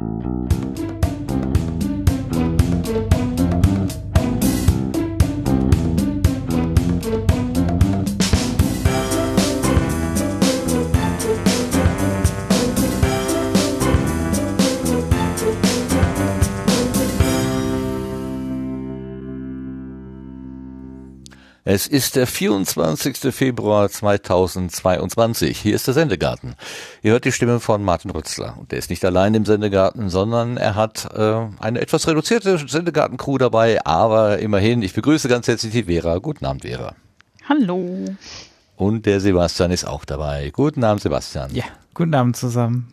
Mm-hmm. Es ist der 24. Februar 2022. Hier ist der Sendegarten. Ihr hört die Stimme von Martin Rützler. Und der ist nicht allein im Sendegarten, sondern er hat äh, eine etwas reduzierte Sendegarten-Crew dabei. Aber immerhin, ich begrüße ganz herzlich die Vera. Guten Abend, Vera. Hallo. Und der Sebastian ist auch dabei. Guten Abend, Sebastian. Ja, guten Abend zusammen.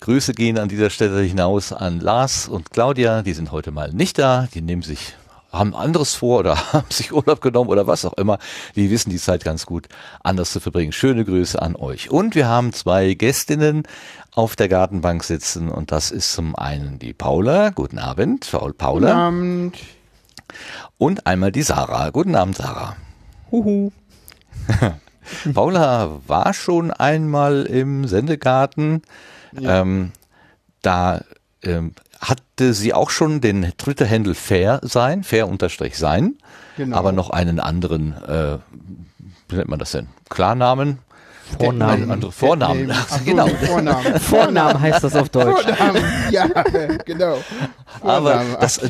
Grüße gehen an dieser Stelle hinaus an Lars und Claudia. Die sind heute mal nicht da. Die nehmen sich haben anderes vor oder haben sich Urlaub genommen oder was auch immer. Die wissen die Zeit ganz gut anders zu verbringen. Schöne Grüße an euch. Und wir haben zwei Gästinnen auf der Gartenbank sitzen und das ist zum einen die Paula. Guten Abend, Paula. Guten Abend. Und einmal die Sarah. Guten Abend, Sarah. Huhu. Paula war schon einmal im Sendegarten. Ja. Ähm, da ähm, hatte sie auch schon den Twitter-Handle fair sein, fair unterstrich sein, genau. aber noch einen anderen, äh, wie nennt man das denn? Klarnamen? Vornamen. Andere Vornamen. Ach, genau. Vornamen. Vornamen heißt das auf Deutsch. Vornamen, ja, genau. Aber das,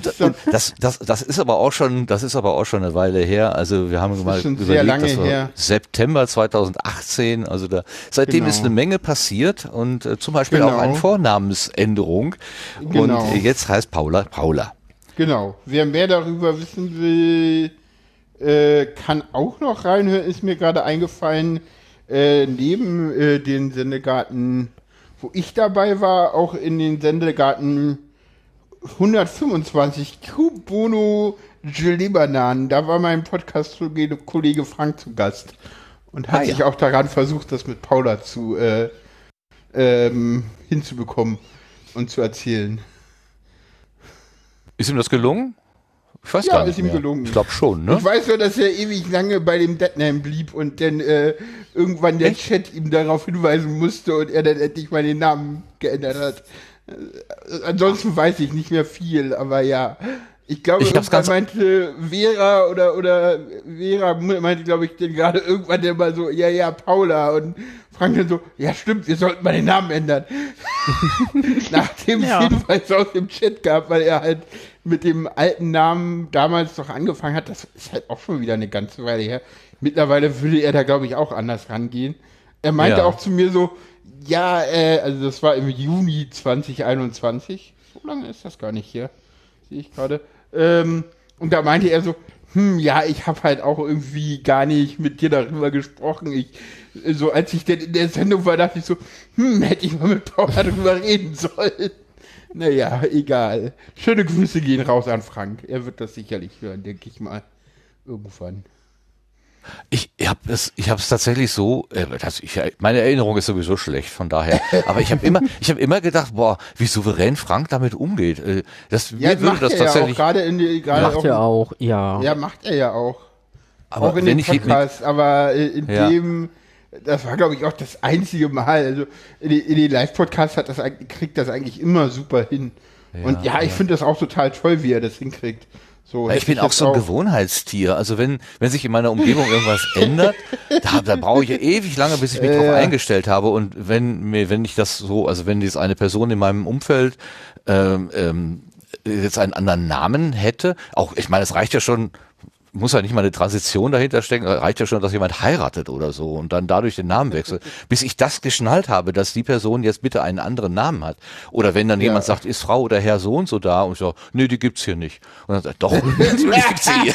das, das, das ist aber auch schon, das ist aber auch schon eine Weile her. Also wir haben mal überlegt, das war her. September 2018. Also da, seitdem genau. ist eine Menge passiert und äh, zum Beispiel genau. auch eine Vornamensänderung. Genau. Und jetzt heißt Paula Paula. Genau. Wer mehr darüber wissen will, äh, kann auch noch reinhören. Ist mir gerade eingefallen äh, neben äh, den Sendegarten, wo ich dabei war, auch in den Sendegarten 125 Kubono Gelee-Bananen. Da war mein Podcast-Kollege Frank zu Gast und hat ah, sich auch daran versucht, das mit Paula zu äh, ähm, hinzubekommen und zu erzählen. Ist ihm das gelungen? Ich weiß ja, gar nicht ist ihm mehr. gelungen. Ich glaube schon, ne? Ich weiß nur, dass er ewig lange bei dem Deadname blieb und dann äh, irgendwann der Echt? Chat ihm darauf hinweisen musste und er dann endlich mal den Namen geändert hat. Äh, ansonsten weiß ich nicht mehr viel, aber ja. Ich glaube, ich irgendwann meinte Vera oder, oder Vera meinte, glaube ich, den gerade irgendwann der mal so, ja, ja, Paula und Frank dann so, ja, stimmt, wir sollten mal den Namen ändern. Nachdem es ja. Hinweis aus dem Chat gab, weil er halt mit dem alten Namen damals doch angefangen hat, das ist halt auch schon wieder eine ganze Weile her. Mittlerweile würde er da, glaube ich, auch anders rangehen. Er meinte ja. auch zu mir so, ja, äh, also das war im Juni 2021. So lange ist das gar nicht hier. Sehe ich gerade. Ähm, und da meinte er so, hm, ja, ich habe halt auch irgendwie gar nicht mit dir darüber gesprochen. Ich, so als ich denn in der Sendung war, dachte ich so, hm, hätte ich mal mit Paul darüber reden sollen. Naja, egal. Schöne Grüße gehen raus an Frank. Er wird das sicherlich hören, denke ich mal. Irgendwann. Ich habe es, ich habe es tatsächlich so. Äh, das, ich, meine Erinnerung ist sowieso schlecht, von daher. Aber ich habe immer, ich habe immer gedacht, boah, wie souverän Frank damit umgeht. Äh, das ja, mir würde das tatsächlich. Ja auch, in die, macht auch, er auch, ja. Ja, macht er ja auch. Aber auch in wenn den Podcast, ich, aber in ja. dem, das war glaube ich auch das einzige Mal. Also in den, Live-Podcasts hat das kriegt das eigentlich immer super hin. Ja, Und ja, ich finde das auch total toll, wie er das hinkriegt. So, ich bin auch so ein auch Gewohnheitstier. Also wenn, wenn sich in meiner Umgebung irgendwas ändert, da, da brauche ich ja ewig lange, bis ich mich äh, darauf eingestellt habe. Und wenn mir, wenn ich das so, also wenn jetzt eine Person in meinem Umfeld ähm, ähm, jetzt einen anderen Namen hätte, auch ich meine, es reicht ja schon, muss ja nicht mal eine Transition dahinter stecken, reicht ja schon, dass jemand heiratet oder so und dann dadurch den Namen wechselt. Bis ich das geschnallt habe, dass die Person jetzt bitte einen anderen Namen hat. Oder wenn dann ja. jemand sagt, ist Frau oder Herr so und so da und ich sage, nee, die gibt's hier nicht. Und dann sagt, doch, natürlich gibt's sie hier.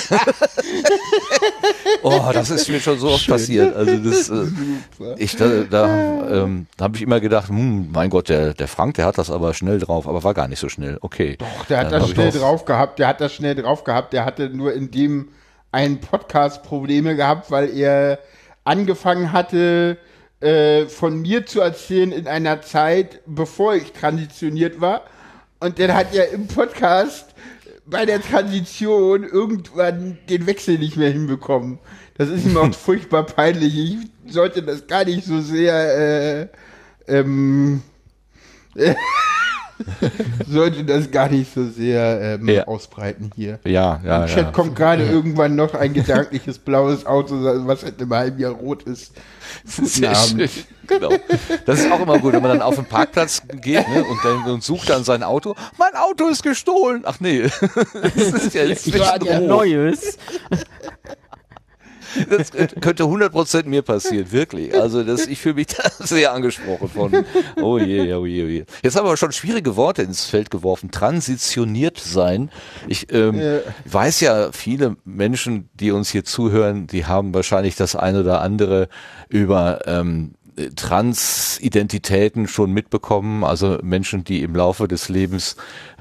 oh, das ist mir schon so oft Schön. passiert. Also das, äh, ich da, da, ähm, habe ich immer gedacht, hm, mein Gott, der, der Frank, der hat das aber schnell drauf, aber war gar nicht so schnell. Okay. Doch, der hat dann das schnell drauf gehabt, der hat das schnell drauf gehabt, der hatte nur in dem ein Podcast Probleme gehabt, weil er angefangen hatte, äh, von mir zu erzählen in einer Zeit, bevor ich transitioniert war. Und dann hat er im Podcast bei der Transition irgendwann den Wechsel nicht mehr hinbekommen. Das ist ihm auch furchtbar peinlich. Ich sollte das gar nicht so sehr äh, ähm, sollte das gar nicht so sehr ähm, Ja. ausbreiten hier. Ja, ja, Im Chat kommt gerade irgendwann noch ein gedankliches blaues Auto, was in einem halben Jahr rot ist. Guten Sehr Abend. schön. Genau. Das ist auch immer gut, wenn man dann auf den Parkplatz geht ne, und, dann, und sucht dann sein Auto. Mein Auto ist gestohlen. Ach nee, das ist ja Ja, rot. Neues. Das könnte 100% mir passieren, wirklich. Also das, ich fühle mich da sehr angesprochen von, oh je, oh je, oh je. Jetzt haben wir schon schwierige Worte ins Feld geworfen. Transitioniert sein. Ich ähm, Ja. weiß ja, viele Menschen, die uns hier zuhören, die haben wahrscheinlich das ein oder andere über ähm, Transidentitäten schon mitbekommen. Also Menschen, die im Laufe des Lebens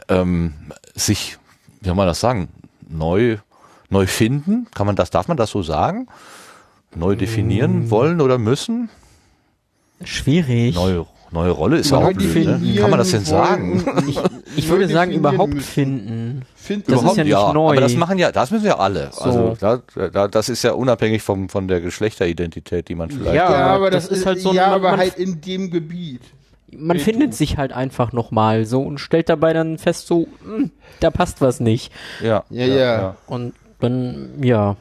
ähm, sich, wie soll man das sagen, neu neu finden? Kann man das, darf man das so sagen? Neu definieren wollen oder müssen? Schwierig. Neue, neue Rolle ist ja Neu auch blöd, ne? Kann man das denn sagen? Ich neu würde sagen, überhaupt müssen. finden. Finden. Das ist ja nicht neu. Aber das machen ja, das müssen ja alle. So. Also da, da, das ist ja unabhängig vom, von der Geschlechteridentität, die man vielleicht. Ja, ja, aber das das, ist halt so ein- Ja, man- aber halt in dem Gebiet. Man findet du. sich halt einfach nochmal so und stellt dabei dann fest, so, hm, da passt was nicht. Ja, Ja, ja. Und dann, ja.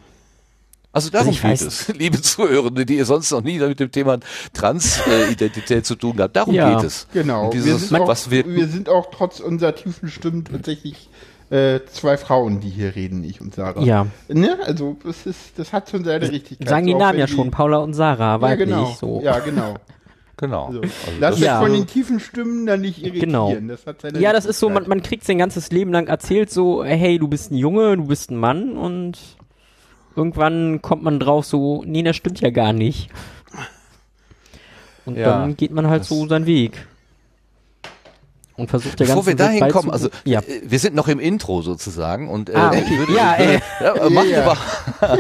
Also darum Also ich geht weiß- es, liebe Zuhörende, die ihr sonst noch nie mit dem Thema Transidentität zu tun habt. Darum Ja. geht es. Genau. Und wir, dieses, sind auch, was wir, wir sind auch trotz unserer tiefen Stimmen tatsächlich äh, zwei Frauen, die hier reden, ich und Sarah. Ja. Ne? Also das ist, das hat schon seine Richtigkeit. Sagen die Namen ja schon, Paula und Sarah, Ja, weiblich. genau. So. Ja, genau. genau. So. Also Lass Ja. von den tiefen Stimmen dann nicht irritieren. Genau. Das hat seine Ja, das ist so, man, man kriegt sein ganzes Leben lang erzählt so, hey, du bist ein Junge, du bist ein Mann und irgendwann kommt man drauf so, nee, das stimmt ja gar nicht. Und Ja, dann geht man halt so seinen Weg. Und versucht der Bevor wir ganzen dahin kommen, also ja. äh, wir sind noch im Intro sozusagen und äh, Ah, okay. ich würde, Ja, ich würde, äh. ja, macht, Ja.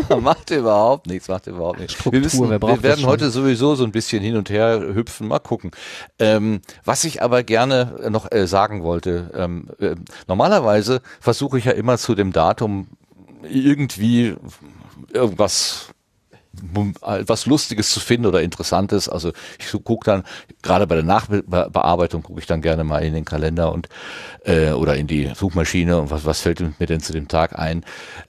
Über, macht überhaupt nichts, macht überhaupt nichts. Struktur, wir, wissen, wer braucht wir das werden heute sowieso so ein bisschen hin und her hüpfen, mal gucken. Ähm, was ich aber gerne noch äh, sagen wollte, ähm, äh, normalerweise versuche ich ja immer zu dem Datum irgendwie irgendwas was Lustiges zu finden oder Interessantes. Also ich so gucke dann, gerade bei der Nachbearbeitung gucke ich dann gerne mal in den Kalender und äh, oder in die Suchmaschine und was, was fällt mir denn zu dem Tag ein.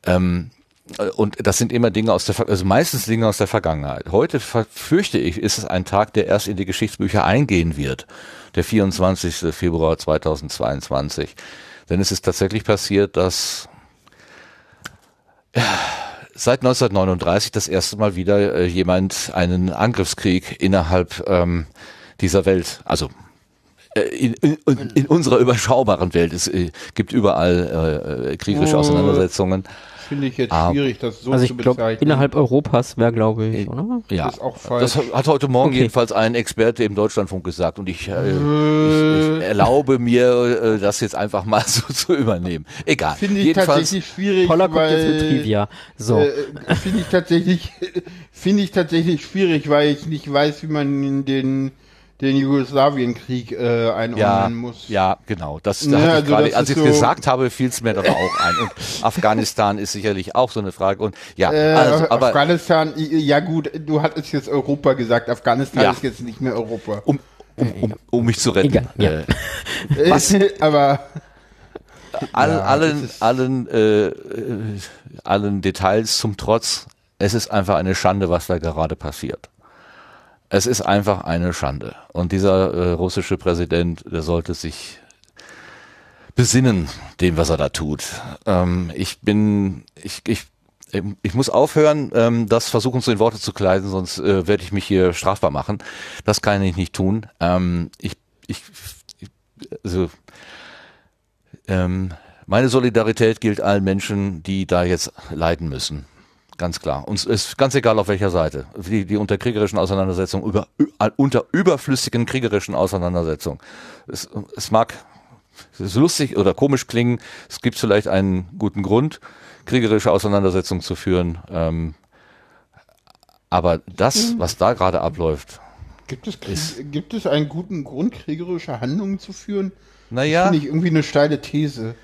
Ähm, äh, und das sind immer Dinge aus der, also meistens Dinge aus der Vergangenheit. Heute fürchte ich, ist es ein Tag, der erst in die Geschichtsbücher eingehen wird. Der 24. Februar 2022. Denn es ist tatsächlich passiert, dass seit 1939 das erste Mal wieder äh, jemand einen Angriffskrieg innerhalb ähm, dieser Welt, also äh, in, in, in unserer überschaubaren Welt. Es äh, gibt überall äh, kriegerische Oh. Auseinandersetzungen. Finde ich jetzt Ah. schwierig, das so Also zu ich glaube, bezeichnen. innerhalb Europas wäre, glaube ich, oder? Ja, Das ist auch falsch. das hat heute Morgen Okay. jedenfalls ein Experte im Deutschlandfunk gesagt und ich, äh, ich, ich erlaube mir, äh, das jetzt einfach mal so zu übernehmen. Egal. Finde ich Jedenfalls, tatsächlich schwierig, Paula kommt weil, jetzt mit Trivia. So. Äh, finde ich tatsächlich, finde ich tatsächlich schwierig, weil ich nicht weiß, wie man den, den Jugoslawienkrieg äh, einordnen ja, muss. ja, genau. Das, da ich also gerade, das als ich so- gesagt habe, fiel es mir dann auch ein. Und Afghanistan ist sicherlich auch so eine Frage. Und ja, Äh, also, aber Afghanistan, ja gut, du hattest jetzt Europa gesagt, Afghanistan Ja. ist jetzt nicht mehr Europa. um, um, um, um mich zu retten. Egal, ja. Äh, Was? Aber all, Ja, allen, allen, äh, äh, allen Details zum Trotz, es ist einfach eine Schande, was da gerade passiert. Es ist einfach eine Schande. Und dieser äh, russische Präsident, der sollte sich besinnen, dem, was er da tut. Ähm, ich bin, ich, ich, ich muss aufhören, ähm, das versuchen zu in Worte zu kleiden, sonst äh, werde ich mich hier strafbar machen. Das kann ich nicht tun. Ähm, ich, ich, ich, also, ähm, meine Solidarität gilt allen Menschen, die da jetzt leiden müssen. Ganz klar. Uns ist ganz egal auf welcher Seite. Die, die unter kriegerischen Auseinandersetzungen, über, unter überflüssigen kriegerischen Auseinandersetzungen. Es, es mag es ist lustig oder komisch klingen. Es gibt vielleicht einen guten Grund, kriegerische Auseinandersetzungen zu führen. Ähm, aber das, was da gerade abläuft, gibt es, Krieg, gibt es einen guten Grund, kriegerische Handlungen zu führen? naja. Finde ich irgendwie eine steile These.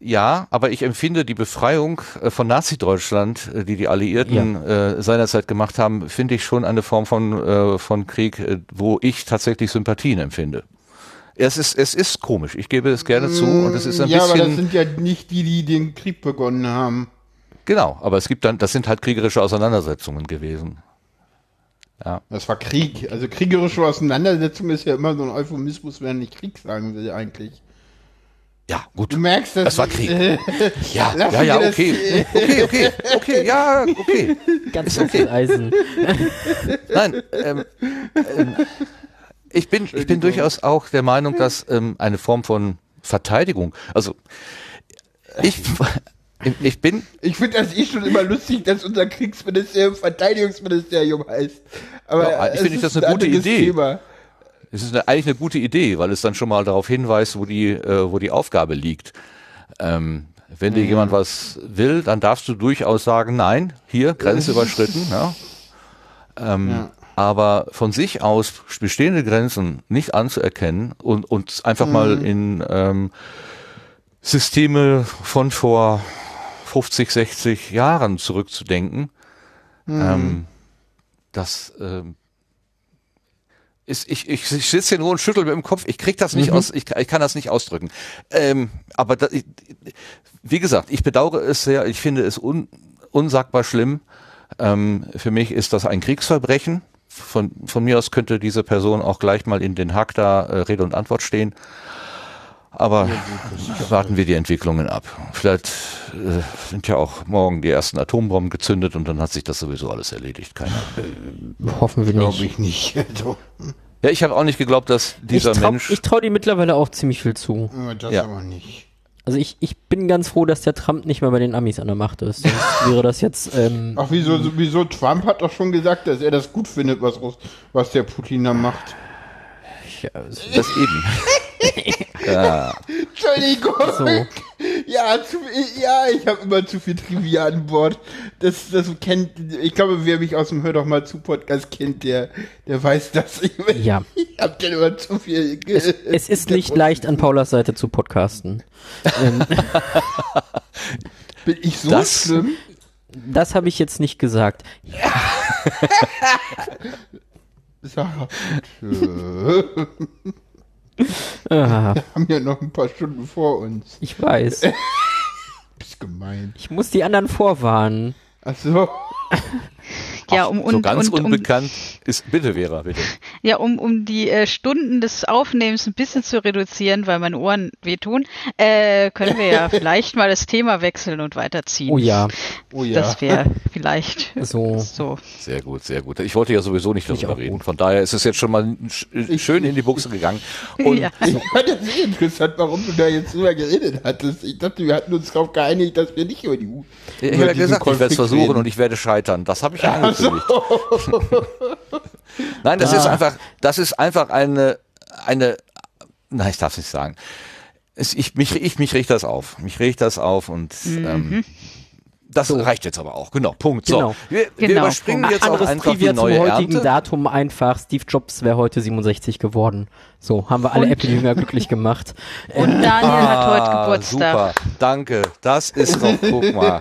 Ja, aber ich empfinde die Befreiung äh, von Nazi-Deutschland, äh, die die Alliierten äh, seinerzeit gemacht haben, finde ich schon eine Form von, äh, von Krieg, äh, wo ich tatsächlich Sympathien empfinde. Es ist, es ist komisch. Ich gebe es gerne zu. Und es ist ein ja, aber das bisschen, sind ja nicht die, die den Krieg begonnen haben. genau. Aber es gibt dann, das sind halt kriegerische Auseinandersetzungen gewesen. Ja. Das war Krieg. Also kriegerische Auseinandersetzung ist ja immer so ein Euphemismus, wenn ich Krieg sagen will eigentlich. Ja, gut. Du merkst, dass Das war Krieg. Ja, Lassen ja, ja, das- okay. Okay, okay, okay, ja, okay. Ganz Ist okay. Eisen. Nein, ähm, ähm, ich bin, ich bin durchaus auch der Meinung, dass ähm, eine Form von Verteidigung, also ich, ich bin, ich finde das eh schon immer lustig, dass unser Kriegsministerium Verteidigungsministerium heißt. Aber Ja, finde ich ist das eine gute Idee. Thema. Es ist eine, eigentlich eine gute Idee, weil es dann schon mal darauf hinweist, wo die, äh, wo die Aufgabe liegt. Ähm, wenn dir jemand was will, dann darfst du durchaus sagen, nein, hier, Grenze überschritten. Ja. Ähm, Ja. Aber von sich aus bestehende Grenzen nicht anzuerkennen und, und einfach mal in ähm, Systeme von vor 50, 60 Jahren zurückzudenken, ähm, das ähm, ist, ich, ich, ich sitze hier nur und schüttel mit dem Kopf, ich krieg das nicht aus, ich, ich kann das nicht ausdrücken. Ähm, aber da, ich, wie gesagt, ich bedauere es sehr, ich finde es un, unsagbar schlimm. Ähm, für mich ist das ein Kriegsverbrechen. Von, von mir aus könnte diese Person auch gleich mal in den Hack da äh, Rede und Antwort stehen. Aber warten wir die Entwicklungen ab. Vielleicht äh, sind ja auch morgen die ersten Atombomben gezündet und dann hat sich das sowieso alles erledigt. Keine Ahnung. Hoffen wir Glaube nicht. ich nicht. Also, Ja, ich habe auch nicht geglaubt, dass Ich dieser trau, Mensch. ich trau dir mittlerweile auch ziemlich viel zu. äh, das Ja. aber nicht. Also ich, ich bin ganz froh, dass der Trump nicht mehr bei den Amis an der Macht ist. Sonst wäre das jetzt, ähm, Ach, wieso, wieso Trump hat doch schon gesagt, dass er das gut findet, was, Russ- was der Putin da macht. ja, das eben. ja. Entschuldigung. So. Ja, zu, ja, ich habe immer zu viel Trivia an Bord. Das, das kennt, ich glaube, wer mich aus dem Hör doch mal zu Podcast kennt, der, der weiß das. Ich, Ja. ich habe dann immer zu viel. es, es ist nicht leicht, an Paulas Seite zu podcasten. ähm, Bin ich so Das- schlimm? das habe ich jetzt nicht gesagt. Sarah, bitte. Ah, Wir haben ja noch ein paar Stunden vor uns. ich weiß. Bist gemein. Ich muss die anderen vorwarnen. Ach so. Ja, Ach, um, so und, ganz und, um, unbekannt ist. Bitte, Vera, bitte. ja, um, um die äh, Stunden des Aufnehmens ein bisschen zu reduzieren, weil meine Ohren wehtun, äh, können wir ja vielleicht mal das Thema wechseln und weiterziehen. Oh ja, Oh ja. Das wäre vielleicht so. so. Sehr gut, sehr gut. Ich wollte ja sowieso nicht Ich darüber reden. gut. Von daher ist es jetzt schon mal sch schön in die Buchse gegangen. Und ja. Ich fand das eh interessant, warum du da jetzt drüber geredet hattest. Ich dachte, wir hatten uns darauf geeinigt, dass wir nicht über die U. ich habe diesen gesagt, ich werde es Konflikt versuchen reden. und ich werde scheitern. Das habe ich ja Ach so. Nein, das Ah. ist einfach, das ist einfach eine, eine, nein, ich darf es nicht sagen. Es, ich, mich, ich, mich regt das auf. Mich regt das auf und ähm, das reicht jetzt aber auch. Genau, Punkt. Genau. So, wir, wir Genau, überspringen Punkt. jetzt auch Anderes einfach Trivia die zum neue heutigen Ernte. Datum einfach. Steve Jobs wäre heute 67 geworden. So, haben wir alle Und- Apple-Jünger glücklich gemacht. Und Daniel hat heute Ah, Geburtstag. Super, danke. Das ist doch, guck mal,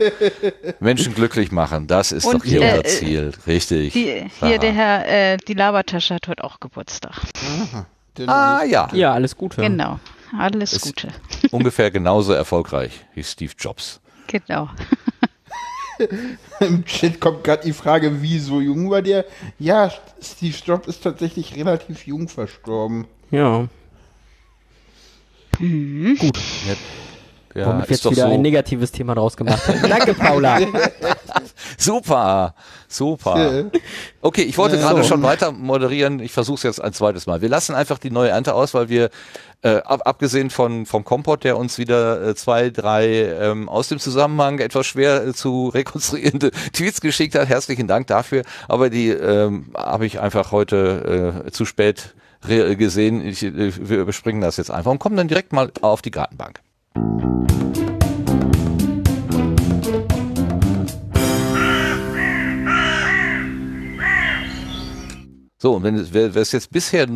Menschen glücklich machen, das ist Und, doch hier äh, unser Ziel. Richtig. Die, hier Aha. der Herr, äh, die Labertasche hat heute auch Geburtstag. Ah ja, Ja, alles Gute. Genau. Alles Ist- Gute. ungefähr genauso erfolgreich wie Steve Jobs. Genau. Im Chat kommt gerade die Frage, wie so jung war der? Ja, Steve Jobs ist tatsächlich relativ jung verstorben. Ja, Ja, womit wir jetzt wieder so. ein negatives Thema draus gemacht haben. Danke, Paula. Super, super. Okay, ich wollte gerade schon weiter moderieren. Ich versuche es jetzt ein zweites Mal. Wir lassen einfach die neue Ernte aus, weil wir, äh, ab, abgesehen von vom Kompott, der uns wieder äh, zwei, drei ähm, aus dem Zusammenhang etwas schwer äh, zu rekonstruierende Tweets geschickt hat. Herzlichen Dank dafür. Aber die ähm, habe ich einfach heute äh, zu spät gesehen. Ich, äh, wir überspringen das jetzt einfach und kommen dann direkt mal auf die Gartenbank. So, und wenn es, wer, wer es jetzt bisher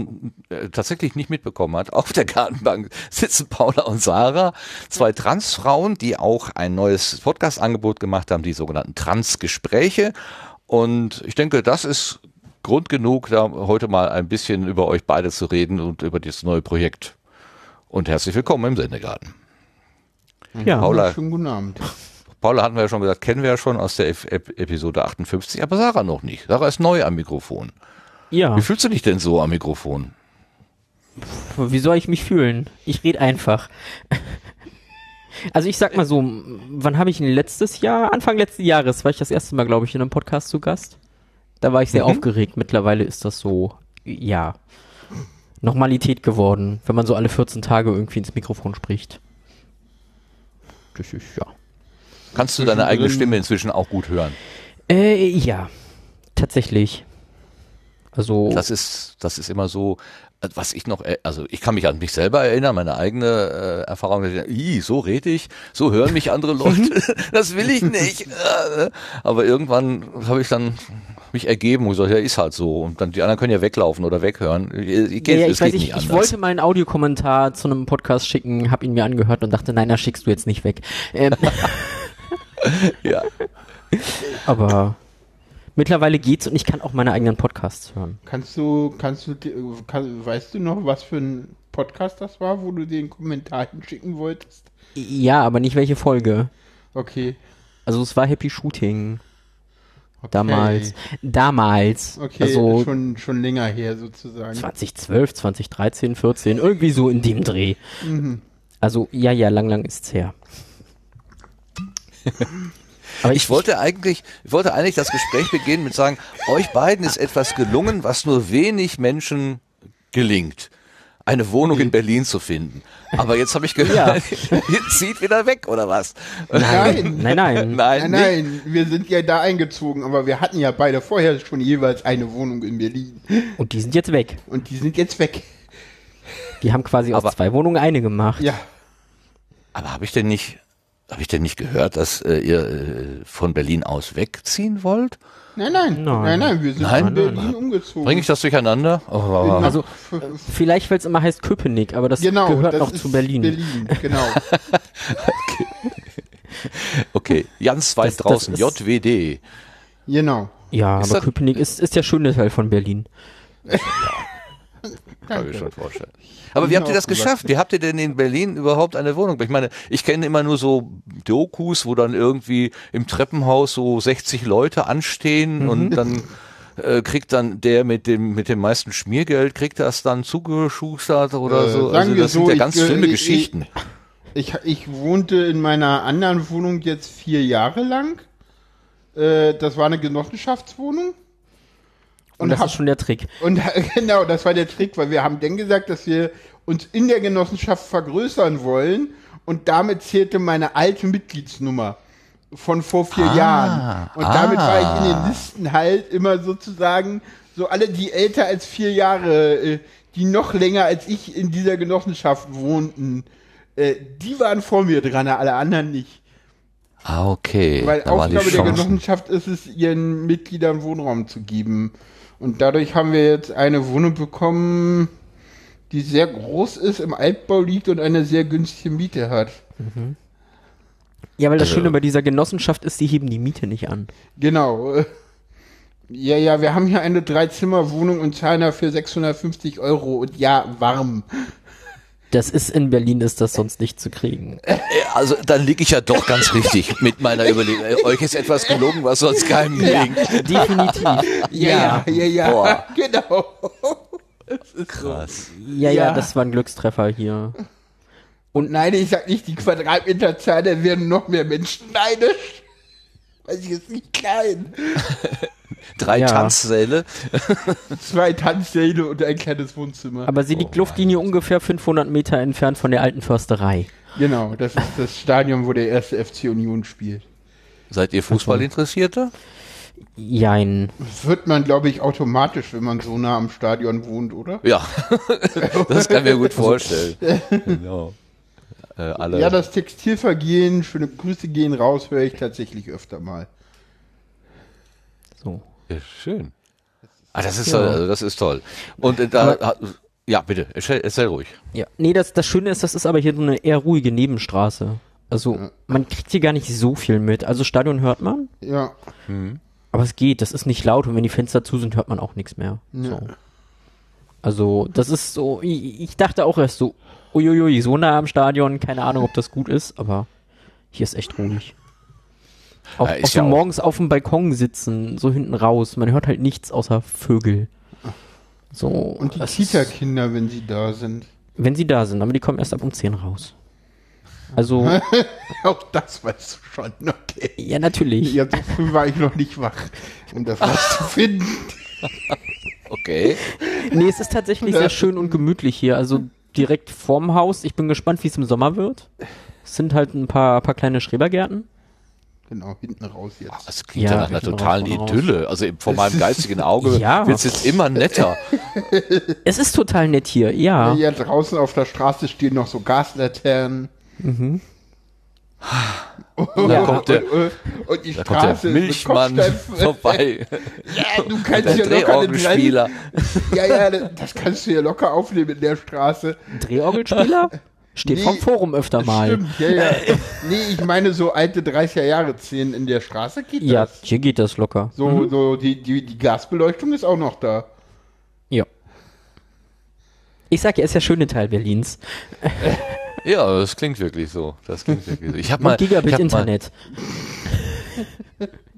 äh, tatsächlich nicht mitbekommen hat, auf der Gartenbank sitzen Paula und Sarah, zwei Transfrauen, die auch ein neues Podcast-Angebot gemacht haben, die sogenannten Transgespräche. Und ich denke, das ist Grund genug, da heute mal ein bisschen über euch beide zu reden und über dieses neue Projekt und herzlich willkommen im Sendegarten. Ja, Paula, Schönen guten Abend. Paula hatten wir ja schon gesagt, kennen wir ja schon aus der Ep Episode 58, aber Sarah noch nicht. Sarah ist neu am Mikrofon. Ja. Wie fühlst du dich denn so am Mikrofon? Wie soll ich mich fühlen? Ich rede einfach. Also ich sag mal so, wann habe ich ihn letztes Jahr? Anfang letzten Jahres war ich das erste Mal, glaube ich, in einem Podcast zu Gast. Da war ich sehr Mhm. aufgeregt. Mittlerweile ist das so, ja, Normalität geworden, wenn man so alle 14 Tage irgendwie ins Mikrofon spricht. Das ist ja. Kannst du deine eigene Stimme inzwischen auch gut hören? Äh, ja, tatsächlich. Also, Das ist, das ist immer so, äh, was ich noch, äh, also ich kann mich an mich selber erinnern, meine eigene äh, Erfahrung, Ih, so rede ich, so hören mich andere Leute, das will ich nicht. Äh, Aber irgendwann habe ich dann mich ergeben und gesagt, ja, ist halt so. Und dann die anderen können ja weglaufen oder weghören. Ich, ja, ja, ich weiß, geht ich, ich wollte mal einen Audiokommentar zu einem Podcast schicken, hab ihn mir angehört und dachte, nein, das schickst du jetzt nicht weg. Ähm, ja. aber mittlerweile geht's und ich kann auch meine eigenen Podcasts hören. Kannst du, kannst du, kann, weißt du noch, was für ein Podcast das war, wo du den Kommentar hinschicken wolltest? Ja, aber nicht welche Folge. Okay. Also es war Happy Shooting okay. damals. Damals. Okay, Also schon, schon länger her sozusagen. 2012, 2013, 14, irgendwie so in dem Dreh. Mhm. Also ja, ja, lang, lang ist's her. Aber Ich wollte eigentlich, ich wollte eigentlich das Gespräch beginnen mit sagen, euch beiden ist etwas gelungen, was nur wenig Menschen gelingt. Eine Wohnung in Berlin zu finden. Aber jetzt habe ich gehört, ihr zieht wieder weg, oder was? Nein. Nein, nein. Nein, Nein, nein, wir sind ja da eingezogen, aber wir hatten ja beide vorher schon jeweils eine Wohnung in Berlin. Und die sind jetzt weg. Und die sind jetzt weg. Die haben quasi aus Aber- zwei Wohnungen eine gemacht. Ja. Aber habe ich denn nicht, habe ich denn nicht gehört, dass äh, ihr äh, von Berlin aus wegziehen wollt? Nein, nein, Nein. nein, nein, wir sind Nein? in Berlin umgezogen. Bringe ich das durcheinander? Oh, Nach- Also vielleicht, weil es immer heißt Köpenick, aber das genau, gehört das noch ist zu Berlin. Berlin, genau. okay, ganz weit Das- das draußen, ist- JWD. genau. Ja, Ist aber das- Köpenick ist, ist der schöne Teil von Berlin. Kann ich schon vorstellen. Aber wie habt ihr das geschafft? Wie habt ihr denn in Berlin überhaupt eine Wohnung? Ich meine, ich kenne immer nur so Dokus, wo dann irgendwie im Treppenhaus so 60 Leute anstehen und dann äh, kriegt dann der mit dem mit dem meisten Schmiergeld kriegt das dann zugeschustert oder Äh, so. Also das sind so, ja ich, ganz äh, schlimme ich- Geschichten. Ich, ich wohnte in meiner anderen Wohnung jetzt vier Jahre lang. Äh, das war eine Genossenschaftswohnung. Und das hab- ist schon der Trick. Und genau, das war der Trick, weil wir haben dann gesagt, dass wir uns in der Genossenschaft vergrößern wollen und damit zählte meine alte Mitgliedsnummer von vor vier Ah, Jahren. Und damit war ich in ah. den Listen halt immer sozusagen so alle, die älter als vier Jahre, äh, die noch länger als ich in dieser Genossenschaft wohnten, äh, die waren vor mir dran, alle anderen nicht. Ah, okay. Weil da Aufgabe der. Genossenschaft ist es, ihren Mitgliedern Wohnraum zu geben. Und dadurch haben wir jetzt eine Wohnung bekommen, die sehr groß ist, im Altbau liegt und eine sehr günstige Miete hat. Ja, weil das Also- Schöne bei dieser Genossenschaft ist, die heben die Miete nicht an. Genau. Ja, ja, wir haben hier eine Dreizimmerwohnung und zahlen dafür 650 Euro und ja, warm. Das ist in Berlin ist das sonst nicht zu kriegen. Äh, Also dann liege ich ja doch ganz richtig mit meiner Überlegung. Äh, Euch ist etwas gelungen, was sonst keinem gelingt. Definitiv. Ja, ja, ja, ja. Genau. Krass. Ja, ja, Ja. das war ein Glückstreffer hier. Und nein, ich sag nicht die Quadratmeterzahl, da werden noch mehr Menschen neidisch. Weil sie ist nicht klein. Drei Ja. Tanzsäle. Zwei Tanzsäle und ein kleines Wohnzimmer. Aber sie liegt Luftlinie ungefähr 500 Meter entfernt von der alten Försterei. genau, das ist das Stadion, wo der erste FC Union spielt. Seid ihr Fußballinteressierte? Jein. Wird man, glaube ich, automatisch, wenn man so nah am Stadion wohnt, oder? Ja, das kann mir gut vorstellen. Genau. Äh, alle. Ja, das Textilvergehen, schöne Grüße gehen raus, höre ich tatsächlich öfter mal. So. Ja, schön. Ah, das ist Ja. toll, also das ist toll. Und äh, da, ja, bitte, erzähl, erzähl ruhig. Ja. Nee, das, das Schöne ist, das ist aber hier so eine eher ruhige Nebenstraße. Also, man kriegt hier gar nicht so viel mit. Also, Stadion hört man, Ja, aber es geht. Das ist nicht laut und wenn die Fenster zu sind, hört man auch nichts mehr. So. Also, das ist so, ich, ich dachte auch erst so, uiuiui, so nah am Stadion, keine Ahnung, ob das gut ist, aber hier ist echt ruhig. Auch, Ja, auch ja auch- morgens auf dem Balkon sitzen, so hinten raus, man hört halt nichts außer Vögel. So, Und die Kita-Kinder, wenn sie da sind. Wenn sie da sind, aber die kommen erst ab um 10 raus. Also, Auch das weißt du schon, okay. ja, natürlich. Ja, so früh war ich noch nicht wach, um das rauszufinden. Okay. Nee, es ist tatsächlich sehr schön und gemütlich hier. Also direkt vorm Haus. Ich bin gespannt, wie es im Sommer wird. Es sind halt ein paar, paar kleine Schrebergärten. Genau, hinten raus jetzt. Das klingt Ja, ja, nach einer raus, totalen raus. Idylle. Also vor meinem geistigen Auge Ja. wird es jetzt immer netter. Es ist total nett hier, ja. Ja, draußen auf der Straße stehen noch so Gaslaternen. Da kommt der, und, und die da kommt der Straße ist mit Milchmann vorbei. Ja, du kannst Der ja locker Drehorgelspieler. drei- Ja, ja, das- das kannst du ja locker aufnehmen in der Straße. Drehorgelspieler? Steht Nee, vom Forum öfter mal. Stimmt, ja, ja. Nee, ich meine so alte 30er Jahre Szenen in der Straße geht Ja, das. hier geht das locker. So, so die, die, die Gasbeleuchtung ist auch noch da. Ja. Ich sag ja, ist ja schöne Teil Berlins. Ja, das klingt wirklich so. Das klingt wirklich so. Ich habe mal, Und ich hab mal, Gigabit-Internet.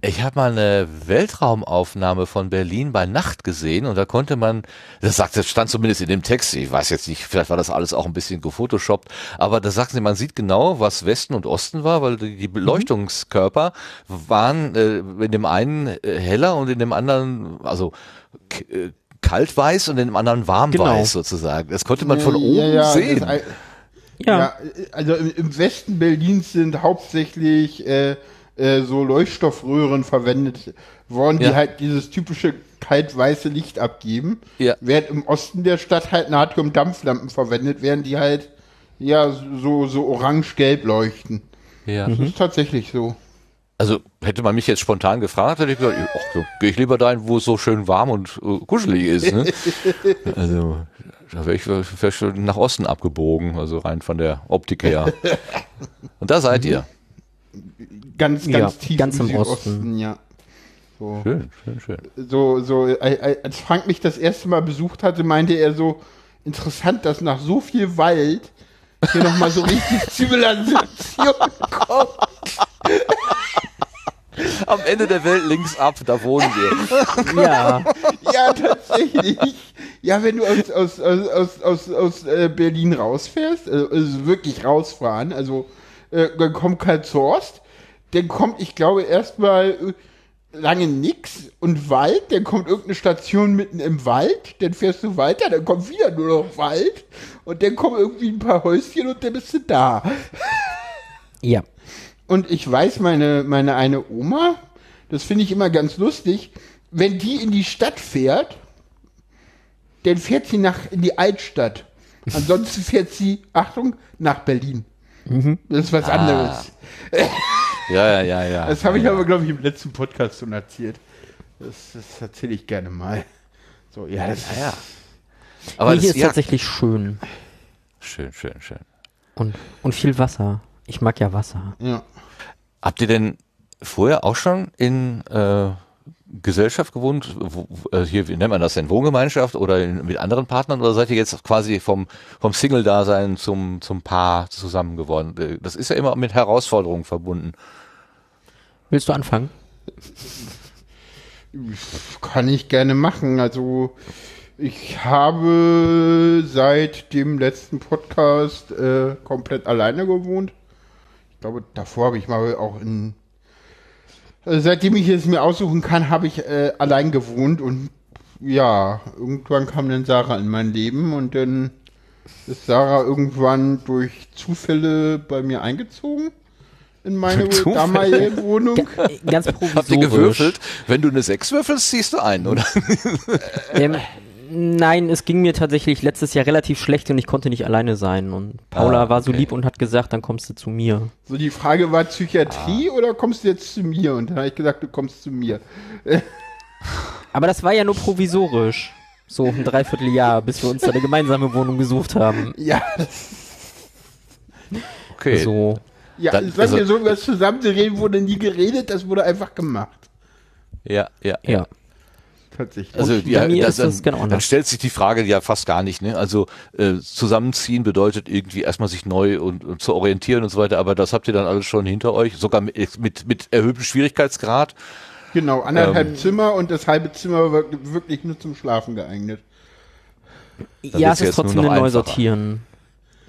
Ich hab mal eine Weltraumaufnahme von Berlin bei Nacht gesehen und da konnte man, das sagt, das stand zumindest in dem Text, ich weiß jetzt nicht, vielleicht war das alles auch ein bisschen gefotoshoppt, aber da sagten sie, man sieht genau, was Westen und Osten war, weil die, die Beleuchtungskörper waren äh, in dem einen äh, heller und in dem anderen, also äh, kaltweiß und in dem anderen warmweiß Genau. sozusagen. Das konnte man von Ja, oben ja, sehen. Ja. Ja, also im, im Westen Berlins sind hauptsächlich äh, äh, so Leuchtstoffröhren verwendet worden, die Ja. halt dieses typische kalt-weiße Licht abgeben. Ja. Während im Osten der Stadt halt Natrium-Dampflampen verwendet werden, die halt ja so, so orange-gelb leuchten. ja. Das ist tatsächlich so. Also hätte man mich jetzt spontan gefragt, hätte ich gesagt, ach, so, gehe ich lieber dahin, wo es so schön warm und äh, kuschelig ist. Ne? also da wäre ich vielleicht schon nach Osten abgebogen, also rein von der Optik her. Und da seid ihr. Ganz, Ja, ganz tief ganz im, im Südosten, Osten. ja. So. Schön, schön, schön. so, so, äh, äh, als Frank mich das erste Mal besucht hatte, meinte er so, interessant, dass nach so viel Wald hier nochmal so richtig Zivilisation kommt. Am Ende der Welt links ab, da wohnen wir. Ja. Ja, tatsächlich. Ja, wenn du aus, aus, aus, aus, aus, aus äh, Berlin rausfährst, also, also wirklich rausfahren, also äh, dann kommt Karlshorst, dann kommt, ich glaube, erstmal äh, lange nix und Wald, dann kommt irgendeine Station mitten im Wald, dann fährst du weiter, dann kommt wieder nur noch Wald und dann kommen irgendwie ein paar Häuschen und dann bist du da. Ja. Und ich weiß, meine, meine eine Oma, das finde ich immer ganz lustig, wenn die in die Stadt fährt, dann fährt sie nach in die Altstadt. Ansonsten fährt sie, Achtung, nach Berlin. Das ist was anderes. Ja, ja, ja, ja. Das habe ich ja, aber, glaube ich, im letzten Podcast schon erzählt. Das, das erzähle ich gerne mal. So, ja, das ja. ja. Aber nee, das, hier ist ja, tatsächlich schön. schön, schön, schön. Und, und viel Wasser. Ich mag ja Wasser. ja. Habt ihr denn vorher auch schon in äh, Gesellschaft gewohnt? Wo, wo- äh, hier, wie nennt man das denn? Wohngemeinschaft oder in, mit anderen Partnern? Oder seid ihr jetzt quasi vom, vom Single-Dasein zum, zum Paar zusammen geworden? Äh, Das ist ja immer mit Herausforderungen verbunden. Willst du anfangen? Kann ich gerne machen. Also ich habe seit dem letzten Podcast äh, komplett alleine gewohnt. Ich glaube, davor habe ich mal auch in. Also seitdem ich es mir aussuchen kann, habe ich äh, allein gewohnt und ja, irgendwann kam dann Sarah in mein Leben und dann ist Sarah irgendwann durch Zufälle bei mir eingezogen in meine Zufälle? damalige Wohnung. Äh, Ganz provisorisch. Habt ihr gewürfelt? Wenn du eine 6 würfelst, ziehst du ein, oder? Ähm, nein, es ging mir tatsächlich letztes Jahr relativ schlecht und ich konnte nicht alleine sein. Und Paula Ah, war so okay. lieb und hat gesagt, dann kommst du zu mir. So, die Frage war Psychiatrie oder kommst du jetzt zu mir? Und dann habe ich gesagt, du kommst zu mir. Aber das war ja nur provisorisch. So ein Dreivierteljahr, bis wir uns da eine gemeinsame Wohnung gesucht haben. Ja, Okay. So. ja Dann- sag also- mir so, was zusammenzureden wurde nie geredet, das wurde einfach gemacht. Ja, ja, ja. Ja. Tatsächlich. Also ja, bei mir das, ist das dann, genau dann stellt sich die Frage ja fast gar nicht. Ne? Also äh, zusammenziehen bedeutet irgendwie erstmal sich neu und, und zu orientieren und so weiter. Aber das habt ihr dann alles schon hinter euch, sogar mit, mit, mit erhöhtem Schwierigkeitsgrad. genau, anderthalb ähm, Zimmer und das halbe Zimmer war wirklich nur zum Schlafen geeignet. Da ja, es ist trotzdem ein. Neusortieren.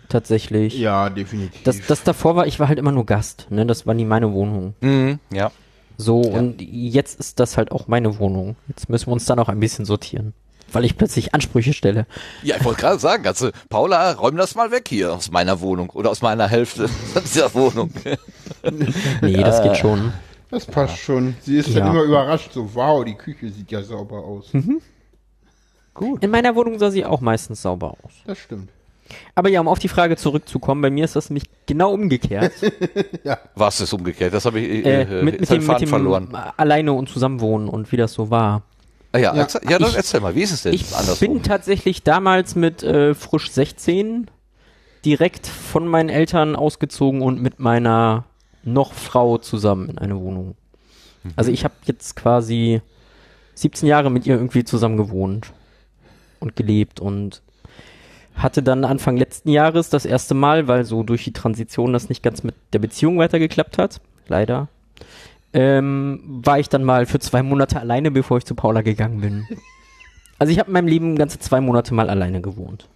Tatsächlich. Ja, definitiv. Das, das davor war, ich war halt immer nur Gast, ne? Das war nie meine Wohnung. Mhm, ja. So, und jetzt ist das halt auch meine Wohnung. Jetzt müssen wir uns dann auch ein bisschen sortieren. Weil ich plötzlich Ansprüche stelle. Ja, ich wollte gerade sagen, also Paula, räum das mal weg hier aus meiner Wohnung oder aus meiner Hälfte dieser Wohnung. Nee, das geht schon. das passt schon. Sie ist Ja. dann immer überrascht, so, wow, die Küche sieht ja sauber aus. In meiner Wohnung sah sie auch meistens sauber aus. Das stimmt. Aber ja, um auf die Frage zurückzukommen, bei mir ist das nämlich genau umgekehrt. Was ist umgekehrt? Das habe ich äh, äh, mit, jetzt mit den dem, mit dem verloren. Alleine und Zusammenwohnen und wie das so war. Ah, ja, Ja. erzähl, ja dann Ich- erzähl mal, wie ist es denn Ich andersrum? bin tatsächlich damals mit äh, frisch 16 direkt von meinen Eltern ausgezogen und mit meiner noch Frau zusammen in eine Wohnung. Also ich habe jetzt quasi 17 Jahre mit ihr irgendwie zusammen gewohnt und gelebt und hatte dann Anfang letzten Jahres das erste Mal, weil so durch die Transition das nicht ganz mit der Beziehung weitergeklappt hat, leider, ähm, war ich dann mal für zwei Monate alleine, bevor ich zu Paula gegangen bin. Also ich habe in meinem Leben ganze zwei Monate mal alleine gewohnt.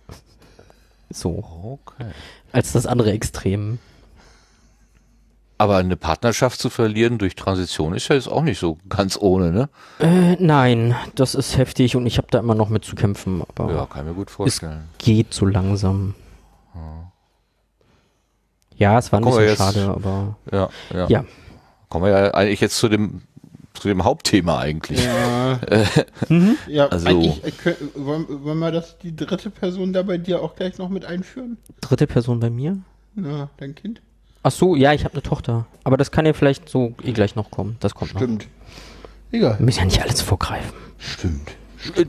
So, Okay. als das andere Extrem. Aber eine Partnerschaft zu verlieren durch Transition ist ja jetzt auch nicht so ganz ohne, ne? Äh, nein, das ist heftig und ich habe da immer noch mit zu kämpfen, aber Ja, kann ich mir gut vorstellen. geht so langsam. Ja, es war ein bisschen jetzt- schade, aber Ja, ja. ja. Kommen wir ja eigentlich jetzt zu dem zu dem Hauptthema eigentlich. Ja, ja Also- eigentlich, wollen, wollen wir das, die dritte Person da bei dir auch gleich noch mit einführen? Dritte Person bei mir? Na, dein Kind? Ach so, ja, ich habe eine Tochter. Aber das kann ja vielleicht so eh gleich noch kommen. Das kommt noch. Stimmt. Egal. Wir müssen ja nicht alles vorgreifen. Stimmt.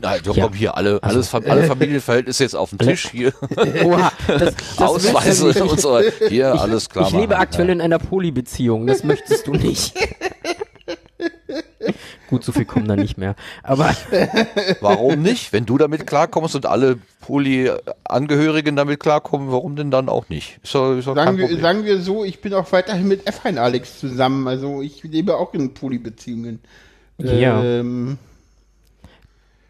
Nein, doch, Ja. komm hier, alle, alles, Fam- alle Familienverhältnisse jetzt auf dem Tisch hier. Oha, das, das Ausweise und so. Hier, alles klar. Ich lebe aktuell in einer Polybeziehung, das möchtest du nicht. Gut, so viel kommen da nicht mehr. Aber Warum nicht? Wenn du damit klarkommst und alle Poly-Angehörigen damit klarkommen, warum denn dann auch nicht? Ist doch, ist doch kein Sagen wir, sagen wir so, ich bin auch weiterhin mit F1 Alex zusammen. Also ich lebe auch in Polybeziehungen. Ja. Ähm,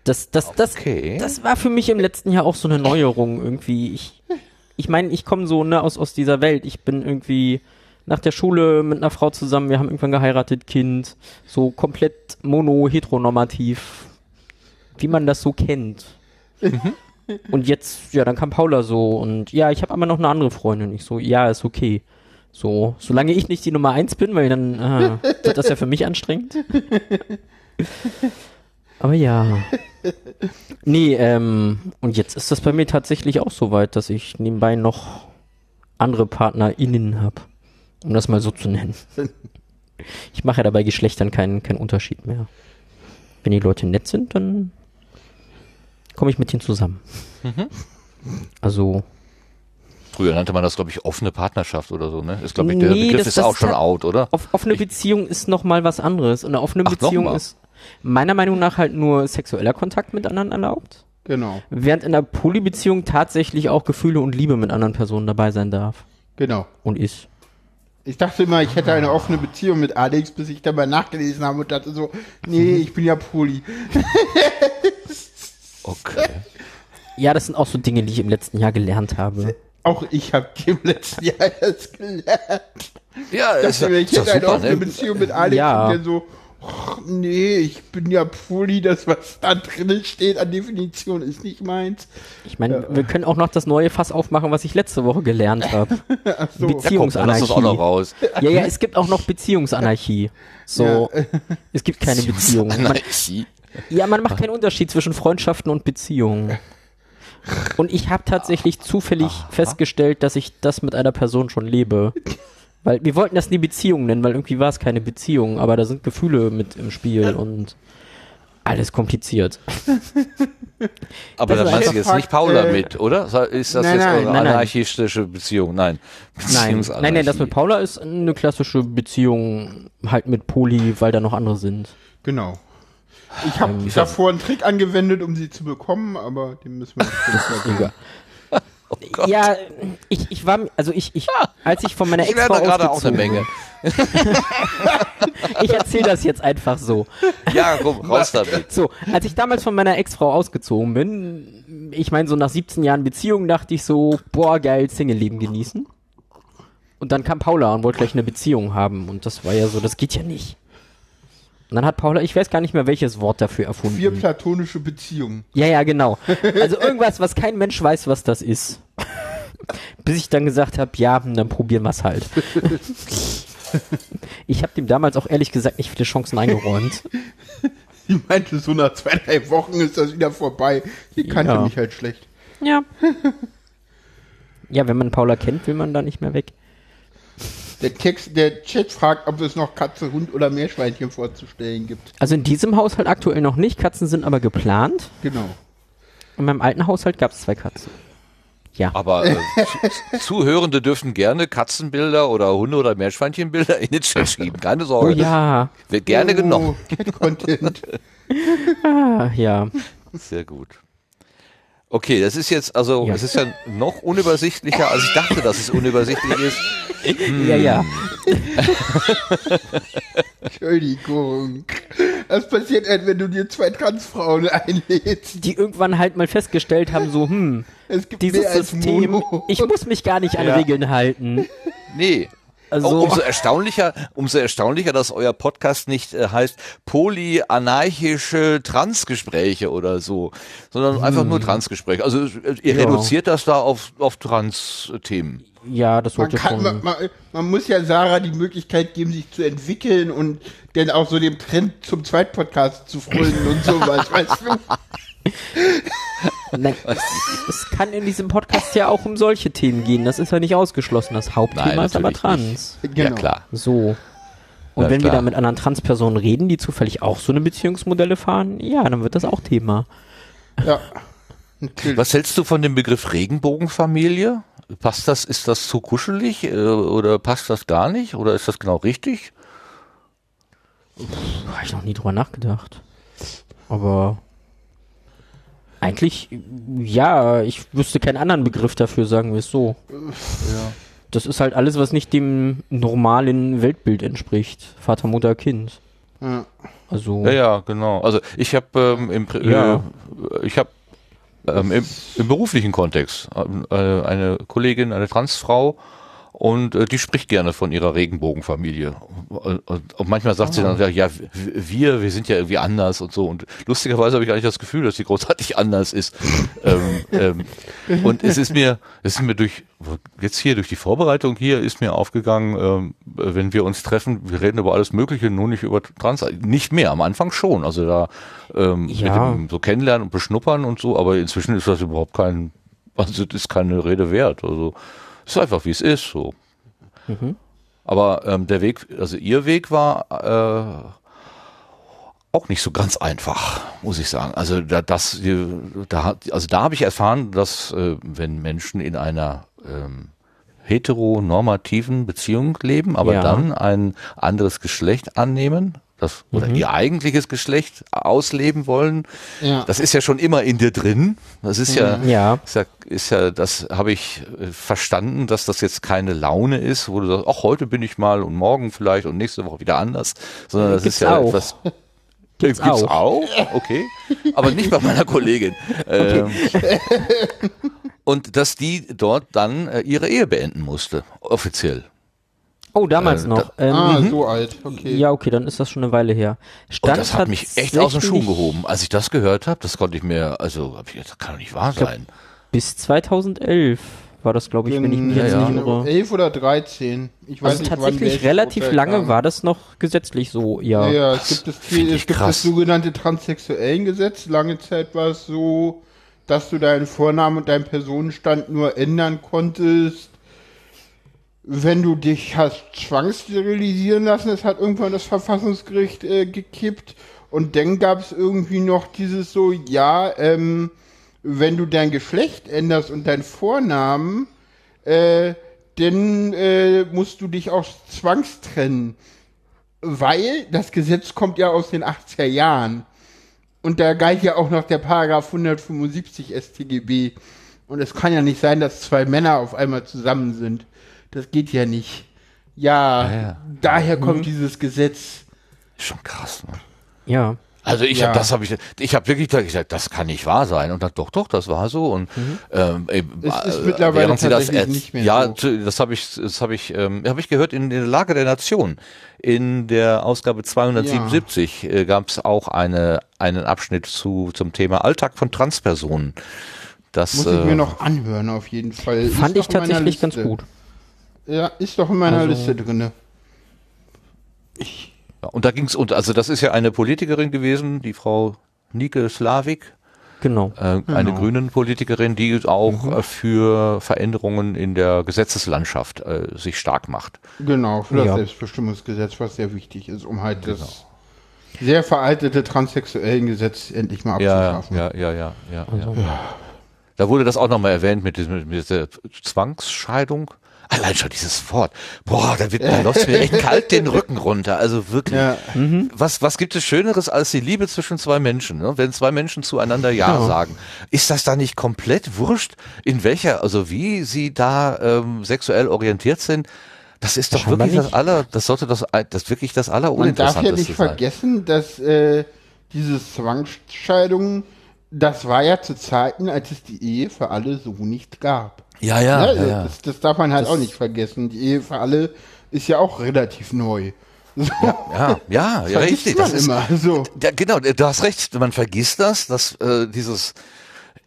das, das, das, Okay. das war für mich im letzten Jahr auch so eine Neuerung irgendwie. Ich, ich meine, ich komme so ne, aus, aus dieser Welt. Ich bin irgendwie nach der Schule mit einer Frau zusammen. Wir haben irgendwann geheiratet, Kind. So komplett mono-heteronormativ. Wie man das so kennt. Und jetzt, ja, dann kam Paula so und ja, ich habe aber noch eine andere Freundin. Ich so, ja, ist okay. So, solange ich nicht die Nummer eins bin, weil dann äh, wird das ja für mich anstrengend. Aber ja. Nee, ähm, und jetzt ist das bei mir tatsächlich auch so weit, dass ich nebenbei noch andere PartnerInnen habe. Um das mal so zu nennen. Ich mache ja dabei Geschlechtern keinen, keinen Unterschied mehr. Wenn die Leute nett sind, dann komme ich mit denen zusammen. Also, Früher nannte man das, glaube ich, offene Partnerschaft oder so, ne? Ist, glaube ich, der Nee, Begriff das- ist das auch schon out, oder? offene Beziehung ist noch mal was anderes. Und eine offene Ach, Beziehung ist meiner Meinung nach halt nur sexueller Kontakt mit anderen erlaubt. genau, Während in einer Polybeziehung tatsächlich auch Gefühle und Liebe mit anderen Personen dabei sein darf. genau. Und ist. Ich dachte immer, ich hätte eine offene Beziehung mit Alex, bis ich mal nachgelesen habe und dachte so, nee, ich bin ja Poly. Okay. Ja, das sind auch so Dinge, die ich im letzten Jahr gelernt habe. Auch ich habe im letzten Jahr das gelernt. Ja, Ich ist, dachte ja- mir, ich ist hätte eine super, offene ne? Beziehung mit Alex Ja. und der so, nee, ich bin ja Poly, das, was da drin steht an Definition, ist nicht meins. Ich meine, wir können auch noch das neue Fass aufmachen, was ich letzte Woche gelernt habe. so. Ja, komm, Beziehungsanarchie. auch noch raus. Ja, ja, es gibt auch noch Beziehungsanarchie. So, es gibt keine Beziehung. Man, ja, man macht keinen Unterschied zwischen Freundschaften und Beziehungen. Und ich habe tatsächlich zufällig festgestellt, dass ich das mit einer Person schon lebe. Weil wir wollten das nie Beziehung nennen, weil irgendwie war es keine Beziehung, aber da sind Gefühle mit im Spiel und alles kompliziert. Aber Das dann ist meinst du jetzt nicht Paula äh, mit, oder? Ist das nein, jetzt nein, eure nein, nein. anarchistische Beziehung? Nein. Nein, nein, nein, das mit Paula ist eine klassische Beziehung halt mit Poli, weil da noch andere sind. Genau. Ich habe Ähm, davor einen Trick angewendet, um sie zu bekommen, aber den müssen wir nicht Egal. Ja, ich, ich war, also ich, ich, als ich von meiner Ich Ex-Frau gerade auch eine ausgezogen, Menge. ich erzähle das jetzt einfach so. Ja, komm, raus damit. So, als ich damals von meiner Ex-Frau ausgezogen bin, ich meine, so nach 17 Jahren Beziehung dachte ich so, boah, geil, Single-Leben genießen. Und dann kam Paula und wollte gleich eine Beziehung haben. Und das war ja so, das geht ja nicht. Und dann hat Paula, ich weiß gar nicht mehr, welches Wort dafür erfunden. Vier platonische Beziehungen. Ja, ja, genau. Also irgendwas, was kein Mensch weiß, was das ist. Bis ich dann gesagt habe, ja, dann probieren wir's halt. Ich habe dem damals auch ehrlich gesagt nicht viele Chancen eingeräumt. Ich meinte, so nach zwei, drei Wochen ist das wieder vorbei. Die kannte Ja. mich halt schlecht. Ja. Ja, wenn man Paula kennt, will man da nicht mehr weg. Der Text, der Chat fragt, ob es noch Katze, Hund oder Meerschweinchen vorzustellen gibt. Also in diesem Haushalt aktuell noch nicht. Katzen sind aber geplant. Genau. In meinem alten Haushalt gab es zwei Katzen. Ja. Aber äh, zu, Zuhörende dürfen gerne Katzenbilder oder Hunde- oder Meerschweinchenbilder in den Chat schieben. Keine Oh Sorge. ja. Wird gerne genommen. Oh, Cat-Content. Ah, ja. Sehr gut. Okay, das ist jetzt, also Ja. es ist ja noch unübersichtlicher, als ich dachte, dass es unübersichtlich ist. Ja, ja. Entschuldigung. Das passiert halt, wenn du dir zwei Transfrauen einlädst. Die irgendwann halt mal festgestellt haben, so, hm, Es gibt dieses mehr als System, Mono. ich muss mich gar nicht an Ja. Regeln halten. Nee. Also- Oh, umso erstaunlicher, umso erstaunlicher, dass euer Podcast nicht äh, heißt polyanarchische Transgespräche oder so, sondern einfach nur Transgespräche. Also äh, ihr Hm. Ja. reduziert das da auf, auf Trans-Themen. Ja, das Man, sollte kann, schon. man, man, man muss ja Sarah die Möglichkeit geben, sich zu entwickeln und dann auch so dem Trend zum Zweitpodcast zu frönen und sowas, weißt du? Nein, es kann in diesem Podcast ja auch um solche Themen gehen. Das ist ja nicht ausgeschlossen. Das Hauptthema Nein, ist aber Trans. Ja Genau. klar. So. Und Ja, wenn wir klar. da mit anderen Transpersonen reden, die zufällig auch so eine Beziehungsmodelle fahren, ja, dann wird das auch Thema. Ja. Natürlich. Was hältst du von dem Begriff Regenbogenfamilie? Passt das, ist das zu kuschelig äh, oder passt das gar nicht oder ist das genau richtig? Habe ich noch nie drüber nachgedacht. Aber eigentlich, ja, ich wüsste keinen anderen Begriff dafür, sagen wir es so. Das ist halt alles, was nicht dem normalen Weltbild entspricht. Vater, Mutter, Kind. Ja. Also, Ja, ja, genau. Also ich habe ähm, im, Ja. äh, ich habe ähm, im, im beruflichen Kontext äh, eine Kollegin, eine Transfrau und äh, die spricht gerne von ihrer Regenbogenfamilie. Und, und, und manchmal sagt sie dann, ja, ja, wir, wir sind ja irgendwie anders und so. Und lustigerweise habe ich nicht das Gefühl, dass sie großartig anders ist. ähm, ähm, und es ist mir, es ist mir durch, jetzt hier durch die Vorbereitung hier ist mir aufgegangen, ähm, wenn wir uns treffen, wir reden über alles Mögliche, nur nicht über Trans. Nicht mehr, am Anfang schon. Also da ähm, Ja. mit dem so kennenlernen und beschnuppern und so, aber inzwischen ist das überhaupt kein, also das ist keine Rede wert. Also ist einfach wie es ist so. Aber ähm, der Weg, also ihr Weg war äh, auch nicht so ganz einfach, muss ich sagen. Also da, das, da, hat- also da habe ich erfahren, dass äh, wenn Menschen in einer ähm, heteronormativen Beziehung leben, aber Ja. dann ein anderes Geschlecht annehmen, das oder ihr eigentliches Geschlecht ausleben wollen, Ja. das ist ja schon immer in dir drin. Das ist ja, Ja. ist ja, ist ja das habe ich äh, verstanden, dass das jetzt keine Laune ist, wo du sagst, ach, heute bin ich mal und morgen vielleicht und nächste Woche wieder anders, sondern das Gibt's ist ja auch. etwas. Gibt's Gibt's auch. auch? Okay. Aber nicht bei meiner Kollegin. Ähm, und dass die dort dann äh, ihre Ehe beenden musste, offiziell. Oh, damals Äh, noch. Ähm, Ah, so alt. Okay. Ja, okay, dann ist das schon eine Weile her. Und Stand das hat mich echt aus den Schuhen gehoben. Als ich das gehört habe, das konnte ich mir, also ich, das kann doch nicht wahr sein. Bis 2011 war das, glaube ich, wenn ich mich Ja, jetzt ja. nicht irre. 11 oder 13. Ich weiß Also nicht, wann tatsächlich relativ Urteil lange kam. war das noch gesetzlich so, ja. Ja, ja, es gibt, das, ich es gibt das sogenannte transsexuellen Gesetz. Lange Zeit war es so, dass du deinen Vornamen und deinen Personenstand nur ändern konntest, wenn du dich hast zwangssterilisieren lassen. Das hat irgendwann das Verfassungsgericht äh, gekippt. Und dann gab es irgendwie noch dieses so, ja, ähm, wenn du dein Geschlecht änderst und deinen Vornamen, äh, dann äh, musst du dich auch zwangstrennen. Weil das Gesetz kommt ja aus den 80er Jahren. Und da galt ja auch noch der Paragraph 175 StGB. Und es kann ja nicht sein, dass zwei Männer auf einmal zusammen sind. Das geht ja nicht. Ja, Ja, ja. daher kommt dieses Gesetz. Schon krass. Ne? Ja. Also ich Ja. hab, das habe ich, ich habe wirklich gesagt, das kann nicht wahr sein. Und dann doch, doch, das war so. Und ähm, Mhm. Es ist äh, mittlerweile während sie das nicht mehr Ja, so. das habe ich, das habe ich, ähm, habe ich gehört in der Lage der Nation. In der Ausgabe 277 äh, gab es auch eine einen Abschnitt zu zum Thema Alltag von Transpersonen. Das Muss ich äh, mir noch anhören, auf jeden Fall. Ist Fand ich in meiner tatsächlich ganz gut. Ja, ist doch in meiner Also- Liste drinne. Ja, und da ging's und also das ist ja eine Politikerin gewesen, die Frau Nike Slavik, Genau. äh, eine grünen Politikerin, die auch Mhm. äh, für Veränderungen in der Gesetzeslandschaft äh, sich stark macht. Genau, für das Ja. Selbstbestimmungsgesetz, was sehr wichtig ist, um halt Genau. das sehr veraltete transsexuellen Gesetz endlich mal Ja, abzuschaffen. ja, ja, ja, ja, Also, ja. Da wurde das auch nochmal erwähnt mit, diesem, mit dieser Zwangsscheidung. Allein schon dieses Wort. Boah, da wird da läuft mir echt kalt den Rücken runter. Also wirklich. Ja. Was, was gibt es Schöneres als die Liebe zwischen zwei Menschen? Ne? Wenn zwei Menschen zueinander Ja, Ja. sagen, ist das da nicht komplett wurscht, in welcher, also wie sie da ähm, sexuell orientiert sind? Das ist doch Scheinbar wirklich das aller, das sollte das, das wirklich das Man darf ja alleruninteressanteste nicht sein. vergessen, dass äh, diese Zwangsscheidung, das war ja zu Zeiten, als es die Ehe für alle so nicht gab. Ja, ja, Ja, ja, ja. Das, das darf man halt auch nicht vergessen. Die Ehe für alle ist ja auch relativ neu. So, Ja, ja, ja, richtig. Das ist, immer. So. Ja, genau, du hast recht. Man vergisst das, dass äh, dieses,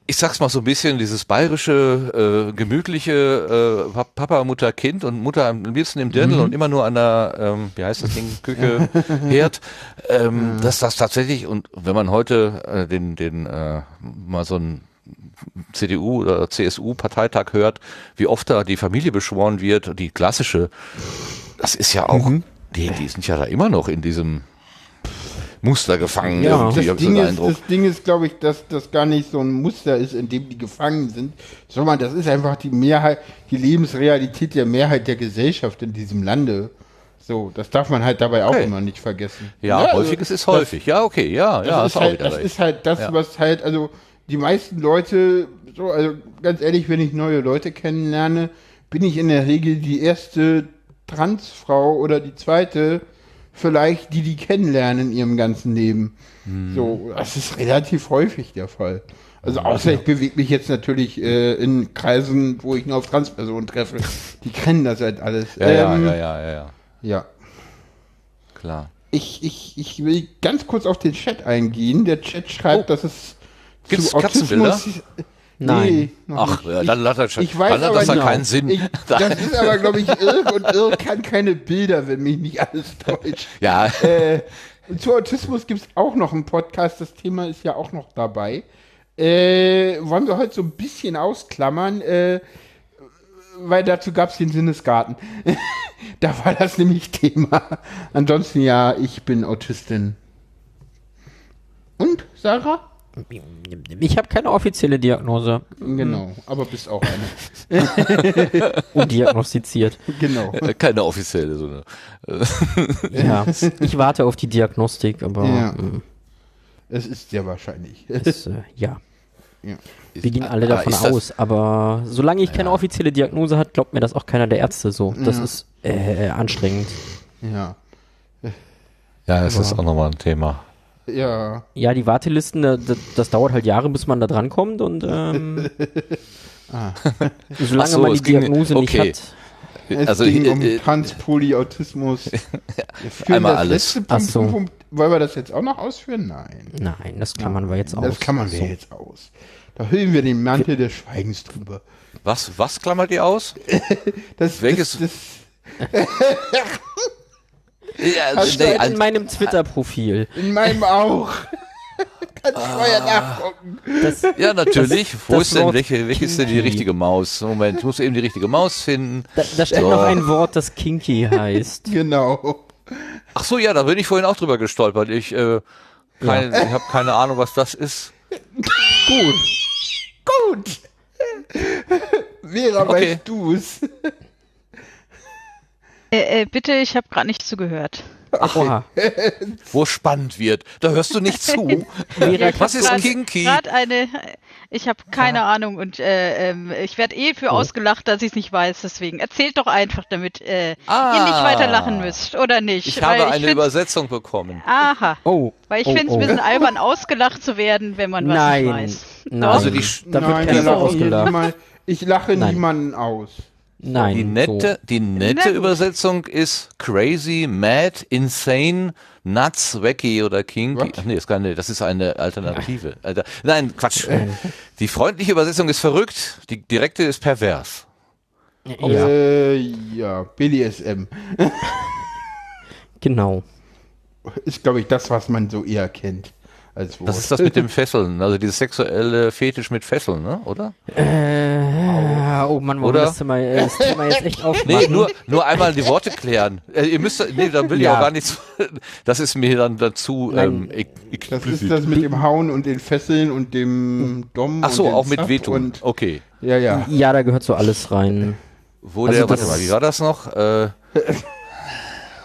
ich sag's mal so ein bisschen, dieses bayerische, äh, gemütliche äh, Pa- Papa, Mutter, Kind und Mutter am liebsten im Dirndl und immer nur an der, ähm, wie heißt das Ding, Küche, Herd, ähm, dass das tatsächlich, und wenn man heute äh, den, den äh, mal so ein CDU oder CSU-Parteitag hört, wie oft da die Familie beschworen wird, die klassische, das ist ja auch, die, die sind ja da immer noch in diesem Muster gefangen. Ja. Das Ding, ist, das Ding ist, glaube ich, dass das gar nicht so ein Muster ist, in dem die gefangen sind, sondern das ist einfach die Mehrheit, die Lebensrealität der Mehrheit der Gesellschaft in diesem Lande. So, das darf man halt dabei auch Okay. immer nicht vergessen. ja, also häufiges ist das- häufig. Ja, okay, ja, Das, ja, ist, halt, das recht. ist halt das, Ja. was halt, also die meisten Leute, so, also ganz ehrlich, wenn ich neue Leute kennenlerne, bin ich in der Regel die erste Transfrau oder die zweite, vielleicht die die kennenlernen in ihrem ganzen Leben. Hm. So, das ist relativ häufig der Fall. Also außer ich bewege mich jetzt natürlich äh, in Kreisen, wo ich nur auf Transpersonen treffe. Die kennen das halt alles. ja, ja, Ähm, ja, ja, ja, ja, ja. klar. Ich, ich, ich will ganz kurz auf den Chat eingehen. Der Chat schreibt, dass es Gibt's zu Katzenbilder? Nein. Nee, Ach, nicht. ja, dann hat er schon, ich weiß dann hat das ja nicht. keinen Sinn. Ich, das ist aber, glaube ich, Irk und Irk kann keine Bilder, wenn mich nicht alles täuscht. ja, Äh, und zu Autismus gibt es auch noch einen Podcast. Das Thema ist ja auch noch dabei. Äh, wollen wir heute so ein bisschen ausklammern, äh, weil dazu gab es den Sinnesgarten. da war das nämlich Thema. Ansonsten ja, ich bin Autistin. Und, Sarah? Ich habe keine offizielle Diagnose Genau, aber bist auch eine. undiagnostiziert. Genau. äh, keine offizielle, so eine. ja, ich warte auf die Diagnostik, aber Ja. ähm, Es ist sehr wahrscheinlich. es, äh, ja, Ja. wir gehen alle Aber davon das- aus. Aber solange ich keine offizielle Diagnose hat, glaubt mir das auch keiner der Ärzte so. Das Ja. ist äh, anstrengend. Ja. Ja, das ist auch nochmal ein Thema. Ja. Ja, die Wartelisten, das, das dauert halt Jahre, bis man da drankommt und ähm, solange Ach so, man die es ging- Diagnose okay. nicht hat. Es Also, ging äh, um äh, Transpolyautismus. Wir führen Einmal das alles. Punkt so. zum Punkt. Wollen wir das jetzt auch noch ausführen? Nein. Nein, das klammern wir jetzt aus. Das kann man So. ja jetzt aus. Da hüllen wir den Mantel des Schweigens drüber. Was, was klammert ihr aus? Das, Welches- Das, Ja, Hast du nee, In ein, meinem Twitter-Profil. das, in meinem auch. Kannst Ah. vorher nachgucken. Das, ja, natürlich. Wo das ist denn, welche, welche ist denn die richtige Maus? Moment, ich muss eben die richtige Maus finden. da, da steht So. noch ein Wort, das Kinky heißt. Genau. Ach so, ja, da bin ich vorhin auch drüber gestolpert. Ich, äh, kein, ich habe keine Ahnung, was das ist. Gut. Gut. Vera, Okay. weißt du's? Äh, äh, bitte, ich habe gerade nicht zugehört. Oha. wo es spannend wird. Da hörst du nicht zu. Was ist Grad- kinky? Grad eine, ich habe keine Ahnung und äh, ähm, ich werde eh für ausgelacht, dass ich es nicht weiß. Deswegen erzählt doch einfach, damit äh, ihr Ah. nicht weiter lachen müsst oder nicht. Ich habe eine find's- Übersetzung bekommen. Aha. Oh. Weil ich oh, finde es oh. ein bisschen albern, ausgelacht zu werden, wenn man was Nein. nicht weiß. Nein. Also die da wird Nein, keiner ich ausgelacht. ich lache Nein. niemanden aus. Nein. Die nette, die nette gut. Übersetzung ist crazy, mad, insane, nuts, wacky oder kinky. What? Ach nee, ist keine, das ist eine Alternative. Alter, nein, Quatsch. Die freundliche Übersetzung ist verrückt, die direkte ist pervers. Ja, Äh, ja, BDSM genau. ist, glaube ich, das, was man so eher kennt. Als Wort. Das ist das mit dem Fesseln, also dieses sexuelle Fetisch mit Fesseln, ne? oder? Äh, oh Mann, wollen wir Oder? das Thema, äh, das Thema jetzt echt aufmachen? Nee, nur, nur einmal die Worte klären. Äh, ihr müsst, nee, da will ich Ja. auch gar nichts, das ist mir dann dazu, Nein. ähm, ek- Das ist explizit. das mit dem Hauen und den Fesseln und dem Dom. Ach so, und auch mit Zap Wehtun. Und, Okay. ja, ja. Ja, da gehört so alles rein. Wo Also der, warte mal, wie war das noch? Äh,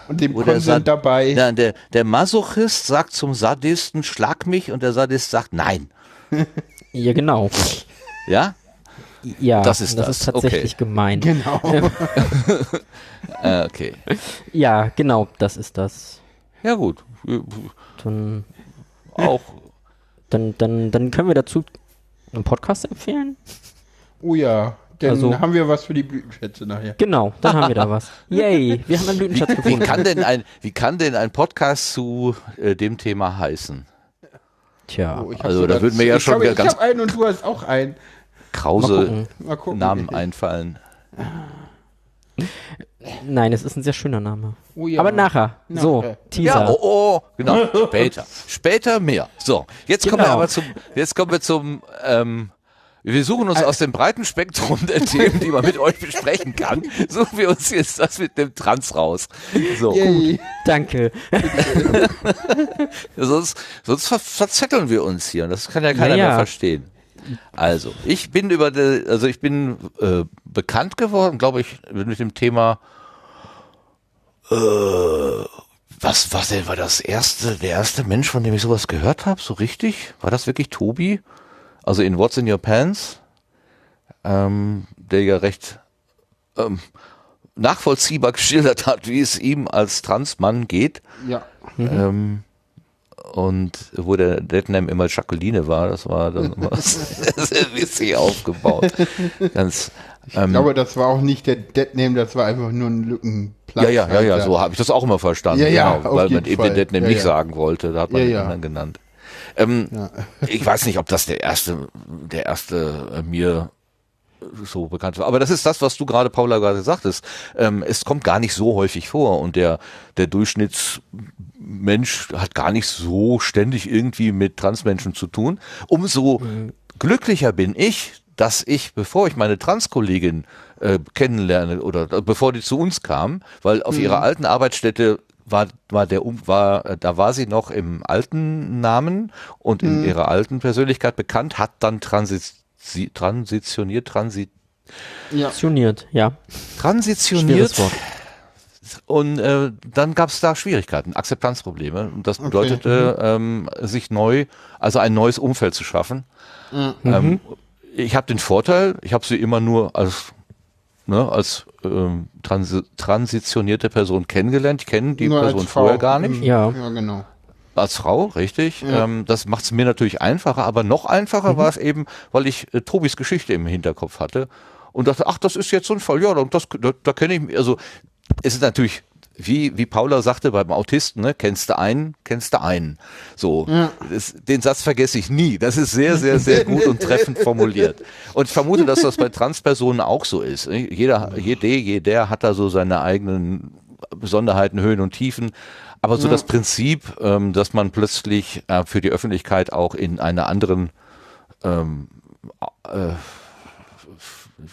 Und dem Konsent Sad- dabei. Der, der, der Masochist sagt zum Sadisten, schlag mich, und der Sadist sagt nein. Ja, genau. Ja? Ja, Das ist das das, ist tatsächlich gemein. Genau. Äh, okay. Ja, genau, das ist das. Ja, gut. Dann, Auch. dann, dann, dann können wir dazu einen Podcast empfehlen. Oh ja. Dann Also- haben wir was für die Blütenschätze nachher. Genau, dann haben wir da was. Yay, wir haben einen Blütenschatz Wie gefunden. kann denn ein, wie kann denn ein Podcast zu äh, dem Thema heißen? Tja, Oh, ich Also, da würden mir ja ich schon glaube, wieder ich ganz- habe einen und du hast auch einen. mal Krause gucken. Mal gucken. Namen einfallen. Nein, es ist ein sehr schöner Name. Oh ja. Aber nachher. So, Nachher. Teaser. Ja, oh, oh, genau. Später. Später mehr. So, jetzt kommen wir Genau. aber zum, jetzt kommen wir zum, ähm, wir suchen uns aus dem breiten Spektrum der Themen, die man mit euch besprechen kann, suchen wir uns jetzt das mit dem Trans raus. So. Yay. Danke. Sonst, sonst ver verzetteln wir uns hier und das kann ja keiner Ja, ja. mehr verstehen. Also, ich bin über die, also ich bin äh, bekannt geworden, glaube ich, mit dem Thema äh, was, was denn war das erste, der erste Mensch, von dem ich sowas gehört habe, so richtig? War das wirklich Tobi? Also in What's in Your Pants? Ähm, der ja recht ähm, nachvollziehbar geschildert hat, wie es ihm als Transmann geht. Ja. Ähm, und wo der Deadname immer Jacqueline war, das war dann immer sehr witzig aufgebaut. Ganz, ähm, Ich glaube, das war auch nicht der Deadname, das war einfach nur ein Lückenplatz. ja, ja, ja, ja, so habe ich das auch immer verstanden. Ja, ja, genau, weil man eben den Deadname Ja, nicht sagen wollte, da hat man den anderen genannt. Ähm, Ja. Ich weiß nicht, ob das der erste, der erste äh, mir so bekannt war. Aber das ist das, was du gerade, Paula, gerade sagtest. Ähm, es kommt gar nicht so häufig vor und der, der Durchschnittsmensch hat gar nicht so ständig irgendwie mit Transmenschen zu tun. Umso glücklicher bin ich, dass ich, bevor ich meine Transkollegin äh, kennenlerne oder äh, bevor die zu uns kam, weil auf ihrer alten Arbeitsstätte war, war der um, war, äh, da war sie noch im alten Namen und in ihrer alten Persönlichkeit bekannt, hat dann transi sie- transitioniert, transi ja. Aktioniert, ja. transitioniert und äh, dann gab es da Schwierigkeiten, Akzeptanzprobleme. Und das bedeutete, ähm, sich neu, also ein neues Umfeld zu schaffen. Ähm, ich habe den Vorteil, ich habe sie immer nur als ne, als ähm, transi transitionierte Person kennengelernt. Ich kenne die Nur Person vorher gar nicht. Mhm. Ja. Ja, genau. Als Frau, richtig. Ähm, das macht es mir natürlich einfacher, aber noch einfacher war es eben, weil ich äh, Tobis Geschichte im Hinterkopf hatte und dachte, ach, das ist jetzt so ein Fall, ja, das, da, da kenne ich mich, also es ist natürlich, wie, wie Paula sagte beim Autisten, ne, kennst du einen, kennst du einen. So, das, den Satz vergesse ich nie. Das ist sehr, sehr, sehr gut und treffend formuliert. Und ich vermute, dass das bei Transpersonen auch so ist. ne? Jeder, jede, jeder hat da so seine eigenen Besonderheiten, Höhen und Tiefen. Aber so das Prinzip, ähm, dass man plötzlich äh, für die Öffentlichkeit auch in einer anderen, ähm, äh,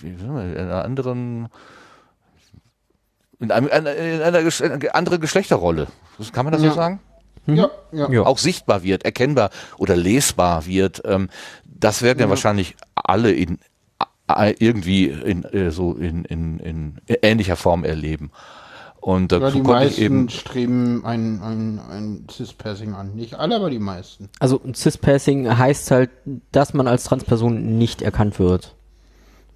in einer anderen, in, einer, in einer Gesch anderen Geschlechterrolle, kann man das Ja. so sagen? Ja, ja. Ja. Auch sichtbar wird, erkennbar oder lesbar wird. Ähm, das werden ja wahrscheinlich alle in irgendwie in, äh, so in, in, in ähnlicher Form erleben. Und da Ja, die meisten eben, streben ein, ein, ein Cis-Passing an. Nicht alle, aber die meisten. Also Cis-Passing heißt halt, dass man als Transperson nicht erkannt wird.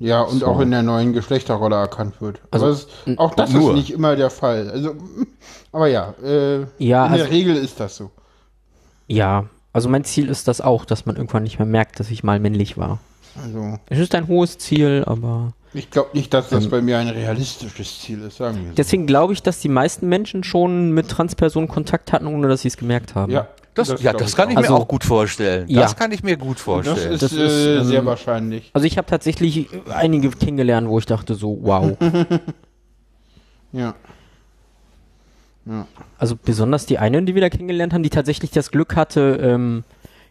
Ja, und So. auch in der neuen Geschlechterrolle erkannt wird. Also, aber es, auch das nur. ist nicht immer der Fall. Also, aber ja, äh, Ja, in also- der Regel ist das so. Ja, also mein Ziel ist das auch, dass man irgendwann nicht mehr merkt, dass ich mal männlich war. Also, Es ist ein hohes Ziel, aber ich glaube nicht, dass das Ähm, bei mir ein realistisches Ziel ist, sagen wir so. deswegen glaube ich, dass die meisten Menschen schon mit Transpersonen Kontakt hatten, ohne dass sie es gemerkt haben. Ja, das, ja, glaub das kann ich auch. mir Also- auch gut vorstellen. Ja. Das kann ich mir gut Das vorstellen. ist, Das ist, äh, ähm, sehr wahrscheinlich. Also ich habe tatsächlich einige kennengelernt, wo ich dachte so, wow. Ja. Ja. Also besonders die eine, die wir da kennengelernt haben, die tatsächlich das Glück hatte, ähm,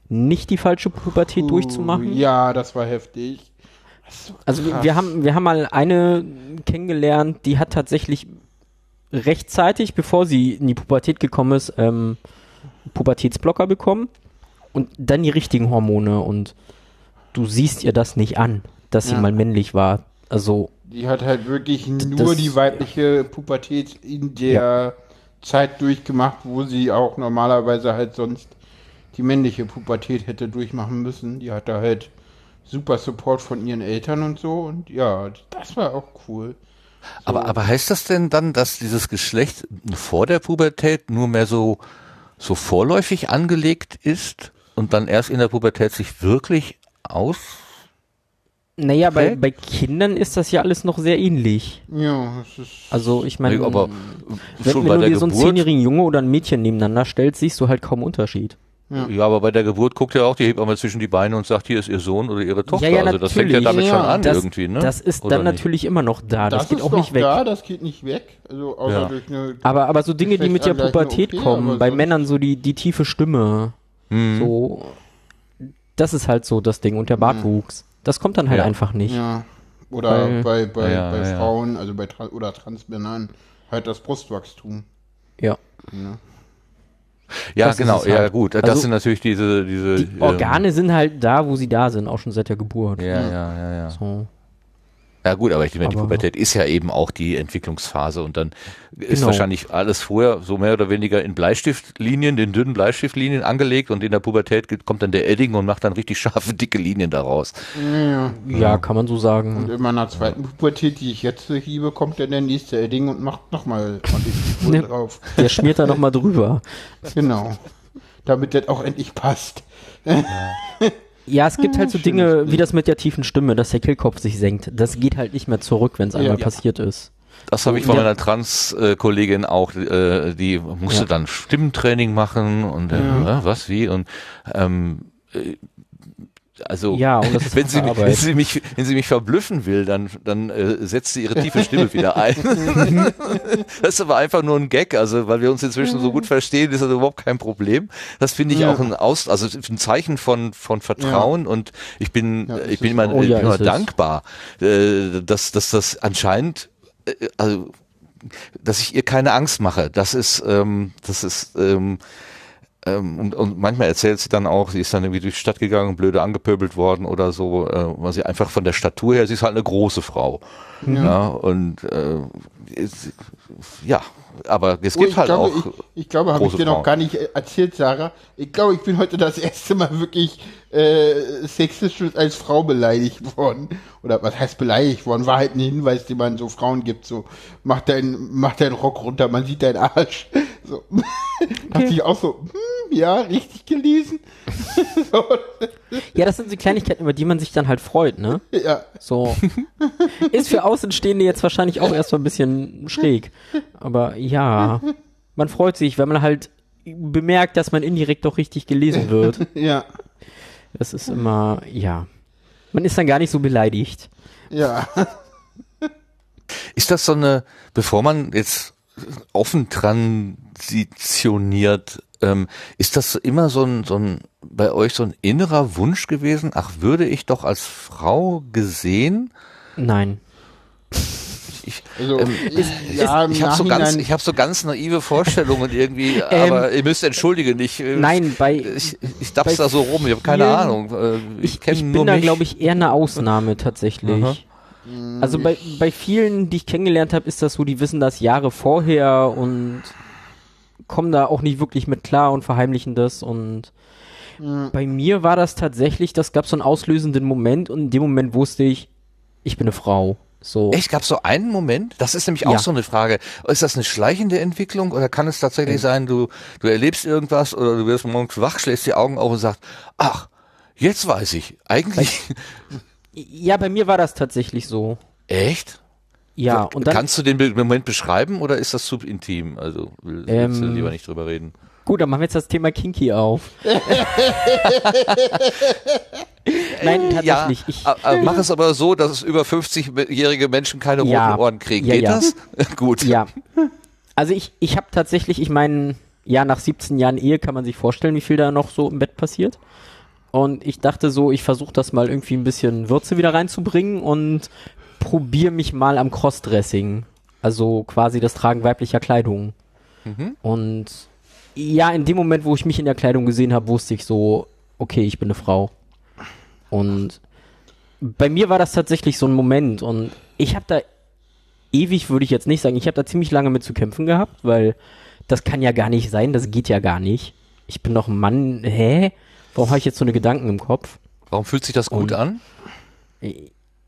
nicht die falsche Pubertät durchzumachen. Ja, das war heftig. Das war Also wir, wir haben wir haben mal eine kennengelernt, die hat tatsächlich rechtzeitig, bevor sie in die Pubertät gekommen ist, ähm, Pubertätsblocker bekommen und dann die richtigen Hormone und du siehst ihr das nicht an, dass sie Ja. mal männlich war. Also Die hat halt wirklich nur das- die weibliche Pubertät in der Zeit durchgemacht, wo sie auch normalerweise halt sonst die männliche Pubertät hätte durchmachen müssen. Die hatte halt super Support von ihren Eltern und so und ja, das war auch cool. Aber, aber heißt das denn dann, dass dieses Geschlecht vor der Pubertät nur mehr so, so vorläufig angelegt ist und dann erst in der Pubertät sich wirklich aus? naja, bei, bei Kindern ist das ja alles noch sehr ähnlich. Ja, das ist Also ich meine, aber wenn, schon wenn bei du der dir so einen Geburt. zehnjährigen Junge oder ein Mädchen nebeneinander stellst, siehst du halt kaum Unterschied. Ja, aber bei der Geburt guckt ja auch die Hebamme zwischen die Beine und sagt, hier ist ihr Sohn oder ihre Tochter. Ja, ja, also das fängt ja damit schon Ja, an das, irgendwie, ne? das ist Oder dann nicht? natürlich immer noch da. Das, geht ist auch nicht weg. Da, das geht nicht weg. Also außer Ja. durch eine Aber, aber so Dinge, die mit der Pubertät OP, kommen, bei Männern so die, die tiefe Stimme, Mhm. so, das ist halt so das Ding und der Bartwuchs. Das kommt dann halt Ja. einfach nicht. Ja. Oder Weil- bei, bei, Ja, bei ja, ja. Frauen, also bei Tra oder Transmännern, halt das Brustwachstum. Ja. Ja, das ist genau, ja halt. gut. Das Also, sind natürlich diese, diese Die Organe sind halt da, wo sie da sind, auch schon seit der Geburt. Ähm, ja, ja, ja, ja. So. Ja gut, aber ich meine, die Pubertät ist ja eben auch die Entwicklungsphase und dann ist Genau. wahrscheinlich alles vorher so mehr oder weniger in Bleistiftlinien, den dünnen Bleistiftlinien angelegt und in der Pubertät kommt dann der Edding und macht dann richtig scharfe, dicke Linien daraus. Ja. Ja, kann man so Und sagen. in meiner zweiten Pubertät, die ich jetzt liebe, kommt dann der nächste Edding und macht nochmal ordentlich die Spur Ne. drauf. Der schmiert da nochmal drüber. Genau. Damit das auch endlich passt. Ja, es gibt halt so schönes Dinge wie das mit der tiefen Stimme, dass der Kehlkopf sich senkt. Das geht halt nicht mehr zurück, wenn es einmal Ja. passiert ist. Das habe ich von Ja. meiner Trans-Kollegin auch, äh, die musste Ja. dann Stimmtraining machen und äh, Ja. äh, was, wie und ähm, äh, also Ja, wenn sie, wenn sie mich wenn sie mich verblüffen will, dann dann äh, setzt sie ihre tiefe Stimme wieder ein. das ist aber einfach nur ein Gag, also weil wir uns inzwischen so gut verstehen, ist das überhaupt kein Problem. Das finde ich Ja. auch ein Aus, also ein Zeichen von von Vertrauen und ich bin Ja, ich bin immer. Oh ja, ich bin immer dankbar, äh, dass dass das anscheinend äh, also dass ich ihr keine Angst mache. Das ist, ähm, das ist, ähm, ähm, und, und manchmal erzählt sie dann auch, sie ist dann irgendwie durch die Stadt gegangen, blöde angepöbelt worden oder so, äh, weil sie einfach von der Statur her, sie ist halt eine große Frau. Ja, und äh, ist, ja, aber es Oh, gibt halt glaube, auch. ich, ich glaube, habe ich dir noch Frauen. gar nicht äh, erzählt, Sarah. Ich glaube, ich bin heute das erste Mal wirklich äh, sexistisch als Frau beleidigt worden. Oder was heißt beleidigt worden? War halt ein Hinweis, den man so Frauen gibt. So, mach deinen mach deinen Rock runter, man sieht deinen Arsch. So. Dachte ich auch so, hm, ja, richtig gelesen. so, Ja, das sind so Kleinigkeiten, über die man sich dann halt freut, ne? ja. So. Ist für Außenstehende jetzt wahrscheinlich auch erstmal ein bisschen schräg. Aber ja, man freut sich, wenn man halt bemerkt, dass man indirekt doch richtig gelesen wird. Ja, Das ist immer, ja. Man ist dann gar nicht so beleidigt. ja. Ist das so eine, bevor man jetzt offen transitioniert, ähm, ist das immer so ein, so ein, bei euch so ein innerer Wunsch gewesen? Ach, würde ich doch als Frau gesehen? Nein. Ich, Also, ähm, ja, ich habe so ganz, ich habe so ganz naive Vorstellungen irgendwie, aber ihr müsst entschuldigen, ich, äh, Ähm, Nein, bei, ich, ich daps da so rum, ich habe keine Ahnung. Äh, ich ich, ich nur bin da, glaube ich, eher eine Ausnahme tatsächlich. Aha. Also bei, bei vielen, die ich kennengelernt habe, ist das so, die wissen das Jahre vorher und kommen da auch nicht wirklich mit klar und verheimlichen das und bei mir war das tatsächlich, das gab so einen auslösenden Moment und in dem Moment wusste ich, ich bin eine Frau. So. Echt, gab es so einen Moment? Das ist nämlich auch Ja. so eine Frage. Ist das eine schleichende Entwicklung oder kann es tatsächlich sein, du, du erlebst irgendwas oder du wirst morgens wach, schlägst die Augen auf und sagst, ach, jetzt weiß ich. Eigentlich, Ja, bei mir war das tatsächlich so. echt? Ja, und dann, Kannst du den Moment beschreiben oder ist das zu intim? Also will, willst du Ähm, lieber nicht drüber reden? gut, dann machen wir jetzt das Thema Kinky auf. Nein, tatsächlich. ich, a- a- mach es aber so, dass es über 50-jährige Menschen keine roten Ja. Ohren kriegen. Ja, Geht ja. das? Gut. Ja. Also ich, ich habe tatsächlich, ich meine, ja, nach 17 Jahren Ehe kann man sich vorstellen, wie viel da noch so im Bett passiert. Und ich dachte so, ich versuche das mal irgendwie ein bisschen Würze wieder reinzubringen und probiere mich mal am Crossdressing. Also quasi das Tragen weiblicher Kleidung. Und ja, in dem Moment, wo ich mich in der Kleidung gesehen habe, wusste ich so, okay, ich bin eine Frau. Und bei mir war das tatsächlich so ein Moment und ich habe da ewig würde ich jetzt nicht sagen. Ich habe da ziemlich lange mit zu kämpfen gehabt, weil das kann ja gar nicht sein, das geht ja gar nicht. Ich bin doch ein Mann, hä? Warum habe ich jetzt so eine Gedanken im Kopf? Warum fühlt sich das gut Und- an?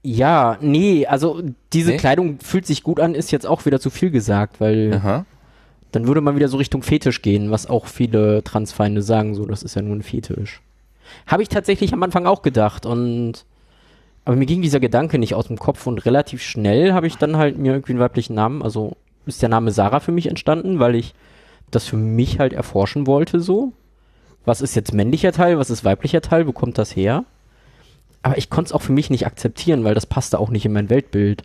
Ja, nee, also diese Nee? Kleidung fühlt sich gut an, ist jetzt auch wieder zu viel gesagt, weil Aha. dann würde man wieder so Richtung Fetisch gehen, was auch viele Transfeinde sagen, so, das ist ja nur ein Fetisch. Habe ich tatsächlich am Anfang auch gedacht und aber mir ging dieser Gedanke nicht aus dem Kopf und relativ schnell habe ich dann halt mir irgendwie einen weiblichen Namen, also ist der Name Sarah für mich entstanden, weil ich das für mich halt erforschen wollte so. Was ist jetzt männlicher Teil, was ist weiblicher Teil, wo kommt das her? Aber ich konnte es auch für mich nicht akzeptieren, weil das passte auch nicht in mein Weltbild.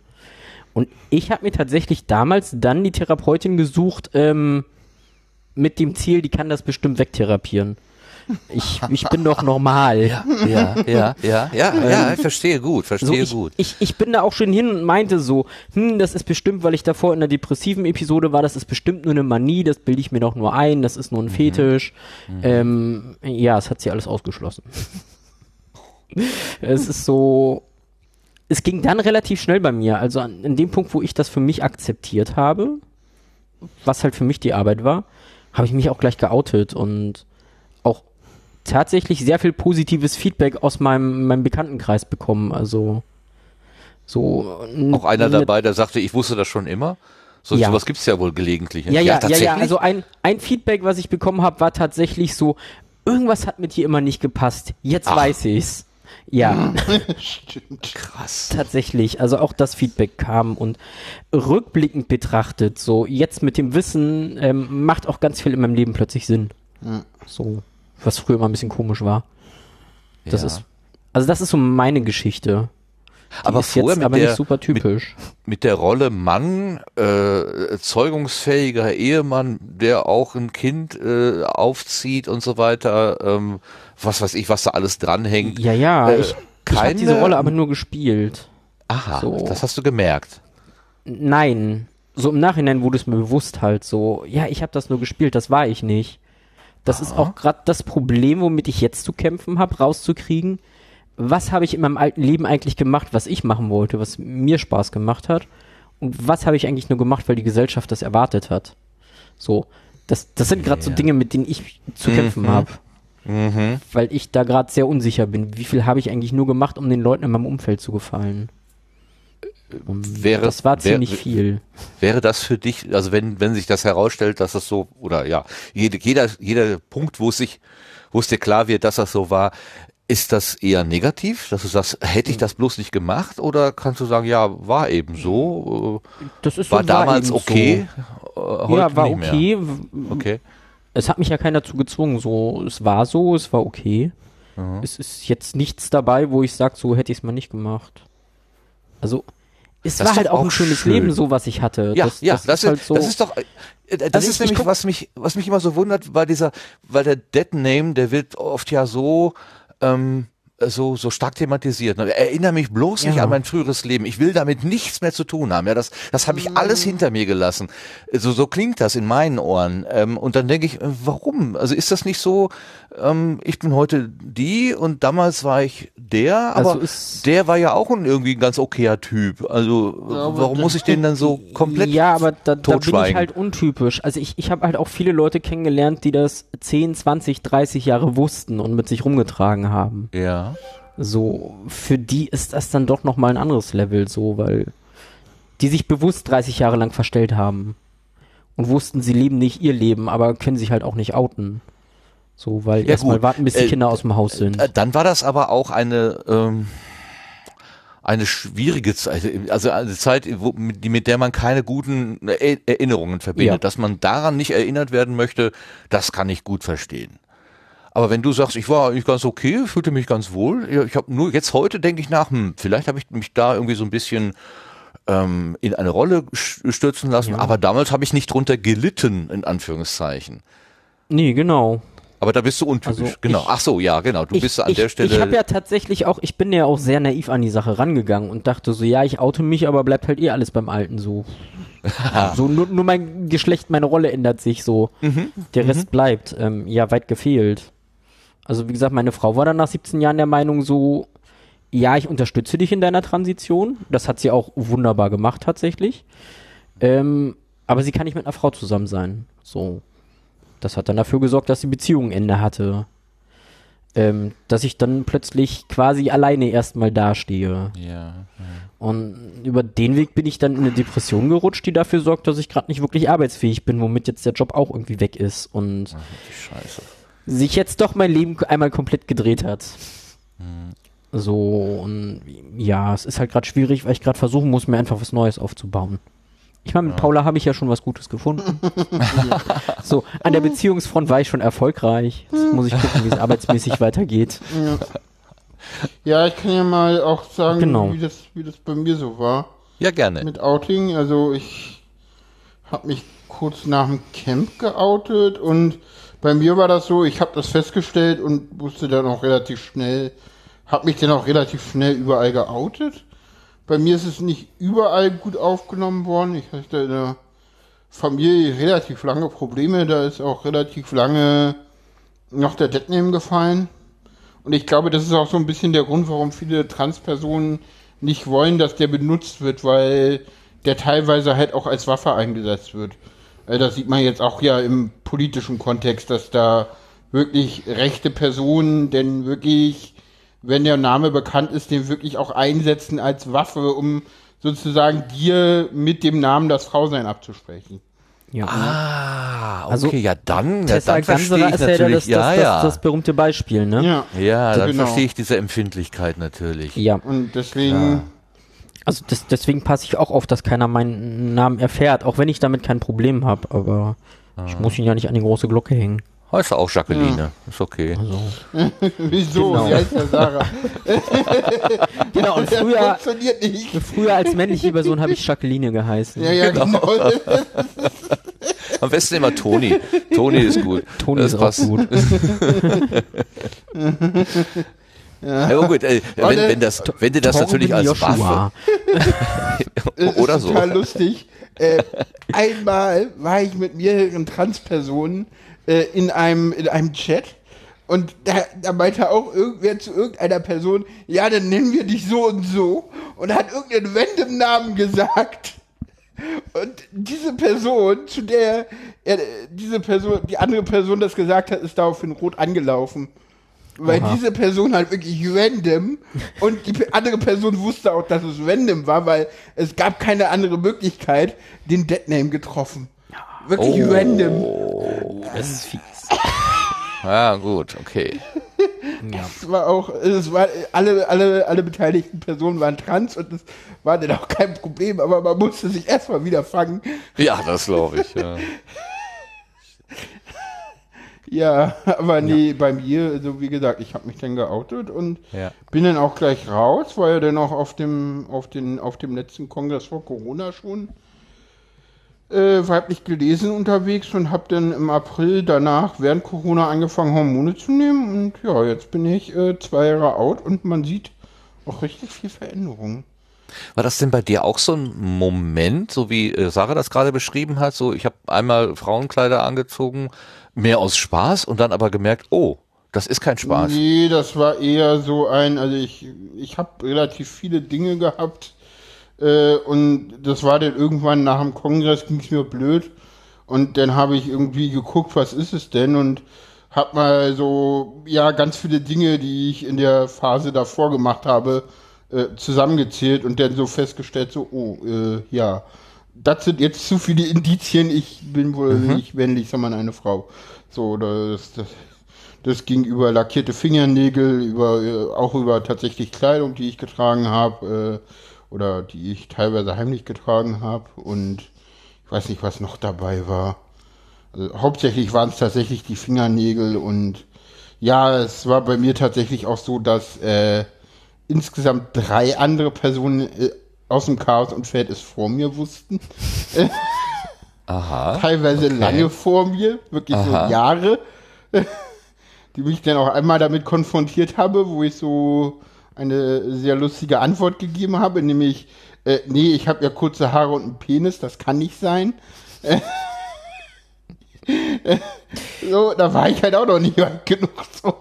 Und ich habe mir tatsächlich damals dann die Therapeutin gesucht, ähm, mit dem Ziel, die kann das bestimmt wegtherapieren. Ich, ich bin doch normal. Ja, ja, ja, ja, ja, ich verstehe gut, So, verstehe ich, gut. Ich, ich bin da auch schon hin und meinte so, hm, das ist bestimmt, weil ich davor in einer depressiven Episode war, das ist bestimmt nur eine Manie, das bilde ich mir doch nur ein, das ist nur Mhm. ein Fetisch. Ähm, ja, es hat sie alles ausgeschlossen. es ist so, es ging dann relativ schnell bei mir, also an, an dem Punkt, wo ich das für mich akzeptiert habe, was halt für mich die Arbeit war, habe ich mich auch gleich geoutet und tatsächlich sehr viel positives Feedback aus meinem, meinem Bekanntenkreis bekommen. Also so Auch einer ne- dabei, der sagte, ich wusste das schon immer. So, Ja. Sowas gibt's ja wohl gelegentlich. Ja, ja, ja, tatsächlich. ja. Also ein, ein Feedback, was ich bekommen habe, war tatsächlich so, irgendwas hat mit dir immer nicht gepasst. Jetzt Ach. weiß ich's. Ja, krass. tatsächlich. Also auch das Feedback kam und rückblickend betrachtet, so jetzt mit dem Wissen, ähm, macht auch ganz viel in meinem Leben plötzlich Sinn. So, was früher immer ein bisschen komisch war. Das Ja. ist, also das ist so meine Geschichte. Die aber ist vorher jetzt mit aber der, nicht super typisch. mit der Rolle Mann, äh, zeugungsfähiger Ehemann, der auch ein Kind äh, aufzieht und so weiter, ähm, was weiß ich, was da alles dranhängt. ja, ja, äh, ich, ich habe diese keine- Rolle aber nur gespielt. Aha, so. das hast du gemerkt. Nein, so im Nachhinein wurde es mir bewusst halt so, ja, ich habe das nur gespielt, das war ich nicht. Das ist auch gerade das Problem, womit ich jetzt zu kämpfen habe, rauszukriegen, was habe ich in meinem alten Leben eigentlich gemacht, was ich machen wollte, was mir Spaß gemacht hat und was habe ich eigentlich nur gemacht, weil die Gesellschaft das erwartet hat. So, das, das sind gerade so Ja. Dinge, mit denen ich zu kämpfen Mhm. habe, Mhm. weil ich da gerade sehr unsicher bin. Wie viel habe ich eigentlich nur gemacht, um den Leuten in meinem Umfeld zu gefallen? Wäre- das war ziemlich viel. Wäre das für dich, also wenn, wenn sich das herausstellt, dass das so, oder ja, jede, jeder, jeder Punkt, wo es sich, wo es dir klar wird, dass das so war, ist das eher negativ, dass du sagst, hätte ich das bloß nicht gemacht, oder kannst du sagen, ja, war eben so, Das ist äh, war so, damals eben okay, So. äh, Ja, war okay. Okay. Es hat mich ja keiner dazu gezwungen. So, es war so, es war okay. Mhm. Es ist jetzt nichts dabei, wo ich sage, so hätte ich es mal nicht gemacht. Also, es Das war halt auch ein schönes schön. Leben, so was ich hatte. Ja, das, ja, das, das, ist halt so. das ist doch, äh, das Also ist ich- nämlich, was mich, was mich immer so wundert, weil dieser, weil der Dead Name, der wird oft ja so, ähm, äh, so, so stark thematisiert. Ne? Erinnere mich bloß nicht Ja. an mein früheres Leben. Ich will damit nichts mehr zu tun haben. Ja, das, das habe ich alles hinter mir gelassen. So, so klingt das in meinen Ohren. Ähm, und dann denke ich, äh, warum? Also ist das nicht so, ähm, ich bin heute die und damals war ich der, aber Also der war ja auch ein irgendwie ein ganz okayer Typ. Also aber warum muss ich den dann so komplett Ja, aber da, da bin ich halt untypisch. Also ich, ich habe halt auch viele Leute kennengelernt, die das 10, 20, 30 Jahre wussten und mit sich rumgetragen haben. Ja. So, für die ist das dann doch nochmal ein anderes Level, so, weil die sich bewusst 30 Jahre lang verstellt haben und wussten, sie leben nicht ihr Leben, aber können sich halt auch nicht outen. So, weil Ja, erstmal warten, bis die Äh, Kinder aus dem Haus sind. Äh, Dann war das aber auch eine ähm, eine schwierige Zeit, also eine Zeit, wo, mit, mit der man keine guten Er- Erinnerungen verbindet. Ja. Dass man daran nicht erinnert werden möchte, das kann ich gut verstehen. Aber wenn du sagst, ich war eigentlich ganz okay, fühlte mich ganz wohl, ja, ich habe nur jetzt heute denke ich nach, hm, vielleicht habe ich mich da irgendwie so ein bisschen ähm, in eine Rolle stürzen lassen, aber damals habe ich nicht drunter gelitten, in Anführungszeichen. nee, genau. Aber da bist du untypisch, Also genau. ich- Ach so, ja, genau. Du ich, bist an ich, der Stelle. Ich habe ja tatsächlich auch, ich bin ja auch sehr naiv an die Sache rangegangen und dachte so, ja, ich oute mich, aber bleibt halt eh alles beim Alten so. so nur, nur mein Geschlecht, meine Rolle ändert sich so. Mhm. Der Rest bleibt. Ähm, ja, weit gefehlt. Also wie gesagt, meine Frau war dann nach 17 Jahren der Meinung so, ja, ich unterstütze dich in deiner Transition. Das hat sie auch wunderbar gemacht tatsächlich. Ähm, aber sie kann nicht mit einer Frau zusammen sein. So. Das hat dann dafür gesorgt, dass die Beziehung ein Ende hatte. Ähm, dass ich dann plötzlich quasi alleine erstmal dastehe. ja. Und über den Weg bin ich dann in eine Depression gerutscht, die dafür sorgt, dass ich gerade nicht wirklich arbeitsfähig bin, womit jetzt der Job auch irgendwie weg ist und Scheiße. Sich jetzt doch mein Leben einmal komplett gedreht hat. So, und ja, es ist halt gerade schwierig, weil ich gerade versuchen muss, mir einfach was Neues aufzubauen. Ich meine, mit Paula habe ich ja schon was Gutes gefunden. so, an der Beziehungsfront war ich schon erfolgreich. Jetzt muss ich gucken, wie es arbeitsmäßig weitergeht. Ja, ich kann ja mal auch sagen, Genau. wie, das, wie das bei mir so war Ja, gerne. mit Outing. Also ich habe mich kurz nach dem Camp geoutet und bei mir war das so, ich habe das festgestellt und wusste dann auch relativ schnell, habe mich dann auch relativ schnell überall geoutet. Bei mir ist es nicht überall gut aufgenommen worden. Ich hatte in der Familie relativ lange Probleme. Da ist auch relativ lange noch der Deadname gefallen. Und ich glaube, das ist auch so ein bisschen der Grund, warum viele Transpersonen nicht wollen, dass der benutzt wird, weil der teilweise halt auch als Waffe eingesetzt wird. Äh, Das sieht man jetzt auch ja im politischen Kontext, dass da wirklich rechte Personen denn wirklich, wenn der Name bekannt ist, den wirklich auch einsetzen als Waffe, um sozusagen dir mit dem Namen das Frausein abzusprechen. Ja. Ah, okay, Also, ja dann, ja, dann verstehe ich das, natürlich, das, ja, das, ja. das berühmte Beispiel, ne? Ja. ja, dann genau. verstehe ich diese Empfindlichkeit natürlich. Ja. Und deswegen, Also das, deswegen passe ich auch auf, dass keiner meinen Namen erfährt, auch wenn ich damit kein Problem habe, aber ich muss ihn ja nicht an die große Glocke hängen. Heißt auch Jacqueline, ist okay. wieso? Genau. Wie heißt der Sarah? Genau, und früher, funktioniert nicht. früher als männliche Person habe ich Jacqueline geheißen. Ja, ja, genau. Am besten immer Toni. Toni ist gut. Toni Das ist passt. auch gut. Ja, gut, äh, wenn, wenn, das, wenn du das Torben natürlich als Joshua. Es Oder ist so. total lustig. Äh, einmal war ich mit mehreren Transpersonen äh, in einem in einem Chat und da, da meinte auch irgendwer zu irgendeiner Person, ja, dann nennen wir dich so und so und hat irgendeinen random Namen gesagt. Und diese Person, zu der er, diese Person, die andere Person das gesagt hat, ist daraufhin rot angelaufen. Weil Oha. diese Person halt wirklich random und die andere Person wusste auch, dass es random war, weil es gab keine andere Möglichkeit, den Deadname getroffen. Wirklich Oh. random. Das ist fies. Ja, gut, okay. Ja. Es war auch, es war, alle, alle, alle beteiligten Personen waren trans und es war dann auch kein Problem, aber man musste sich erstmal wieder fangen. Ja, das glaube ich. Ja. Ja, aber nee, bei mir, also wie gesagt, ich habe mich dann geoutet und Ja. bin dann auch gleich raus, war ja dann auch auf dem, auf den, auf dem letzten Kongress vor Corona schon. äh, weiblich gelesen unterwegs und habe dann im April danach während Corona angefangen, Hormone zu nehmen. Und ja, jetzt bin ich äh, zwei Jahre out und man sieht auch richtig viel Veränderung. War das denn bei dir auch so ein Moment, so wie äh, Sarah das gerade beschrieben hat? So, ich habe einmal Frauenkleider angezogen, mehr aus Spaß und dann aber gemerkt, oh, das ist kein Spaß. Nee, das war eher so ein, also ich, ich habe relativ viele Dinge gehabt äh, und das war dann irgendwann nach dem Kongress ging es mir blöd und dann habe ich irgendwie geguckt, was ist es denn und hab mal so, ja, ganz viele Dinge, die ich in der Phase davor gemacht habe, äh, zusammengezählt und dann so festgestellt, so, oh, äh, ja, das sind jetzt zu viele Indizien, ich bin wohl Mhm. nicht männlich, sondern eine Frau. So, das, das, das ging über lackierte Fingernägel, über äh, auch über tatsächlich Kleidung, die ich getragen habe äh, oder die ich teilweise heimlich getragen habe und ich weiß nicht, was noch dabei war. Also, hauptsächlich waren es tatsächlich die Fingernägel und ja, es war bei mir tatsächlich auch so, dass äh, insgesamt drei andere Personen äh, aus dem Chaos und Feld es vor mir wussten. Aha. Teilweise okay. lange vor mir, wirklich Aha. so Jahre, die mich dann auch einmal damit konfrontiert habe, wo ich so eine sehr lustige Antwort gegeben habe, nämlich, äh, nee, ich habe ja kurze Haare und einen Penis, das kann nicht sein. so, da war ich halt auch noch nicht weit genug. So.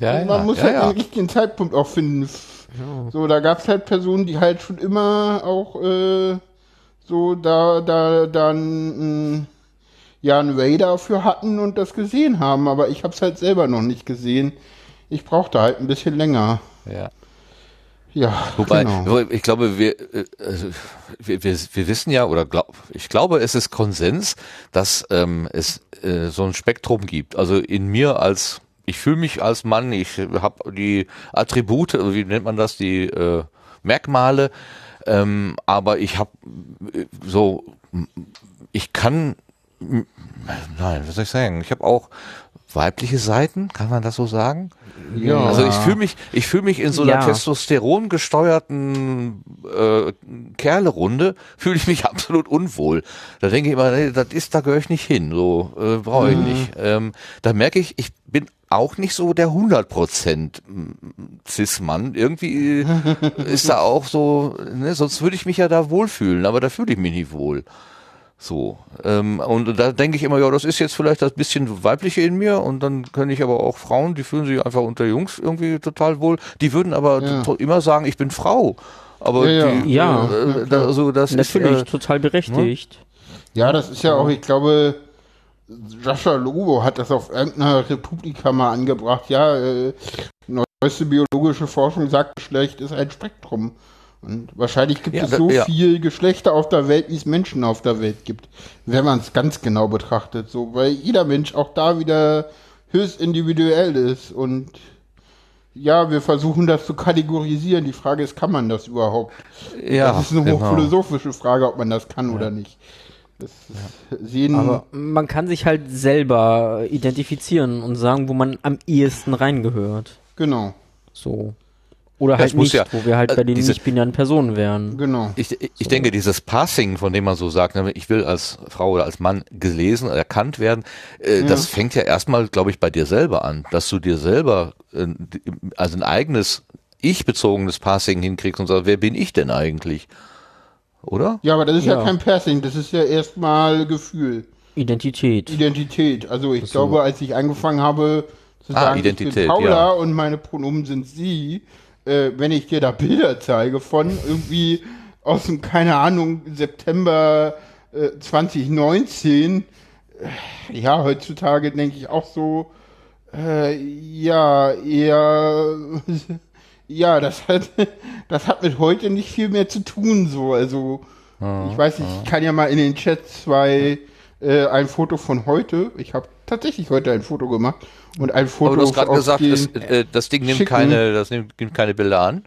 Ja, Und man ja, muss ja, halt ja. den richtigen Zeitpunkt auch finden. So, da gab es halt Personen, die halt schon immer auch äh, so da, da, dann mh, ja einen Way dafür hatten und das gesehen haben, aber ich habe es halt selber noch nicht gesehen. Ich brauchte halt ein bisschen länger. Ja. Ja, Wobei, genau. ich glaube, wir, äh, also, wir, wir, wir wissen ja, oder glaub, ich glaube, es ist Konsens, dass ähm, es äh, so ein Spektrum gibt. Also in mir als, ich fühle mich als Mann, ich habe die Attribute, also wie nennt man das, die äh, Merkmale, ähm, aber ich habe so, ich kann, nein, was soll ich sagen, ich habe auch weibliche Seiten, kann man das so sagen? ja. Also ich fühle mich, ich fühle mich in so einer Ja. Testosteron gesteuerten äh, Kerlerunde, fühle ich mich absolut unwohl. Da denke ich immer, nee, das ist, da gehöre ich nicht hin, so äh, brauche ich nicht. Ähm, da merke ich, ich bin auch nicht so der 100% Cis-Mann. Irgendwie äh, ist da auch so, ne, sonst würde ich mich ja da wohlfühlen, aber da fühle ich mich nicht wohl. So. Ähm, und da denke ich immer, ja, das ist jetzt vielleicht das bisschen weibliche in mir und dann kann ich aber auch Frauen, die fühlen sich einfach unter Jungs irgendwie total wohl. Die würden aber Ja. immer sagen, ich bin Frau. Aber Ja, ja. die, Ja. äh, da, also das Natürlich, ist, äh, total berechtigt. Ja, das ist ja auch, ich glaube, Sascha Lobo hat das auf irgendeiner Republika mal angebracht. Ja, äh, neueste biologische Forschung sagt, Geschlecht ist ein Spektrum. Und wahrscheinlich gibt Ja, es so ja. viel Geschlechter auf der Welt, wie es Menschen auf der Welt gibt. Wenn man es ganz genau betrachtet, so, weil jeder Mensch auch da wieder höchst individuell ist. Und ja, wir versuchen das zu kategorisieren. Die Frage ist, kann man das überhaupt? ja, das ist eine genau. hochphilosophische Frage, ob man das kann oder nicht. Aber man kann sich halt selber identifizieren und sagen, wo man am ehesten reingehört. genau, So. Oder Ja, halt nicht, ja- wo wir halt äh, bei den diese- nicht-binären Personen wären. genau. Ich, ich ich denke, dieses Passing, von dem man so sagt, ne, ich will als Frau oder als Mann gelesen, erkannt werden, äh, das fängt ja erstmal, glaube ich, bei dir selber an, dass du dir selber äh, also ein eigenes ich-bezogenes Passing hinkriegst und sagst, wer bin ich denn eigentlich? Oder? Ja, aber das ist ja, Ja. kein Passing, das ist ja erstmal Gefühl, Identität. Identität. Also ich glaube, als ich angefangen habe zu Ah, sagen, ich bin Identität, Paula ja. und meine Pronomen sind sie, äh, wenn ich dir da Bilder zeige von irgendwie aus dem, keine Ahnung, September äh, 2019, äh, ja, heutzutage denke ich auch so, äh, ja, eher, ja, das hat, das hat mit heute nicht viel mehr zu tun, so, also, ich weiß nicht, ich kann ja mal in den Chat zwei, äh, ein Foto von heute, ich habe tatsächlich heute ein Foto gemacht und ein Foto Aber du hast gerade auf gesagt, den- das, äh, das Ding nimmt schicken- keine, das nimmt, nimmt keine Bilder an.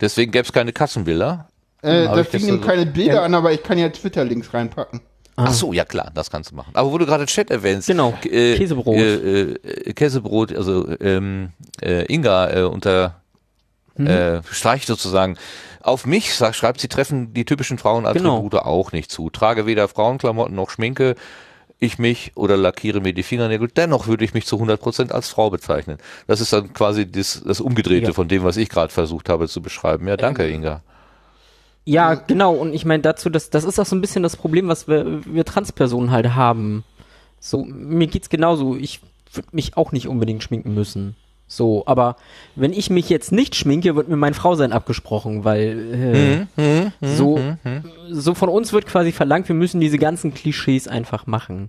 Deswegen gäbe es keine Katzenbilder. Äh, das Ding nimmt so- keine Bilder an, aber ich kann ja Twitter-Links reinpacken. Ach so, ja klar, das kannst du machen. Aber wo du gerade Chat erwähnst, Genau, äh, Käsebrot. Äh, äh, Käsebrot, also ähm, äh, Inga äh, unter äh, streicht sozusagen. Auf mich, sagt, schreibt sie, treffen die typischen Frauenattribute auch nicht zu. Trage weder Frauenklamotten noch Schminke, ich mich oder lackiere mir die Fingernägel, dennoch würde ich mich zu 100% als Frau bezeichnen. Das ist dann quasi das, das Umgedrehte Ja. von dem, was ich gerade versucht habe zu beschreiben. Ja, danke, Inga. Ja, genau. Und ich meine dazu, das, das ist auch so ein bisschen das Problem, was wir, wir Transpersonen halt haben. So, mir geht's genauso. Ich würde mich auch nicht unbedingt schminken müssen. So, aber wenn ich mich jetzt nicht schminke, wird mir mein Frausein abgesprochen, weil äh, so, so von uns wird quasi verlangt, wir müssen diese ganzen Klischees einfach machen.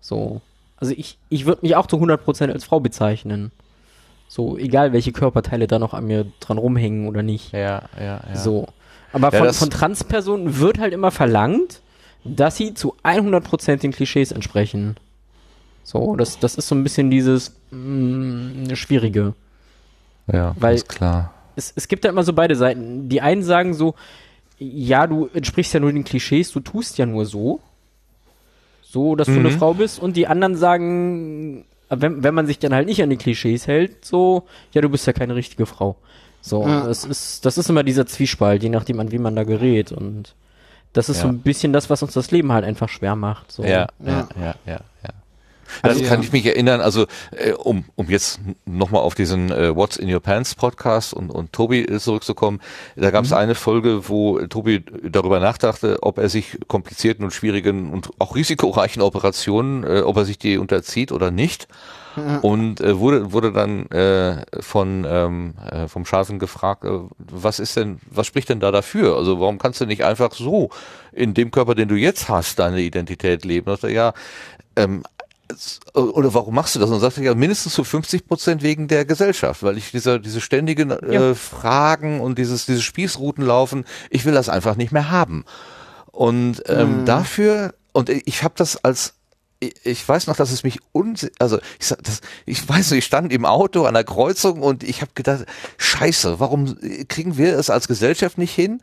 So. Also ich, ich würde mich auch zu 100% als Frau bezeichnen. So, egal welche Körperteile da noch an mir dran rumhängen oder nicht. Ja, ja, ja. So. Aber Ja, von, von Transpersonen wird halt immer verlangt, dass sie zu 100% den Klischees entsprechen. So, das, das ist so ein bisschen dieses mh, Schwierige. Ja, Weil- ist klar. Es, es gibt ja immer so beide Seiten. Die einen sagen so, ja, du entsprichst ja nur den Klischees, du tust ja nur so. So, dass du eine Mhm. Frau bist. Und die anderen sagen, wenn, wenn man sich dann halt nicht an die Klischees hält, so, ja, du bist ja keine richtige Frau. So, Ja. das ist, das ist immer dieser Zwiespalt, je nachdem, an wen man da gerät. Und das ist so Ja. ein bisschen das, was uns das Leben halt einfach schwer macht. So. Ja, ja, Ja. ja, ja, ja. Das Also- kann Ja. ich mich erinnern, also äh, um, um jetzt nochmal auf diesen äh, What's in Your Pants Podcast und, und Tobi äh, zurückzukommen, da gab es Mhm. eine Folge, wo Tobi darüber nachdachte, ob er sich komplizierten und schwierigen und auch risikoreichen Operationen, äh, ob er sich die unterzieht oder nicht. Und äh, wurde wurde dann äh, von ähm, äh, vom Schafen gefragt, äh, was ist denn, was spricht denn da dafür? Also warum kannst du nicht einfach so in dem Körper, den du jetzt hast, deine Identität leben? Und ja, ähm, oder warum machst du das? Und dann sagte er ja mindestens zu 50 Prozent wegen der Gesellschaft, weil ich dieser diese ständigen äh, Ja. Fragen und dieses diese Spießruten laufen, ich will das einfach nicht mehr haben. Und ähm, dafür und ich habe das als ich- weiß noch, dass es mich uns also ich sag das ich weiß nicht, ich stand im Auto an der Kreuzung und ich habe gedacht, Scheiße, warum kriegen wir es als Gesellschaft nicht hin?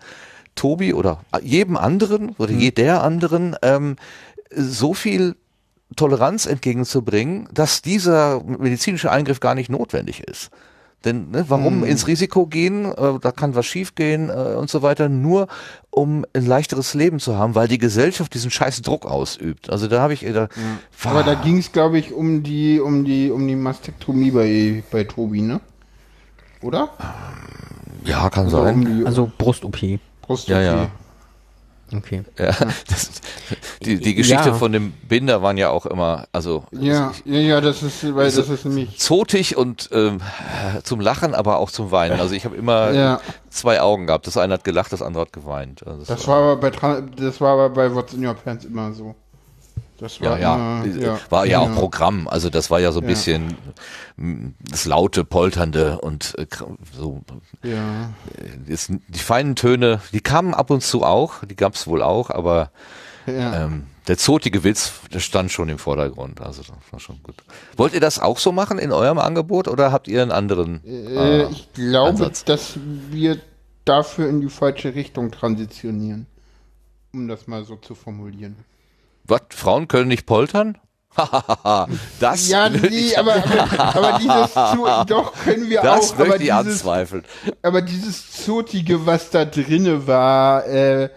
Tobi oder jedem anderen oder jeder anderen ähm, so viel Toleranz entgegenzubringen, dass dieser medizinische Eingriff gar nicht notwendig ist. Denn ne, warum ins Risiko gehen, äh, da kann was schiefgehen äh, und so weiter, nur um ein leichteres Leben zu haben, weil die Gesellschaft diesen scheiß Druck ausübt. Also da habe ich, äh, da, Aber da ging es, glaube ich, um die, um die, um die Mastektomie bei, bei Tobi, ne? Oder? ja, kann um sein. die Also Brust-OP. Brust Ja, ja. Okay. Ja, das, die, die Geschichte Ja. von dem Binder waren ja auch immer, also Ja, ja, ja, das ist, weil Also- das ist nämlich. zotig und ähm, zum Lachen, aber auch zum Weinen. Also ich habe immer Ja. zwei Augen gehabt. Das eine hat gelacht, das andere hat geweint. Also Das war aber bei das war aber bei What's in Your Pants immer so. Das ja, war ja, immer, war ja, auch Programm. Also das war ja so ein Ja. bisschen mm, das laute, polternde und äh, so Ja. äh, ist, die feinen Töne, die kamen ab und zu auch, die gab es wohl auch, aber ja. ähm, der zotige Witz, der stand schon im Vordergrund. Also das war schon gut. Wollt ihr das auch so machen in eurem Angebot oder habt ihr einen anderen? Äh, Ah, ich glaube, Ansatz. dass wir dafür in die falsche Richtung transitionieren. Um das mal so zu formulieren. Was? Frauen können nicht poltern? das Ja, nee, aber, aber, aber dieses zu, doch können wir das auch, aber möchte ich dieses, anzweifeln. aber dieses Zotige, was da drinne war, äh,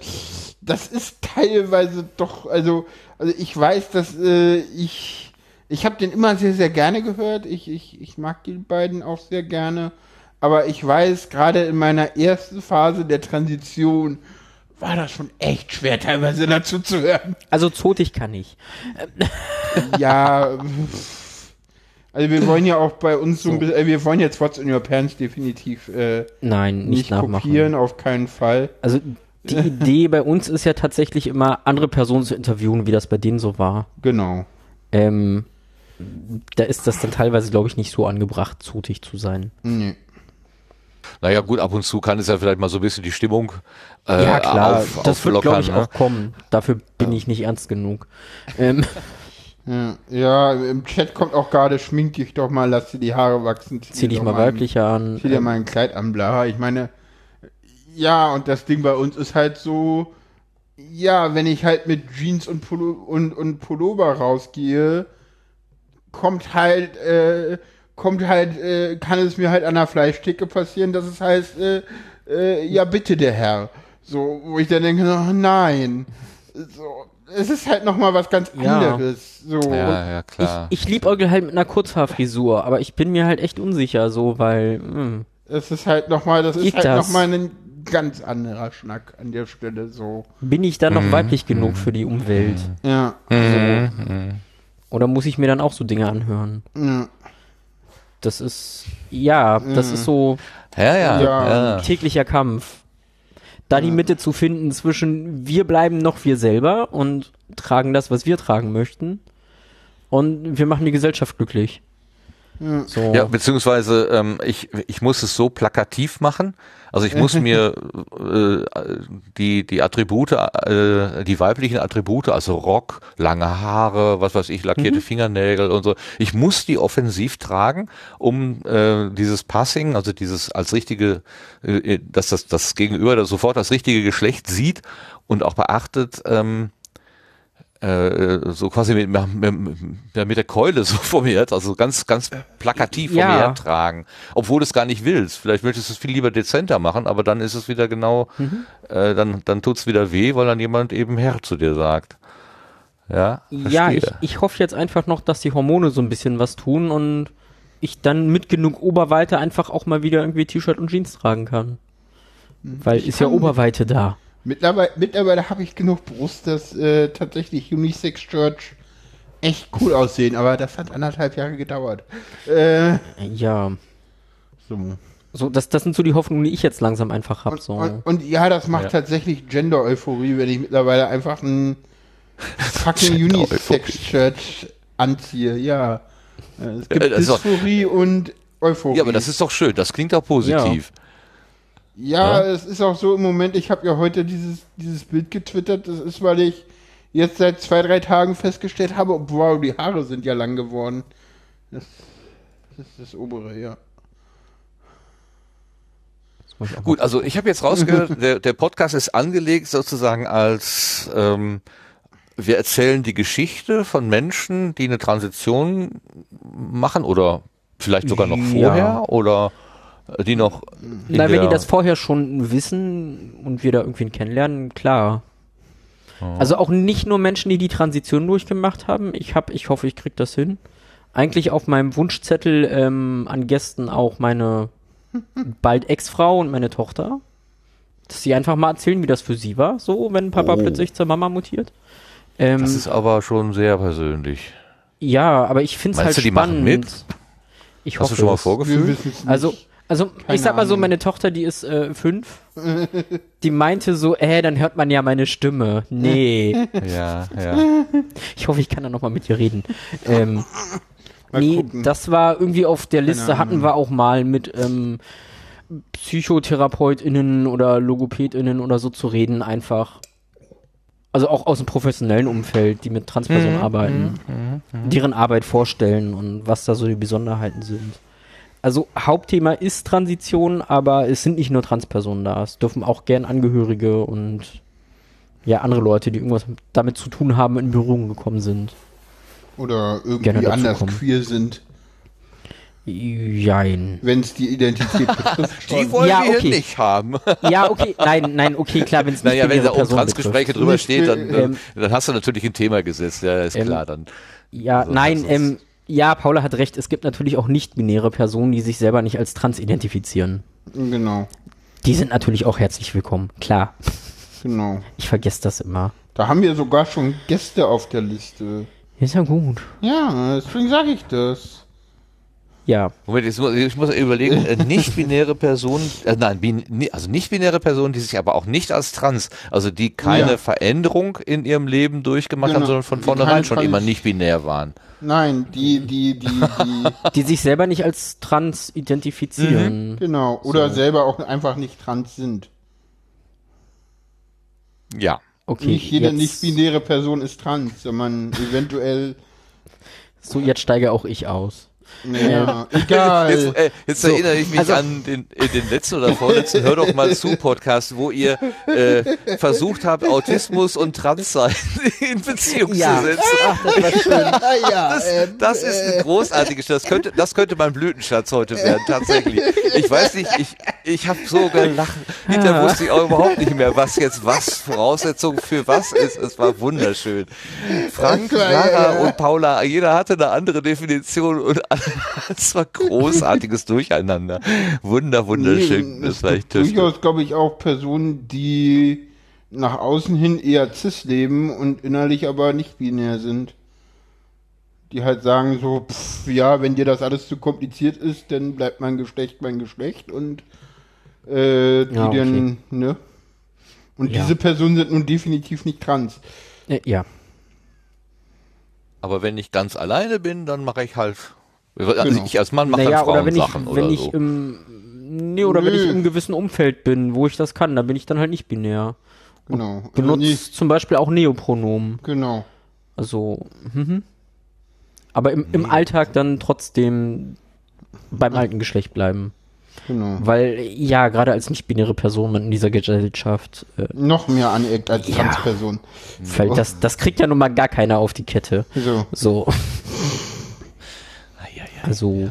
das ist teilweise doch, also, also ich weiß, dass äh, ich, ich habe den immer sehr, sehr gerne gehört. Ich, ich, ich mag die beiden auch sehr gerne. Aber ich weiß, gerade in meiner ersten Phase der Transition war das schon echt schwer, teilweise dazu zu hören. Also zotig kann ich. Ja, also wir wollen ja auch bei uns so, ein bisschen, äh, wir wollen jetzt What's in Your Pants definitiv äh, Nein, nicht, nicht nachmachen. kopieren, auf keinen Fall. Also die Idee bei uns ist ja tatsächlich immer, andere Personen zu interviewen, wie das bei denen so war. Genau. Ähm, da ist das dann teilweise, glaube ich, nicht so angebracht, zotig zu sein. Nee. Naja, gut, ab und zu kann es ja vielleicht mal so ein bisschen die Stimmung äh, ja, klar, auf, das wird, glaube ich, auflockern, auch kommen. Dafür bin ich nicht ernst genug. Ähm, Ja, im Chat kommt auch gerade, schmink dich doch mal, lass dir die Haare wachsen. zieh dich doch mal weiblicher an. Zieh dir Ähm, mal ein Kleid an, bla. Ich meine, ja, und das Ding bei uns ist halt so, ja, wenn ich halt mit Jeans und, Pullo und, und Pullover rausgehe, kommt halt, äh, kommt halt, äh, kann es mir halt an der Fleischtheke passieren, dass es heißt, äh, äh, ja bitte der Herr. So, wo ich dann denke, oh, nein. So, es ist halt nochmal was ganz Ja. anderes. So. Ja, ja, klar. Ich, ich liebäugel halt mit einer Kurzhaarfrisur, aber ich bin mir halt echt unsicher, so, weil, hm, Es ist halt nochmal, das ist Geht halt das? nochmal ein ganz anderer Schnack an der Stelle, so. bin ich dann noch Mhm. weiblich genug für die Umwelt? Ja. Mhm. Oder muss ich mir dann auch so Dinge anhören? ja. Das ist, ja, das ist so Ja, ja, Ja. ja. täglicher Kampf. Da die Mitte zu finden zwischen wir bleiben noch wir selber und tragen das, was wir tragen möchten. Und wir machen die Gesellschaft glücklich. So. Ja, beziehungsweise ähm, ich, ich muss es so plakativ machen. Also ich muss mir äh, die, die Attribute, äh, die weiblichen Attribute, also Rock, lange Haare, was weiß ich, lackierte Fingernägel und so, ich muss die offensiv tragen, um äh, dieses Passing, also dieses als richtige, äh, dass das, das Gegenüber das sofort das richtige Geschlecht sieht und auch beachtet, ähm, äh, so quasi mit, mit, mit, der Keule so vor mir, her, also ganz, ganz plakativ vor Ja. mir hertragen, obwohl du es gar nicht willst. Vielleicht möchtest du es viel lieber dezenter machen, aber dann ist es wieder genau, äh, dann, dann tut's wieder weh, weil dann jemand eben Herr zu dir sagt. Ja, Ja, ich, ich hoffe jetzt einfach noch, dass die Hormone so ein bisschen was tun und ich dann mit genug Oberweite einfach auch mal wieder irgendwie T-Shirt und Jeans tragen kann. Weil ist ja Oberweite da. Mittlerweile, mittlerweile habe ich genug Brust, dass äh, tatsächlich Unisex Church echt cool aussehen, aber das hat anderthalb Jahre gedauert. Äh, Ja. so. So, das, das sind so die Hoffnungen, die ich jetzt langsam einfach hab. Und, So. und, und ja, das macht Ja. tatsächlich Gender-Euphorie, wenn ich mittlerweile einfach ein fucking Unisex-Shirt anziehe. Ja. Äh, Es gibt Äh, das ist doch- Dysphorie und Euphorie. ja, aber das ist doch schön, das klingt auch positiv. Ja, Ja. es ist auch so im Moment, ich habe ja heute dieses, dieses Bild getwittert, das ist, weil ich jetzt seit zwei, drei Tagen festgestellt habe, wow, die Haare sind ja lang geworden. Das, das ist das obere, ja. Das Gut, also ich habe jetzt rausgehört, der, der Podcast ist angelegt sozusagen als ähm, wir erzählen die Geschichte von Menschen, die eine Transition machen oder vielleicht sogar noch Ja. vorher oder äh, die noch in Na, wenn die das vorher schon wissen und wir da irgendwie kennenlernen, klar. Also auch nicht nur Menschen, die die Transition durchgemacht haben. Ich hab, ich hoffe, ich krieg das hin. Eigentlich auf meinem Wunschzettel ähm, an Gästen auch meine bald Ex-Frau und meine Tochter. Dass sie einfach mal erzählen, wie das für sie war, so, wenn Papa Oh. plötzlich zur Mama mutiert. Ähm, Das ist aber schon sehr persönlich. ja, aber ich finde es Meinst halt du, die machen spannend. mit? Ich Hast hoffe du schon mal es. vorgefühlt? Also, also Keine ich sag mal so, meine Tochter, die ist äh, fünf, die meinte so, äh, dann hört man ja meine Stimme. Nee, Ja, ja. ich hoffe, ich kann da noch mal mit ihr reden. Ähm, Mal nee, gucken. das war irgendwie auf der Liste, Keine hatten wir auch mal mit ähm, PsychotherapeutInnen oder LogopädInnen oder so zu reden, einfach. Also auch aus dem professionellen Umfeld, die mit Transpersonen Mhm, arbeiten, deren Arbeit vorstellen und was da so die Besonderheiten sind. Also Hauptthema ist Transition, aber es sind nicht nur Transpersonen da. Es dürfen auch gern Angehörige und ja andere Leute, die irgendwas damit zu tun haben, in Berührung gekommen sind. Oder irgendwie anders kommen. queer sind, Jein. wenn es die Identität betrifft. Die wollen Ja, wir okay. hier nicht haben. Ja, okay, nein, nein, okay, klar, wenn es nicht Naja, wenn da um Personen Transgespräche drüber steht, dann, äh, ähm, dann hast du natürlich ein Thema gesetzt. Ja, ist Ähm, klar. Dann. Ja, Also, nein, ähm, ja, Paula hat recht, es gibt natürlich auch nicht-binäre Personen, die sich selber nicht als trans identifizieren. Genau, Die sind natürlich auch herzlich willkommen, klar. genau. Ich vergesse das immer. Da haben wir sogar schon Gäste auf der Liste. Ist ja gut. Ja, deswegen sage ich das. Ja, Moment, jetzt muss, ich muss überlegen, äh, nicht-binäre Personen, äh, nein, bin, also nicht-binäre Personen, die sich aber auch nicht als trans, also die keine Ja. Veränderung in ihrem Leben durchgemacht haben, Genau. sondern von vornherein schon Trans- immer nicht-binär waren. Nein, die, die, die, die, die sich selber nicht als trans identifizieren. genau. Oder selber auch einfach nicht trans sind. Ja. Okay, nicht jede nicht-binäre Person ist trans, sondern eventuell. so jetzt steige auch ich aus. Ja, egal. Jetzt, äh, jetzt erinnere ich mich also- an den, äh, den letzten oder vorletzten Hör doch mal zu Podcast, wo ihr äh, versucht habt, Autismus und Transsein in Beziehung Ja. zu setzen. Ach, das war schön. ja, Das, ähm, das ist ein großartiges, das könnte, das könnte mein Blütenschatz heute werden, tatsächlich. Ich weiß nicht, ich, ich habe so gelacht. Hinterher wusste ich auch überhaupt nicht mehr, was jetzt was Voraussetzung für was ist. Es war wunderschön. Frank, Lara ja. und Paula, jeder hatte eine andere Definition und es war großartiges Durcheinander. Wunder, wunderschön. Nee, Das es war echt durchaus, glaube ich, auch Personen, die nach außen hin eher cis leben und innerlich aber nicht binär sind. Die halt sagen so, pff, ja, wenn dir das alles zu kompliziert ist, dann bleibt mein Geschlecht mein Geschlecht und äh, die Ja, okay. dann, ne? Und Ja. diese Personen sind nun definitiv nicht trans. Äh, Ja. Aber wenn ich ganz alleine bin, dann mache ich halt, also Genau. ich als Mann mache Naja, dann oder wenn ich, Frauensachen wenn oder ich so. im, nee, oder wenn Nö. ich im gewissen Umfeld bin, wo ich das kann, dann bin ich dann halt nicht binär. Genau. Also Benutze nicht, zum Beispiel auch Neopronomen. genau. Also, mhm. aber im, im Alltag dann trotzdem beim alten Geschlecht bleiben. Genau. Weil, ja, gerade als nicht-binäre Person in dieser Gesellschaft, äh, Noch mehr aneckt als Ja. Transperson. fällt das, das kriegt ja nun mal gar keiner auf die Kette. So. So. Also,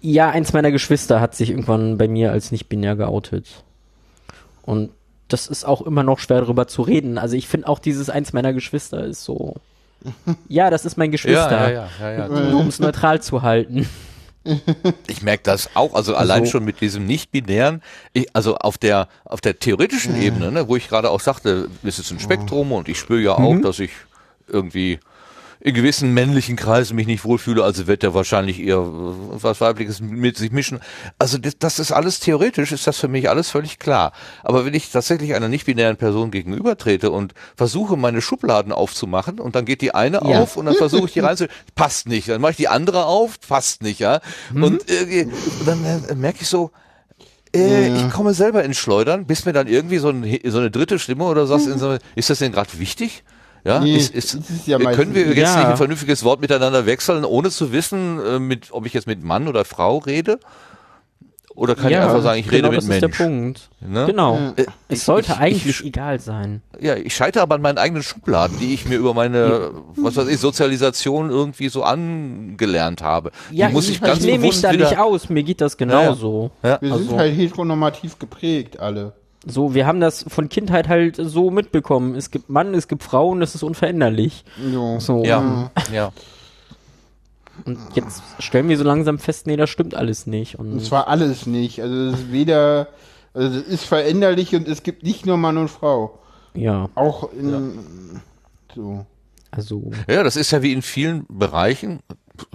ja, eins meiner Geschwister hat sich irgendwann bei mir als nicht-binär geoutet. Und das ist auch immer noch schwer darüber zu reden. Also ich finde auch dieses eins meiner Geschwister ist so, ja, das ist mein Geschwister. Ja, ja, ja, ja, ja. Nur um es neutral zu halten. Ich merke das auch, also allein schon mit diesem nicht-binären, ich- also auf der auf der theoretischen Ebene, ne, wo ich gerade auch sagte, es ist ein Spektrum und ich spüre ja auch, dass ich irgendwie in gewissen männlichen Kreisen mich nicht wohlfühle, also wird er wahrscheinlich eher äh, was Weibliches mit sich mischen. Also das, das ist alles theoretisch, ist das für mich alles völlig klar. Aber wenn ich tatsächlich einer nicht-binären Person gegenübertrete und versuche, meine Schubladen aufzumachen und dann geht die eine Ja. auf und dann versuche ich die rein passt nicht. Dann mache ich die andere auf, passt nicht, ja. Und irgendwie, dann äh, merke ich so, äh, Ja. ich komme selber ins Schleudern, bis mir dann irgendwie so, ein, so eine dritte Stimme oder in so, ist das denn gerade wichtig? Ja, Nee, ist, ist, das ist ja äh, können wir jetzt Ja. nicht ein vernünftiges Wort miteinander wechseln, ohne zu wissen, äh, mit, ob ich jetzt mit Mann oder Frau rede? Oder kann ich einfach sagen, ich genau rede das mit ist Mensch? der Punkt. Ne? Genau. Äh, Es ich- sollte ich- eigentlich ich- egal sein. Ja, ich scheitere aber an meinen eigenen Schubladen, die ich mir über meine, was weiß ich, Sozialisation irgendwie so angelernt habe. Ja, die muss ich, ich ganz ich nehme mich da wieder, nicht aus. Mir geht das genauso. Ja. Wir Also- sind halt heteronormativ geprägt, alle. So, wir haben das von Kindheit halt so mitbekommen. Es gibt Mann, es gibt Frauen, das ist unveränderlich. Jo. So. Ja, ja. Und jetzt stellen wir so langsam fest, nee, das stimmt alles nicht. Und Und zwar alles nicht. Also es ist weder, also es ist veränderlich und es gibt nicht nur Mann und Frau. ja, Auch in so. also Ja, das ist ja wie in vielen Bereichen.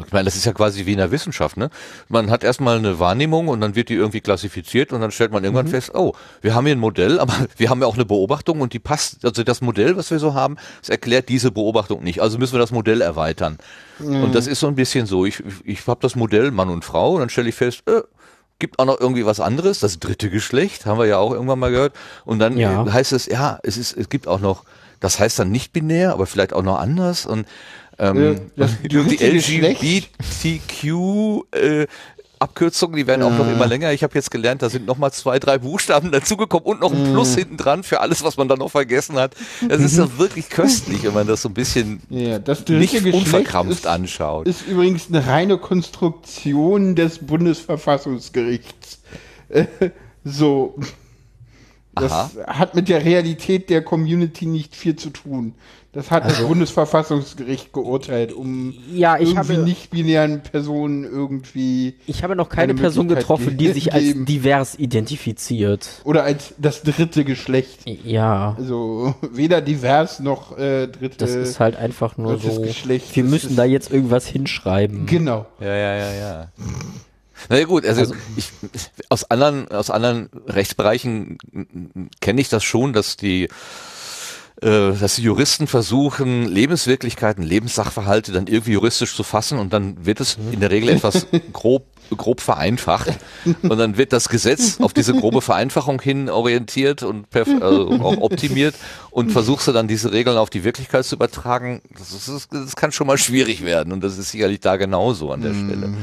Ich meine, das ist ja quasi wie in der Wissenschaft, ne? Man hat erstmal eine Wahrnehmung und dann wird die irgendwie klassifiziert und dann stellt man irgendwann fest, oh, wir haben hier ein Modell, aber wir haben ja auch eine Beobachtung und die passt, also das Modell, was wir so haben, das erklärt diese Beobachtung nicht. Also müssen wir das Modell erweitern. Und das ist so ein bisschen so, ich, ich habe das Modell Mann und Frau und dann stelle ich fest, äh, gibt auch noch irgendwie was anderes, das dritte Geschlecht, haben wir ja auch irgendwann mal gehört. Und dann Ja. heißt es, ja, es ist, es gibt auch noch, das heißt dann nicht binär, aber vielleicht auch noch anders und ähm, Äh, das die Geschlecht? LGBTQ äh, Abkürzungen, die werden auch noch immer länger. Ich habe jetzt gelernt, da sind noch mal zwei, drei Buchstaben dazugekommen und noch ein Plus hinten dran für alles, was man da noch vergessen hat. Das ist ja wirklich köstlich, wenn man das so ein bisschen Ja, nicht unverkrampft ist, anschaut. ist übrigens eine reine Konstruktion des Bundesverfassungsgerichts. Äh, so. Das Aha. hat mit der Realität der Community nicht viel zu tun. Das hat Also das Bundesverfassungsgericht geurteilt, um Ja, ich irgendwie habe- nicht-binären Personen irgendwie ich habe noch keine Eine Person getroffen, die sich als divers identifiziert. oder als das dritte Geschlecht. Ja, Also weder divers noch äh, dritte. das ist halt einfach nur drittes so. Geschlecht. Wir Das müssen da jetzt irgendwas hinschreiben. Genau. Ja, ja, ja, ja. Na ja, gut, also, ich, aus anderen, aus anderen Rechtsbereichen kenne ich das schon, dass die äh, dass die Juristen versuchen, Lebenswirklichkeiten, Lebenssachverhalte dann irgendwie juristisch zu fassen und dann wird es in der Regel etwas grob, grob vereinfacht und dann wird das Gesetz auf diese grobe Vereinfachung hin orientiert und perf- also auch optimiert und versuchst du dann diese Regeln auf die Wirklichkeit zu übertragen. Das, ist, das kann schon mal schwierig werden und das ist sicherlich da genauso an der Stelle.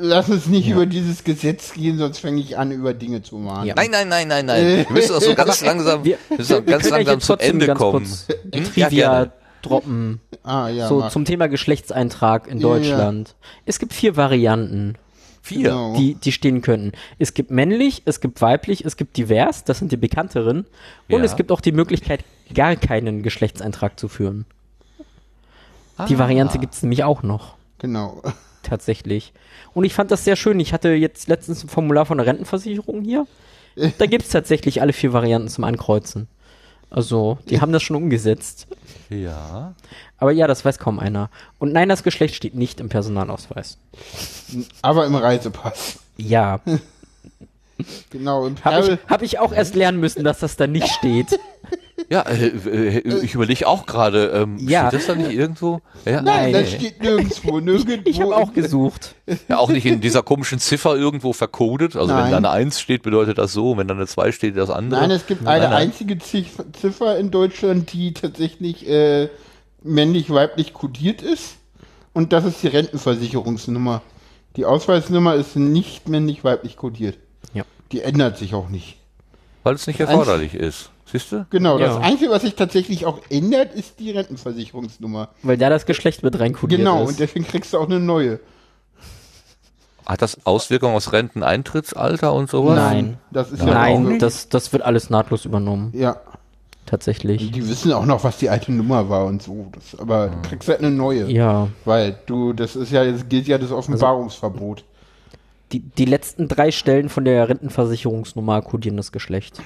Lass uns nicht über dieses Gesetz gehen, sonst fange ich an, über Dinge zu mahnen. Ja. Nein, nein, nein, nein, nein. Wir müssen auch so ganz langsam, Wir, wir müssen ganz ja langsam zum trotzdem Ende ganz kommen. kurz Hm? Trivia droppen. Ah, ja. so mach. zum Thema Geschlechtseintrag in Ja, ja. Deutschland. Es gibt vier Varianten, Vier. Genau. die, die stehen könnten. Es gibt männlich, es gibt weiblich, es gibt divers, das sind die bekannteren. Und Ja. es gibt auch die Möglichkeit, gar keinen Geschlechtseintrag zu führen. Die Ah. Variante gibt es nämlich auch noch. Genau. Tatsächlich. Und ich fand das sehr schön. Ich hatte jetzt letztens ein Formular von der Rentenversicherung hier. Da gibt es tatsächlich alle vier Varianten zum Ankreuzen. Also, die haben das schon umgesetzt. Ja. Aber ja, das weiß kaum einer. Und nein, das Geschlecht steht nicht im Personalausweis. Aber im Reisepass. Ja, Genau. Im habe ich, hab ich auch erst lernen müssen, dass das da nicht steht. Ja, äh, äh, ich überlege auch gerade, ähm, Ja. steht das da nicht irgendwo? Ja, Nein, Nein. das steht nirgendwo. nirgendwo. Ich habe auch gesucht. ja, auch nicht in dieser komischen Ziffer irgendwo verkodet. Also wenn Nein. da eine 1 steht, bedeutet das so, wenn da eine 2 steht, das andere. Nein, es gibt Nein, eine nein. einzige Zif- Ziffer in Deutschland, die tatsächlich äh, männlich-weiblich kodiert ist. Und das ist die Rentenversicherungsnummer. Die Ausweisnummer ist nicht männlich-weiblich kodiert. Ja. Die ändert sich auch nicht. Weil es nicht erforderlich ist. Siehst du? Genau, das Ja. Einzige, was sich tatsächlich auch ändert, ist die Rentenversicherungsnummer. Weil da das Geschlecht mit reinkodiert Genau, ist. und deswegen kriegst du auch eine neue. Hat das Auswirkungen aufs Renteneintrittsalter und sowas? Nein. Das ist ja auch Nein, nicht. das, das wird alles nahtlos übernommen. Ja, Tatsächlich. die wissen auch noch, was die alte Nummer war und so. Das, aber du kriegst halt eine neue. Ja. Weil du, das ist ja, jetzt gilt ja das Offenbarungsverbot. Die, die letzten drei Stellen von der Rentenversicherungsnummer kodieren das Geschlecht.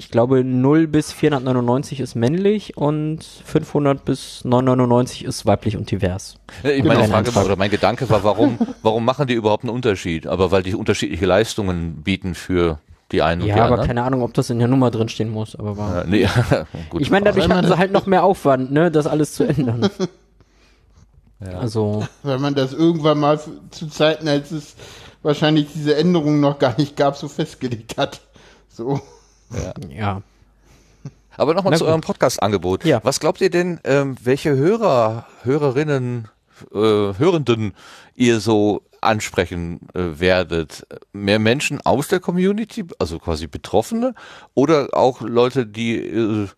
Ich glaube, 0 bis 499 ist männlich und 500 bis 999 ist weiblich und divers. Ja, Ich Genau. meine Frage Eintrag. oder mein Gedanke war, warum, warum machen die überhaupt einen Unterschied? Aber weil die unterschiedliche Leistungen bieten für die einen und Ja, die aber anderen. keine Ahnung, ob das in der Nummer drin stehen muss. Aber war. Ja, nee, gut. ich meine, dadurch hatten sie halt noch mehr Aufwand, ne, das alles zu ändern. Also, Weil man das irgendwann mal zu Zeiten, als es wahrscheinlich diese Änderungen noch gar nicht gab, so festgelegt hat. So. Ja. Aber nochmal zu eurem Podcast-Angebot. Ja. Was glaubt ihr denn, ähm, welche Hörer, Hörerinnen, äh, Hörenden ihr so ansprechen äh, werdet? Mehr Menschen aus der Community, also quasi Betroffene, oder auch Leute, die äh,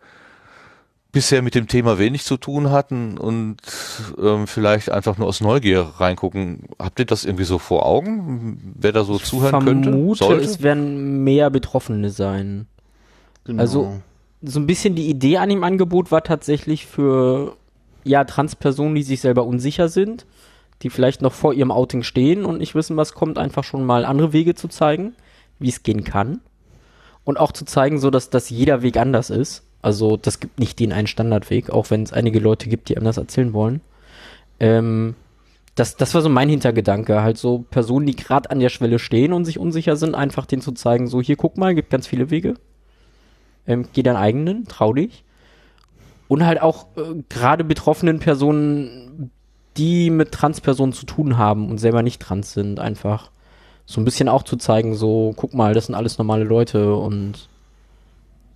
bisher mit dem Thema wenig zu tun hatten und ähm, vielleicht einfach nur aus Neugier reingucken? Habt ihr das irgendwie so vor Augen? Wer da so zuhören könnte? Vermute, Sollte? es werden mehr Betroffene sein. Genau. Also- so ein bisschen die Idee an dem Angebot war tatsächlich für ja Transpersonen, die sich selber unsicher sind, die vielleicht noch vor ihrem Outing stehen und nicht wissen, was kommt, einfach schon mal andere Wege zu zeigen, wie es gehen kann und auch zu zeigen, so dass dass jeder Weg anders ist. Also das gibt nicht den einen Standardweg, auch wenn es einige Leute gibt, die das erzählen wollen. Ähm, das, das war so mein Hintergedanke, halt so Personen, die gerade an der Schwelle stehen und sich unsicher sind, einfach denen zu zeigen, so hier guck mal, gibt ganz viele Wege ähm, geh deinen eigenen, trau dich. Und halt auch äh, gerade betroffenen Personen, die mit Transpersonen zu tun haben und selber nicht trans sind, einfach so ein bisschen auch zu zeigen, so, guck mal, das sind alles normale Leute und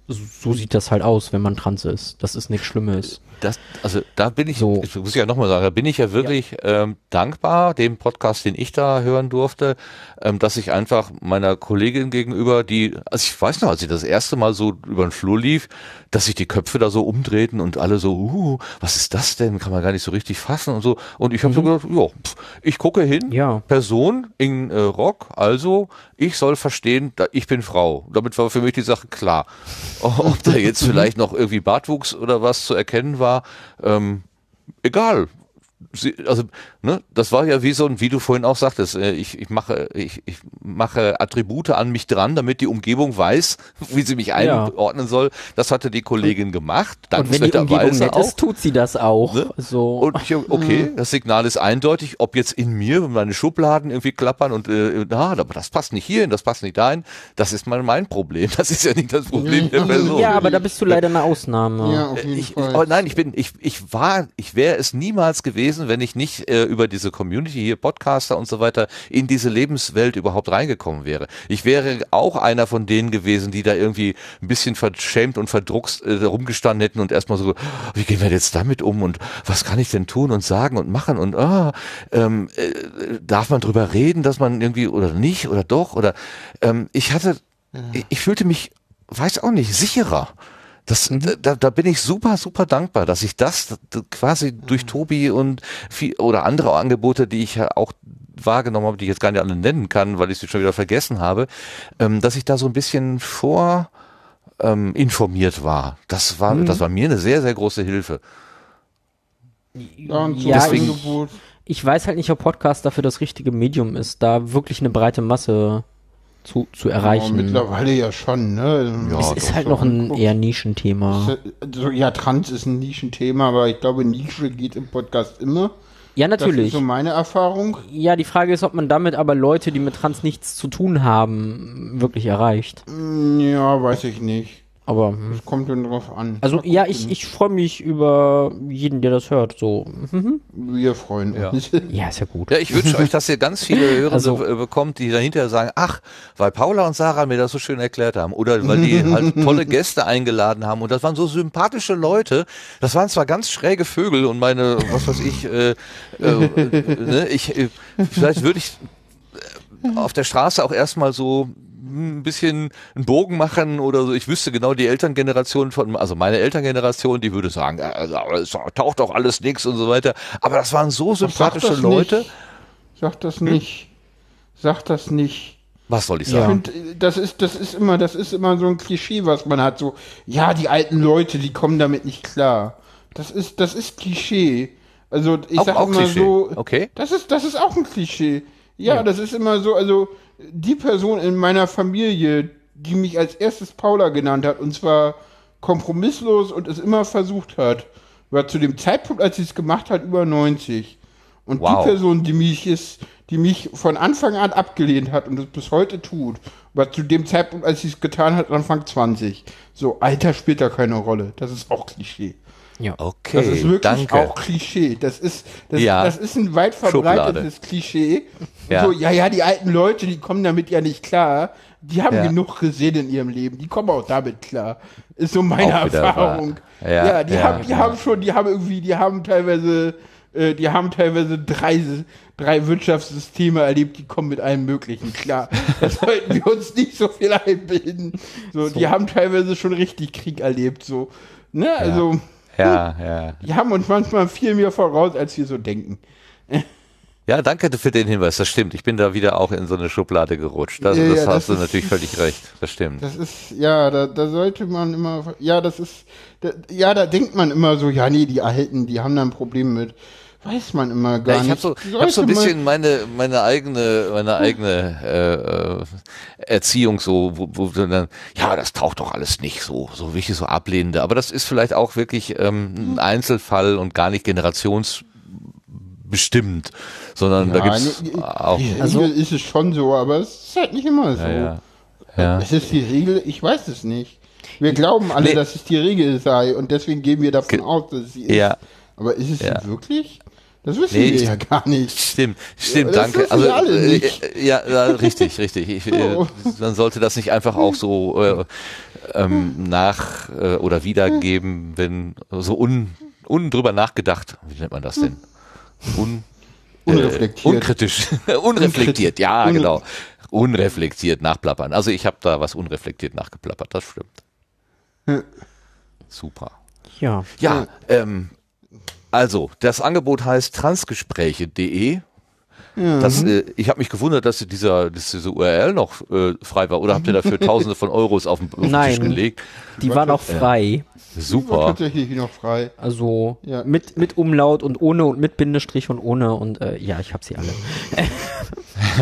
so, so sieht das halt aus, wenn man trans ist. Das ist nichts Schlimmes. Das, also da bin ich, So. ich muss ja nochmal sagen, da bin ich ja wirklich Ähm, dankbar, dem Podcast, den ich da hören durfte, ähm, dass ich einfach meiner Kollegin gegenüber, die, also ich weiß noch, als sie das erste Mal so über den Flur lief, dass sich die Köpfe da so umdrehten und alle so, uh, was ist das denn? Kann man gar nicht so richtig fassen und so. Und ich habe so gedacht, ja, pf, ich gucke hin, Ja. Person in äh, Rock, also ich soll verstehen, da, ich bin Frau. Damit war für mich die Sache klar. Ob da jetzt vielleicht noch irgendwie Bartwuchs oder was zu erkennen war, ähm, egal. Sie, also, ne, das war ja wie so ein, wie du vorhin auch sagtest, äh, ich, ich mache, ich, ich mache Attribute an mich dran, damit die Umgebung weiß, wie sie mich Ja. einordnen soll. Das hatte die Kollegin gemacht, Und wenn die Umgebung nett auch. ist, tut sie das auch. Ne? So. Und ich, okay, das Signal ist eindeutig, ob jetzt in mir meine Schubladen irgendwie klappern und äh, na, aber das passt nicht hierhin, das passt nicht dahin, das ist mal mein Problem. Das ist ja nicht das Problem der Person. ja, aber da bist du leider eine Ausnahme. Ja, auf jeden Ich, ich, Fall. aber nein, ich bin, ich, ich war, ich wäre es niemals gewesen, wenn ich nicht äh, über diese Community hier, Podcaster und so weiter, in diese Lebenswelt überhaupt reingekommen wäre. Ich wäre auch einer von denen gewesen, die da irgendwie ein bisschen verschämt und verdruckst äh, rumgestanden hätten und erstmal so, wie gehen wir jetzt damit um und was kann ich denn tun und sagen und machen und ah, ähm, äh, darf man drüber reden, dass man irgendwie oder nicht oder doch oder ähm, ich hatte, ich, ich fühlte mich, weiß auch nicht, sicherer. Das, da, da bin ich super, super dankbar, dass ich das quasi durch Tobi und viel, oder andere Angebote, die ich ja auch wahrgenommen habe, die ich jetzt gar nicht alle nennen kann, weil ich sie schon wieder vergessen habe, ähm, dass ich da so ein bisschen vor ähm, informiert war. Das war, das war mir eine sehr, sehr große Hilfe. Ja, ein ich-. Ich weiß halt nicht, ob Podcast dafür das richtige Medium ist, da wirklich eine breite Masse zu, zu Ja, erreichen. mittlerweile ja schon, ne? Ja, es doch, ist halt noch ein anguckt. eher Nischenthema. So, ja, Trans ist ein Nischenthema, aber ich glaube, Nische geht im Podcast immer. Ja, Das ist natürlich. so meine Erfahrung. Ja, die Frage ist, ob man damit aber Leute, die mit Trans nichts zu tun haben, wirklich erreicht. Hm, Ja, weiß ich nicht. Aber hm. Das kommt dann drauf an. also ja, ich, ich freue mich über jeden, der das hört. So, mhm. Wir freuen Ja. uns. ja, ist ja gut. Ja, ich wünsche euch, dass ihr ganz viele Hörer Also- so, äh, bekommt, die dahinter sagen, ach, weil Paula und Sarah mir das so schön erklärt haben oder weil die halt tolle Gäste eingeladen haben und das waren so sympathische Leute. Das waren zwar ganz schräge Vögel und meine, was weiß ich, äh, äh, äh, ne, ich, äh, vielleicht würde ich auf der Straße auch erstmal so ein bisschen einen Bogen machen oder so. Ich wüsste genau die Elterngeneration von, also meine Elterngeneration, die würde sagen, also, es taucht doch alles nix und so weiter. Aber das waren so Sag sympathische das Leute. Nicht. Sag das nicht. Sag das nicht. Was soll ich Ich sagen? finde, das ist, das ist immer, das ist immer so ein Klischee, was man hat. So, ja, die alten Leute, die kommen damit nicht klar. Das ist, das ist Klischee. Also ich Auch- sag auch immer Klischee. so, Okay. das ist, das ist auch ein Klischee. Ja, das ist immer so, also die Person in meiner Familie, die mich als erstes Paula genannt hat, und zwar kompromisslos und es immer versucht hat, war zu dem Zeitpunkt, als sie es gemacht hat, über 90. Und Wow. die Person, die mich ist, die mich von Anfang an abgelehnt hat und es bis heute tut, war zu dem Zeitpunkt, als sie es getan hat, Anfang 20. So, Alter spielt da keine Rolle. Das ist auch Klischee. Okay, Das ist wirklich danke. auch Klischee. Das ist, das, Ja. das ist ein weit verbreitetes Klischee. Ja. So, ja, ja, die alten Leute, die kommen damit ja nicht klar. Die haben Ja. genug gesehen in ihrem Leben. Die kommen auch damit klar. Ist so meine Auch Erfahrung. Ja, die, ja, haben, die ja. haben schon, die haben irgendwie, die haben teilweise, äh, die haben teilweise drei, drei Wirtschaftssysteme erlebt, die kommen mit allem Möglichen klar. Das sollten wir uns nicht so viel einbilden. So, die haben teilweise schon richtig Krieg erlebt, so. Ne, also. Ja, ja. Die haben uns manchmal viel mehr voraus, als wir so denken. Ja, danke für den Hinweis. Das stimmt. Ich bin da wieder auch in so eine Schublade gerutscht. Das, Ja, das ja, hast das du ist- natürlich völlig recht. Das stimmt. Das ist, ja, da, da sollte man immer, ja, das ist, da, ja, da denkt man immer so, ja, nee, die Alten, die haben da ein Problem mit. Weiß man immer gar Ja, ich nicht. habe so, ich hab so ein bisschen meine meine eigene meine eigene äh, äh, Erziehung so, wo, wo dann ja das taucht doch alles nicht so so wirklich so ablehnende. Aber das ist vielleicht auch wirklich ähm, ein Einzelfall und gar nicht generationsbestimmt, sondern da Ja, gibt's nee, auch die Also- ist es schon so, aber es ist halt nicht immer so. ja, ja. ja. Es ist die Regel, ich weiß es nicht. Wir glauben alle, Nee. dass es die Regel sei und deswegen gehen wir davon Ge- aus, dass es sie ist. Ja. Aber ist es wirklich? Das wissen Nee, wir ich- ja gar nicht. Stimmt, stimmt, das danke. Also wir alle äh, nicht. äh, ja, ja, richtig, richtig. Ich, äh, So. man sollte das nicht einfach auch so äh, ähm, nach äh, oder wiedergeben, wenn so un, un drüber nachgedacht. Wie nennt man das denn? Un, Unreflektiert. Äh, unkritisch, unreflektiert. Ja, Un- genau. Unreflektiert nachplappern. Also ich habe da was unreflektiert nachgeplappert. Das stimmt. Super. Ja. Ja, ähm, also das Angebot heißt transgespräche.de. Das, äh, ich habe mich gewundert, dass dieser, dass diese URL noch äh, frei war. Oder habt ihr dafür Tausende von Euros auf den, auf den Nein. Tisch gelegt? Die waren auch frei. War Super. tatsächlich noch frei. Also Ja. mit, mit Umlaut und ohne und mit Bindestrich und ohne und äh, ja, ich habe sie alle.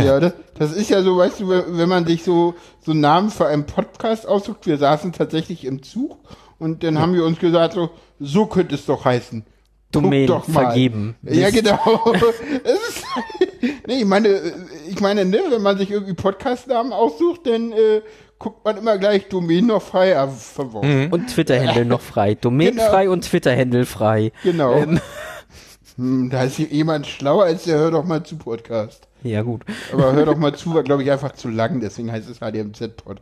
Ja, das, das ist ja so, weißt du, wenn wenn man sich so, so Namen für einen Podcast aussucht, wir saßen tatsächlich im Zug und dann haben wir uns gesagt, so, so könnte es doch heißen. Domain vergeben. Ja, genau. Ist, nee, ich meine, ich meine, ne, wenn man sich irgendwie Podcast-Namen aussucht, dann äh, guckt man immer gleich Domain noch frei äh, verworfen. Und Twitter-Handle noch frei. Domain Genau. frei und Twitter-Handle frei. Genau. Ähm, Hm, da ist jemand schlauer als der Hör doch mal zu Podcast. ja, gut. Aber Hör doch mal zu war, glaube ich, einfach zu lang, deswegen heißt es HDMZ-Pod.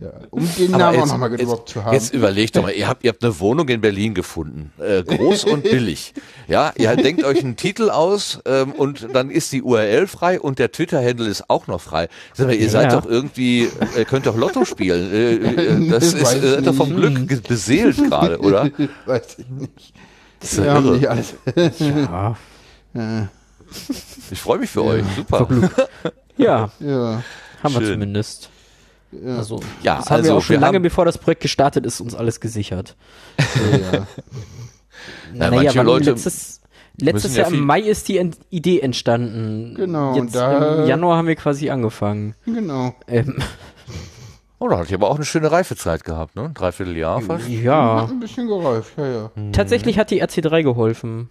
Ja, um den Aber Namen auch jetzt, nochmal gedroppt jetzt, zu haben. jetzt überlegt doch mal, ihr habt, ihr habt eine Wohnung in Berlin gefunden, äh, groß und billig. Ja, ihr denkt euch einen Titel aus ähm, und dann ist die URL frei und der Twitter-Handle ist auch noch frei. Sag mal, ihr Ja. seid doch irgendwie, äh, könnt doch Lotto spielen. Äh, äh, das ist äh, doch vom. Glück beseelt gerade, oder? Weiß ich nicht. Das ist ja Wir irre. nicht alles. Ja, Ich freue mich für euch. Super. ja ja. haben wir Schön. zumindest. Ja. Also, Ja, das haben also wir auch schon wir lange haben- bevor das Projekt gestartet ist, uns alles gesichert. ja. Na, naja, manche Leute letztes, letztes ja Jahr viel- im Mai ist die Ent Idee entstanden. Genau, und Jetzt da- im Januar haben wir quasi angefangen. Genau. Ähm, Oh, da hat ich aber auch eine schöne Reifezeit gehabt, ne? Ein Dreivierteljahr fast. ja, ein bisschen gereift, ja, ja. tatsächlich hat die RC3 geholfen.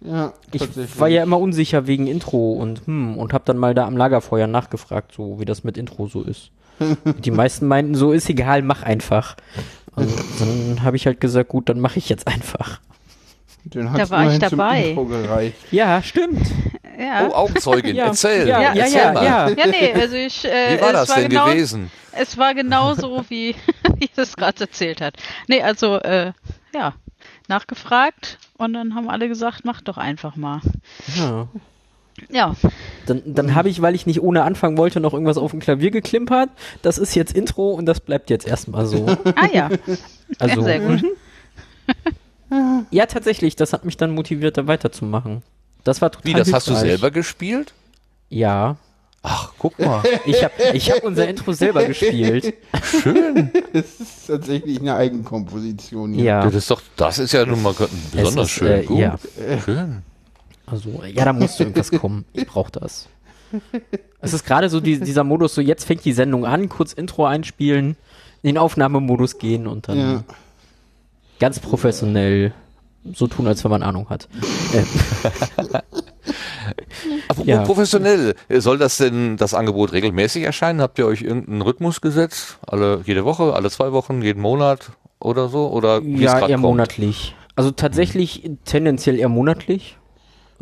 Ja, Ich war ja immer unsicher wegen Intro und hm, und hab dann mal da am Lagerfeuer nachgefragt, so wie das mit Intro so ist. Die meisten meinten, so ist egal, mach einfach. Also, dann habe ich halt gesagt, gut, dann mache ich jetzt einfach. Den Da war ich dabei. Ja, stimmt. Ja. Oh, Augenzeugin, Ja. erzähl. Ja, ja, erzähl ja, mal. ja. Ja, nee, also ich. Äh, Wie war es das war denn genau, gewesen? Es war genauso, wie wie das gerade erzählt hat. Nee, also, äh, ja, nachgefragt und dann haben alle gesagt, mach doch einfach mal. Ja. Ja, Dann, dann habe ich, weil ich nicht ohne anfangen wollte, noch irgendwas auf dem Klavier geklimpert. Das ist jetzt Intro und das bleibt jetzt erstmal so. ah ja, Also, sehr gut. ja, tatsächlich, das hat mich dann motiviert, da weiterzumachen. Das war total Wie, das hast du selber gespielt? Ja. Ach, guck mal. Ich habe ich hab unser Intro selber gespielt. Schön. Das ist tatsächlich eine Eigenkomposition hier. Ja. Das ist doch, das ist ja nun mal besonders ist, schön. äh, Gut. ja. Schön. Also, ja, da musste irgendwas kommen. Ich brauche das. Es ist gerade so die, dieser Modus, so jetzt fängt die Sendung an, kurz Intro einspielen, in den Aufnahmemodus gehen und dann Ja. ganz professionell so tun, als wenn man Ahnung hat. Äh, Apropos Ja. professionell, soll das denn das Angebot regelmäßig erscheinen? Habt ihr euch irgendeinen Rhythmus gesetzt? Alle, jede Woche, alle zwei Wochen, jeden Monat oder so? Oder wie es ja, eher kommt? monatlich. Also tatsächlich tendenziell eher monatlich.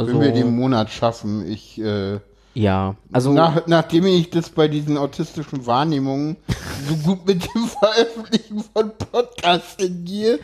Also, Wenn wir den Monat schaffen, ich, äh, ja, also nach, nachdem ich das bei diesen autistischen Wahrnehmungen so gut mit dem Veröffentlichen von Podcasts hingehe,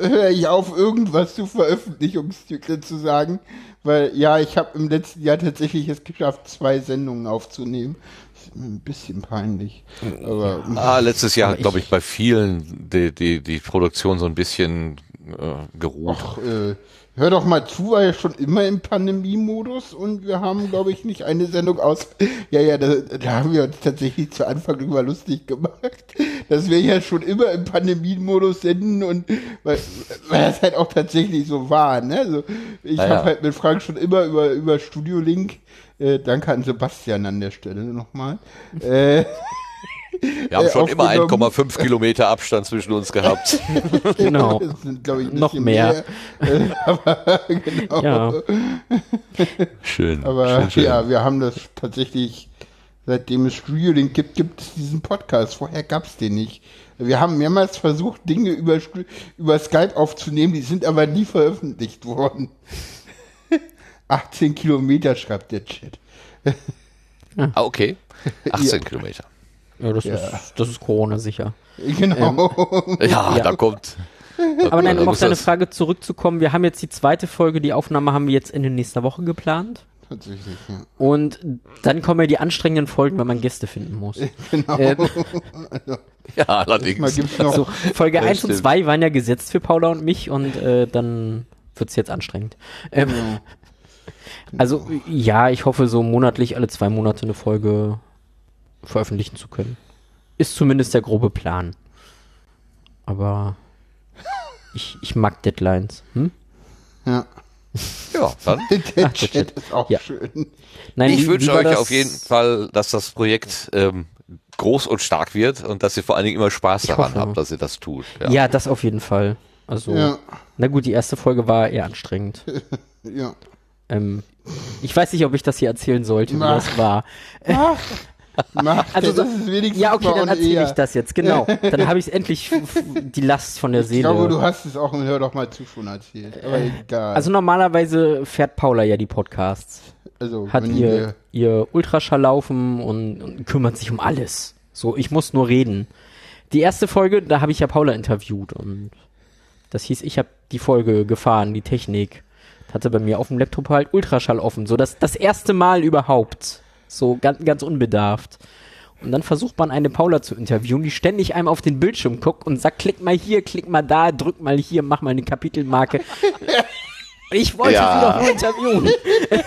höre ich auf, irgendwas zu Veröffentlichungszyklen zu sagen. Weil, ja, ich habe im letzten Jahr tatsächlich es geschafft, zwei Sendungen aufzunehmen. Das ist mir ein bisschen peinlich. Aber Ah, letztes Jahr hat, glaube ich- ich, bei vielen die, die, die Produktion so ein bisschen äh, geruht. Ach, äh, hör doch mal zu, war ja schon immer im Pandemie-Modus und wir haben, glaube ich, nicht eine Sendung aus. Ja, ja, da, da haben wir uns tatsächlich zu Anfang drüber lustig gemacht, dass wir ja schon immer im Pandemie-Modus senden und weil, weil das halt auch tatsächlich so war. Ne? Also, ich Ja, habe halt mit Frank schon immer über, über Studio Link. Äh, danke an Sebastian an der Stelle nochmal. Äh, Wir haben äh, schon immer aufgenommen. 1,5 Kilometer Abstand zwischen uns gehabt. genau. das sind, glaube ich, ein Noch bisschen mehr. Äh, aber genau. Ja. Schön. Aber schön, schön. ja, wir haben das tatsächlich, seitdem es Link gibt, gibt es diesen Podcast. Vorher gab es den nicht. Wir haben mehrmals versucht, Dinge über, über Skype aufzunehmen, die sind aber nie veröffentlicht worden. 18 Kilometer schreibt der Chat. Ah, okay. 18 Kilometer. Ja, das, Ja. Ist, das ist Corona sicher. Genau. Ja, Ja. da kommt. da- Aber nein, um auf deine Frage zurückzukommen, wir haben jetzt die zweite Folge, die Aufnahme haben wir jetzt Ende nächster Woche geplant. Tatsächlich, ja. Und dann kommen ja die anstrengenden Folgen, wenn man Gäste finden muss. Genau. Ähm, Ja, allerdings. gibt's noch. so, Folge Ja, 1 und stimmt. 2 waren ja gesetzt für Paula und mich und äh, dann wird's jetzt anstrengend. Ähm, Also ja, ich hoffe so monatlich alle zwei Monate eine Folge veröffentlichen zu können. Ist zumindest der grobe Plan. Aber ich, ich mag Deadlines. Hm? Ja. Ja, dann. Der Ach, Chat ist auch Ja. schön. Nein, Ich wünsche euch das? auf jeden Fall, dass das Projekt ähm, groß und stark wird und dass ihr vor allen Dingen immer Spaß Ich daran hoffe. habt, dass ihr das tut. Ja. das auf jeden Fall. Also, Ja. na gut, die erste Folge war eher anstrengend. Ja. ähm, ich weiß nicht, ob ich das hier erzählen sollte, wie das war. Mach, Also so- das ist wenigstens Ja, okay, dann erzähle ich das jetzt, genau. Dann habe ich endlich die Last von der Ich Seele. glaube, du hast es auch im Hör doch mal zu schon erzählt. Aber egal. also normalerweise fährt Paula ja die Podcasts. also, Hat wenn ihr, ihr Ultraschall laufen und, und kümmert sich um alles. So, ich muss nur reden. Die erste Folge, da habe ich ja Paula interviewt und das hieß, ich habe die Folge gefahren, die Technik. Hatte bei mir auf dem Laptop halt Ultraschall offen. So das, das erste Mal überhaupt. So ganz, ganz unbedarft. Und dann versucht man eine Paula zu interviewen, die ständig einem auf den Bildschirm guckt und sagt, klick mal hier, klick mal da, drück mal hier, mach mal eine Kapitelmarke. Ich wollte Ja. sie doch nur interviewen.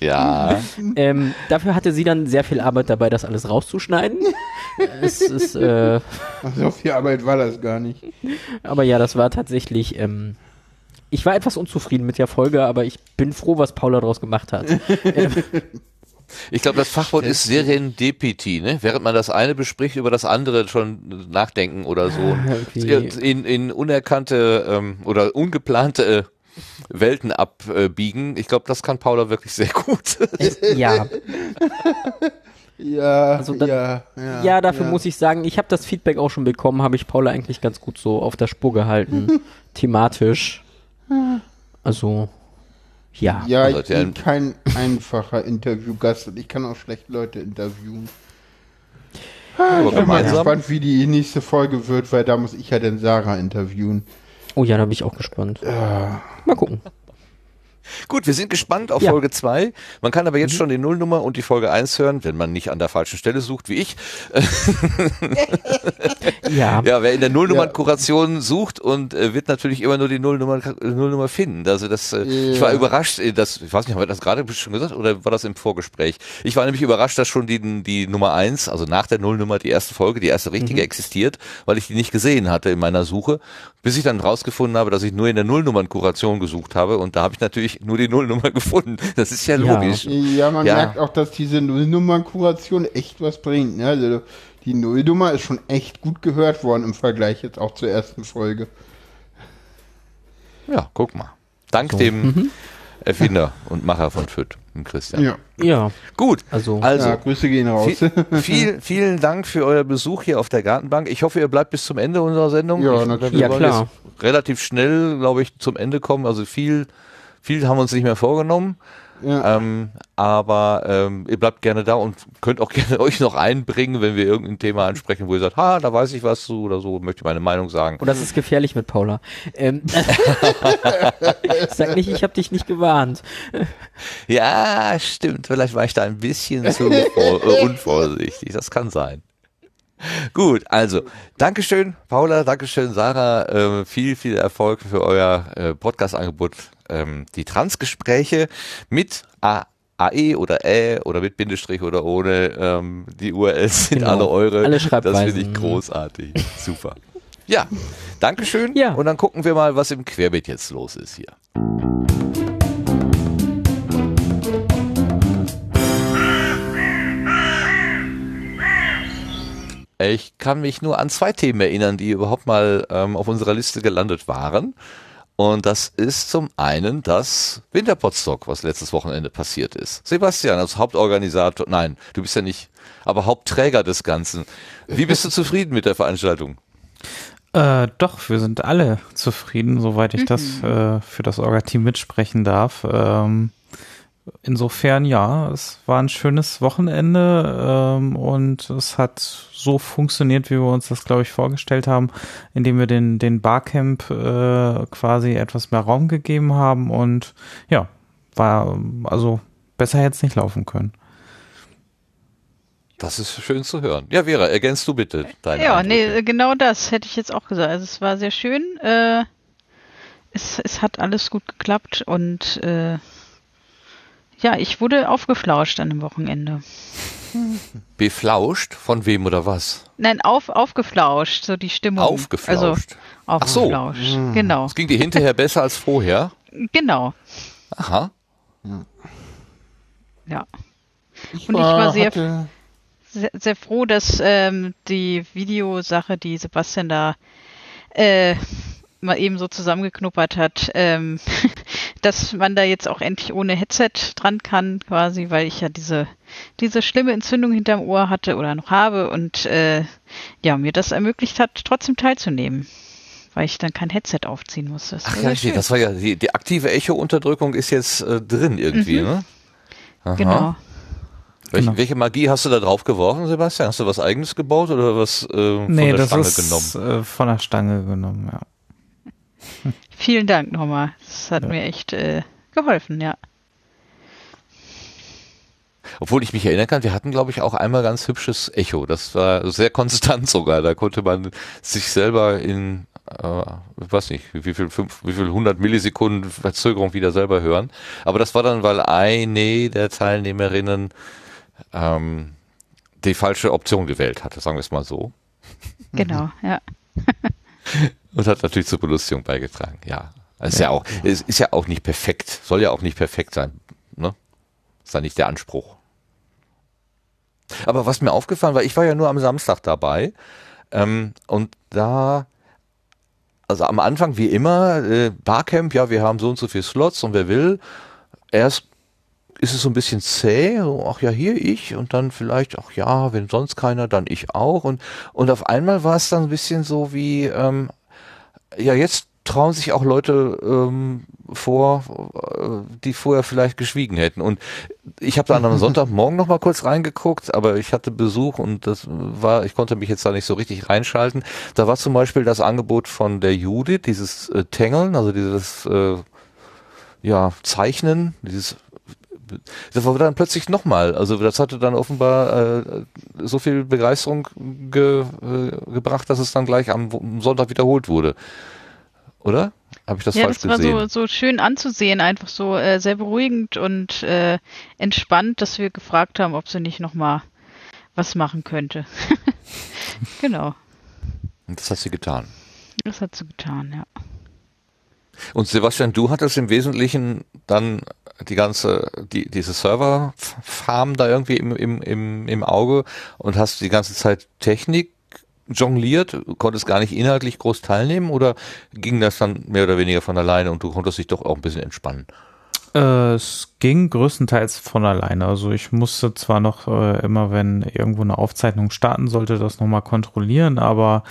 Ja. Ähm, dafür hatte sie dann sehr viel Arbeit dabei, das alles rauszuschneiden. es ist, äh, so viel Arbeit war das gar nicht. aber ja, das war tatsächlich. Ähm, ich war etwas unzufrieden mit der Folge, aber ich bin froh, was Paula daraus gemacht hat. Ich glaube, das Fachwort ist Serendipity, ne? Während man das eine bespricht, über das andere schon nachdenken oder so. Irgendwie. In, in unerkannte ähm, oder ungeplante äh, Welten abbiegen. Ich glaube, das kann Paula wirklich sehr gut. ja, Ja, Also da- ja, ja. ja, dafür muss ich sagen, ich habe das Feedback auch schon bekommen, habe ich Paula eigentlich ganz gut so auf der Spur gehalten, thematisch. Also, ja. Ja, Also, ich bin kein einfacher Interviewgast und ich kann auch schlecht Leute interviewen. Aber Ich bin mal gespannt, wie die nächste Folge wird, weil da muss ich ja dann Sarah interviewen. Oh ja, da bin ich auch gespannt. Mal gucken. Gut, wir sind gespannt auf Ja. Folge 2. Man kann aber jetzt schon die Nullnummer und die Folge 1 hören, wenn man nicht an der falschen Stelle sucht, wie ich. Ja, Ja, wer in der Nullnummern-Kuration sucht und äh, wird natürlich immer nur die Nullnummer, Nullnummer finden. Also das, äh, ich war Ja. überrascht, äh, das, ich weiß nicht, haben wir das gerade schon gesagt oder war das im Vorgespräch? Ich war nämlich überrascht, dass schon die, die Nummer 1, also nach der Nullnummer, die erste Folge, die erste richtige existiert, weil ich die nicht gesehen hatte in meiner Suche, bis ich dann rausgefunden habe, dass ich nur in der Nullnummern-Kuration gesucht habe und da habe ich natürlich nur die Nullnummer gefunden. Das ist ja Ja. logisch. Ja, man Ja. merkt auch, dass diese Nullnummernkuration echt was bringt. Ne? Also die Nullnummer ist schon echt gut gehört worden im Vergleich jetzt auch zur ersten Folge. Ja, guck mal. Dank dem Erfinder und Macher von FIT, dem Christian. Ja. ja, Gut, also, also ja, Grüße gehen raus. viel, viel, vielen Dank für euer Besuch hier auf der Gartenbank. Ich hoffe, ihr bleibt bis zum Ende unserer Sendung. Ja, ich, natürlich. wir Ja, wollen klar. jetzt Relativ schnell, glaube ich, zum Ende kommen. Also viel, viel haben wir uns nicht mehr vorgenommen. Ja. Ähm, aber ähm, ihr bleibt gerne da und könnt auch gerne euch noch einbringen, wenn wir irgendein Thema ansprechen, wo ihr sagt, ha, da weiß ich was zu oder so, möchte meine Meinung sagen. Und das ist gefährlich mit Paula. Ähm, Sag nicht, ich habe dich nicht gewarnt. Ja, stimmt. Vielleicht war ich da ein bisschen zu äh, unvorsichtig. Das kann sein. Gut, also Dankeschön, Paula, Dankeschön, Sarah. Äh, viel, viel Erfolg für euer äh, Podcast-Angebot. Ähm, die Transgespräche mit A AE oder Ä oder mit Bindestrich oder ohne. Ähm, die URLs sind Genau. alle eure. Alle Das finde ich großartig. Super. Ja, Dankeschön. Ja. Und dann gucken wir mal, was im Querbeet jetzt los ist hier. Ich kann mich nur an zwei Themen erinnern, die überhaupt mal ähm, auf unserer Liste gelandet waren. Und das ist zum einen das Winterpotstock, was letztes Wochenende passiert ist. Sebastian, als Hauptorganisator, nein, du bist ja nicht, aber Hauptträger des Ganzen. Wie bist du zufrieden mit der Veranstaltung? Äh, doch, wir sind alle zufrieden, soweit ich das äh, für das Orga-Team mitsprechen darf. Ähm, insofern ja, es war ein schönes Wochenende ähm, und es hat so funktioniert, wie wir uns das, glaube ich, vorgestellt haben, indem wir den, den Barcamp äh, quasi etwas mehr Raum gegeben haben und ja, war also besser hätte es nicht laufen können. Das ist schön zu hören. Ja, Vera, ergänzt du bitte deine Ja, Eindrücke. nee, genau das hätte ich jetzt auch gesagt. Also es war sehr schön. Äh, es, es hat alles gut geklappt und äh, ja, ich wurde aufgeflauscht an dem Wochenende. Beflauscht? Von wem oder was? Nein, auf, aufgeflauscht, so die Stimmung. Aufgeflauscht. Also, Ach so. aufgeflauscht, genau. Es ging dir hinterher besser als vorher? Genau, Aha. ja. Ich Und ich war sehr- hatte, Sehr, sehr froh, dass ähm, die Videosache, die Sebastian da äh, mal eben so zusammengeknuppert hat, ähm, dass man da jetzt auch endlich ohne Headset dran kann, quasi, weil ich ja diese diese schlimme Entzündung hinterm Ohr hatte oder noch habe und äh, ja mir das ermöglicht hat, trotzdem teilzunehmen, weil ich dann kein Headset aufziehen musste. Das Ach ja, schön. Das war ja die, die aktive Echo-Unterdrückung ist jetzt äh, drin irgendwie, ne? Aha. genau. Welche, Genau. welche Magie hast du da drauf geworfen, Sebastian? Hast du was eigenes gebaut oder was äh, von Nee, der das Stange ist genommen? Äh, von der Stange genommen, ja. Vielen Dank nochmal. Das hat Ja. mir echt äh, geholfen, ja. Obwohl ich mich erinnern kann, wir hatten, glaube ich, auch einmal ganz hübsches Echo. Das war sehr konstant sogar. Da konnte man sich selber in, äh, ich weiß nicht, wie viel, fünf, wie viel hundert Millisekunden Verzögerung wieder selber hören. Aber das war dann, weil eine der Teilnehmerinnen ähm, die falsche Option gewählt hatte, sagen wir es mal so. Genau, ja. Und hat natürlich zur Belustigung beigetragen, ja. Es ist ja auch, es ist ja auch nicht perfekt, soll ja auch nicht perfekt sein, ne? Ist ja nicht der Anspruch. Aber was mir aufgefallen war, ich war ja nur am Samstag dabei, ähm, und da, also am Anfang wie immer, äh, Barcamp, ja, wir haben so und so viele Slots und wer will, erst ist es so ein bisschen zäh, ach ja, hier ich und dann vielleicht, ach ja, wenn sonst keiner, dann ich auch und, und auf einmal war es dann ein bisschen so wie, ähm, ja, jetzt trauen sich auch Leute ähm, vor, äh, die vorher vielleicht geschwiegen hätten. Und ich habe dann am Sonntagmorgen noch mal kurz reingeguckt, aber ich hatte Besuch und das war, ich konnte mich jetzt da nicht so richtig reinschalten. Da war zum Beispiel das Angebot von der Judith, dieses äh, Tangeln, also dieses äh, ja Zeichnen, dieses das war dann plötzlich nochmal. Also das hatte dann offenbar äh, so viel Begeisterung ge, äh, gebracht, dass es dann gleich am Sonntag wiederholt wurde. Oder? Habe ich das ja, falsch das war gesehen? so, so schön anzusehen, einfach so äh, sehr beruhigend und äh, entspannt, dass wir gefragt haben, ob sie nicht nochmal was machen könnte. genau, Und das hat sie getan. das hat sie getan, ja. Und Sebastian, du hattest im Wesentlichen dann die ganze, die, diese Serverfarm da irgendwie im, im, im, im Auge und hast die ganze Zeit Technik jongliert, konntest gar nicht inhaltlich groß teilnehmen oder ging das dann mehr oder weniger von alleine und du konntest dich doch auch ein bisschen entspannen? Äh, es ging größtenteils von alleine. Also ich musste zwar noch äh, immer, wenn irgendwo eine Aufzeichnung starten sollte, das nochmal kontrollieren, aber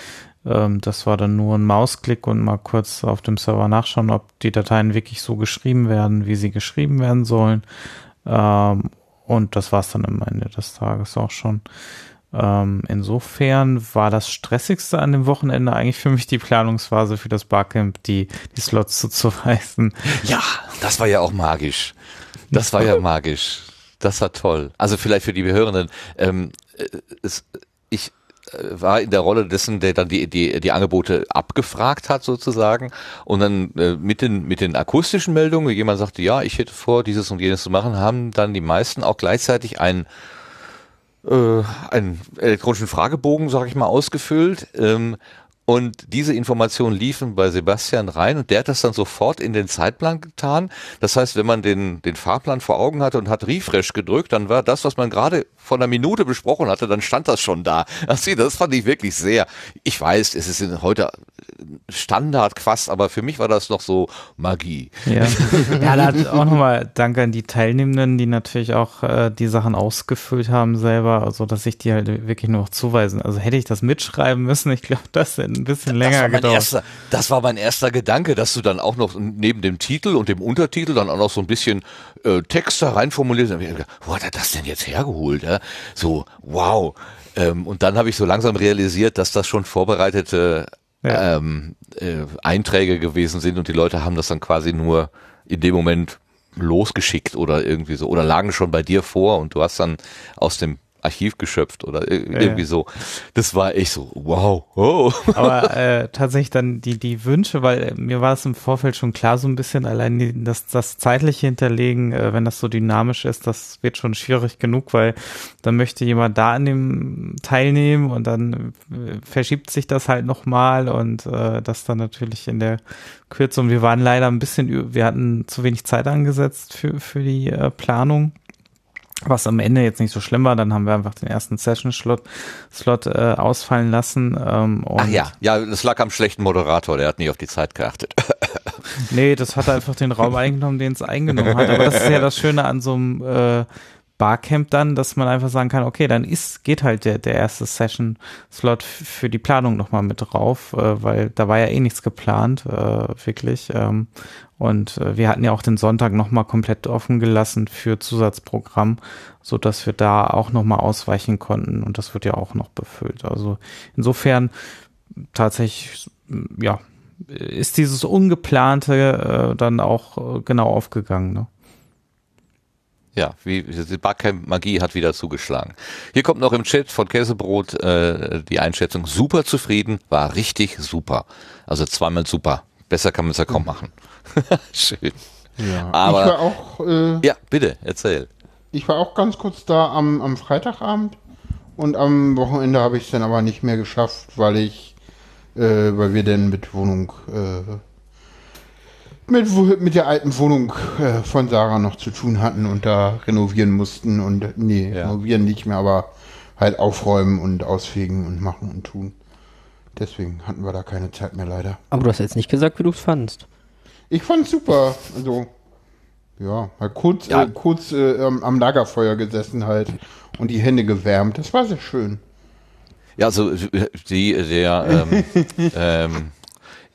ähm, das war dann nur ein Mausklick und mal kurz auf dem Server nachschauen, ob die Dateien wirklich so geschrieben werden, wie sie geschrieben werden sollen. Ähm, und das war es dann am Ende des Tages auch schon. Ähm, insofern war das Stressigste an dem Wochenende eigentlich für mich die Planungsphase für das Barcamp, die, die Slots zuzuweisen. Ja, das war ja auch magisch. Das war ja magisch. Das war toll. Also vielleicht für die Hörenden. Ähm, äh, es, war in der Rolle dessen, der dann die, die, die Angebote abgefragt hat sozusagen und dann äh, mit den mit den akustischen Meldungen, wie jemand sagte, ja, ich hätte vor, dieses und jenes zu machen, haben dann die meisten auch gleichzeitig ein äh, einen elektronischen Fragebogen, sage ich mal, ausgefüllt. Ähm, und diese Informationen liefen bei Sebastian rein und der hat das dann sofort in den Zeitplan getan. Das heißt, wenn man den, den Fahrplan vor Augen hatte und hat Refresh gedrückt, dann war das, was man gerade vor einer Minute besprochen hatte, dann stand das schon da. Also, das fand ich wirklich sehr. Ich weiß, es ist heute Standard fast, aber für mich war das noch so Magie. Ja, ja da auch nochmal Dank an die Teilnehmenden, die natürlich auch äh, die Sachen ausgefüllt haben selber, also dass ich die halt wirklich nur noch zuweisen. Also hätte ich das mitschreiben müssen, ich glaube, das hätte ein bisschen das länger gedauert. Erster, das war mein erster Gedanke, dass du dann auch noch neben dem Titel und dem Untertitel dann auch noch so ein bisschen äh, Text da reinformuliert hast. Wo hat er das denn jetzt hergeholt? Ja? So, wow. Ähm, und dann habe ich so langsam realisiert, dass das schon vorbereitete Ja. ähm, äh, Einträge gewesen sind und die Leute haben das dann quasi nur in dem Moment losgeschickt oder irgendwie so oder lagen schon bei dir vor und du hast dann aus dem Archiv geschöpft oder irgendwie ja. so. Das war echt so, wow. Oh. Aber äh, tatsächlich dann die, die Wünsche, weil äh, mir war es im Vorfeld schon klar so ein bisschen, allein das, das zeitliche Hinterlegen, äh, wenn das so dynamisch ist, das wird schon schwierig genug, weil dann möchte jemand da an dem teilnehmen und dann äh, verschiebt sich das halt nochmal und äh, das dann natürlich in der Kürzung. Wir waren leider ein bisschen, wir hatten zu wenig Zeit angesetzt für, für die äh, Planung was am Ende jetzt nicht so schlimm war, dann haben wir einfach den ersten Session-Slot Slot, äh, ausfallen lassen. Ähm, Ach ja, ja, das lag am schlechten Moderator, der hat nie auf die Zeit geachtet. nee, das hat einfach den Raum eingenommen, den es eingenommen hat. Aber das ist ja das Schöne an so einem äh, Barcamp dann, dass man einfach sagen kann, okay, dann ist, geht halt der, der erste Session-Slot für die Planung nochmal mit drauf, äh, weil da war ja eh nichts geplant, äh, wirklich. Ähm, und äh, wir hatten ja auch den Sonntag nochmal komplett offen gelassen für Zusatzprogramm, so dass wir da auch nochmal ausweichen konnten und das wird ja auch noch befüllt. Also insofern tatsächlich, ja, ist dieses Ungeplante äh, dann auch äh, genau aufgegangen, ne? Ja, wie die Barcamp-Magie hat wieder zugeschlagen. Hier kommt noch im Chat von Käsebrot äh, die Einschätzung. Super zufrieden, war richtig super. Also zweimal super. Besser kann man es ja kaum machen. Schön. Ja, Aber, ich war auch. Äh, ja, bitte, erzähl. Ich war auch ganz kurz da am, am Freitagabend und am Wochenende habe ich es dann aber nicht mehr geschafft, weil ich, äh, weil wir dann mit Wohnung äh, mit, mit der alten Wohnung äh, von Sarah noch zu tun hatten und da renovieren mussten und nee, ja. renovieren nicht mehr, aber halt aufräumen und ausfegen und machen und tun. Deswegen hatten wir da keine Zeit mehr leider. Aber du hast jetzt nicht gesagt, wie du es fandst. Ich fand's super. Also ja, halt kurz, ja. Äh, kurz äh, am Lagerfeuer gesessen halt und die Hände gewärmt. Das war sehr schön. Ja, also die der ähm, ähm,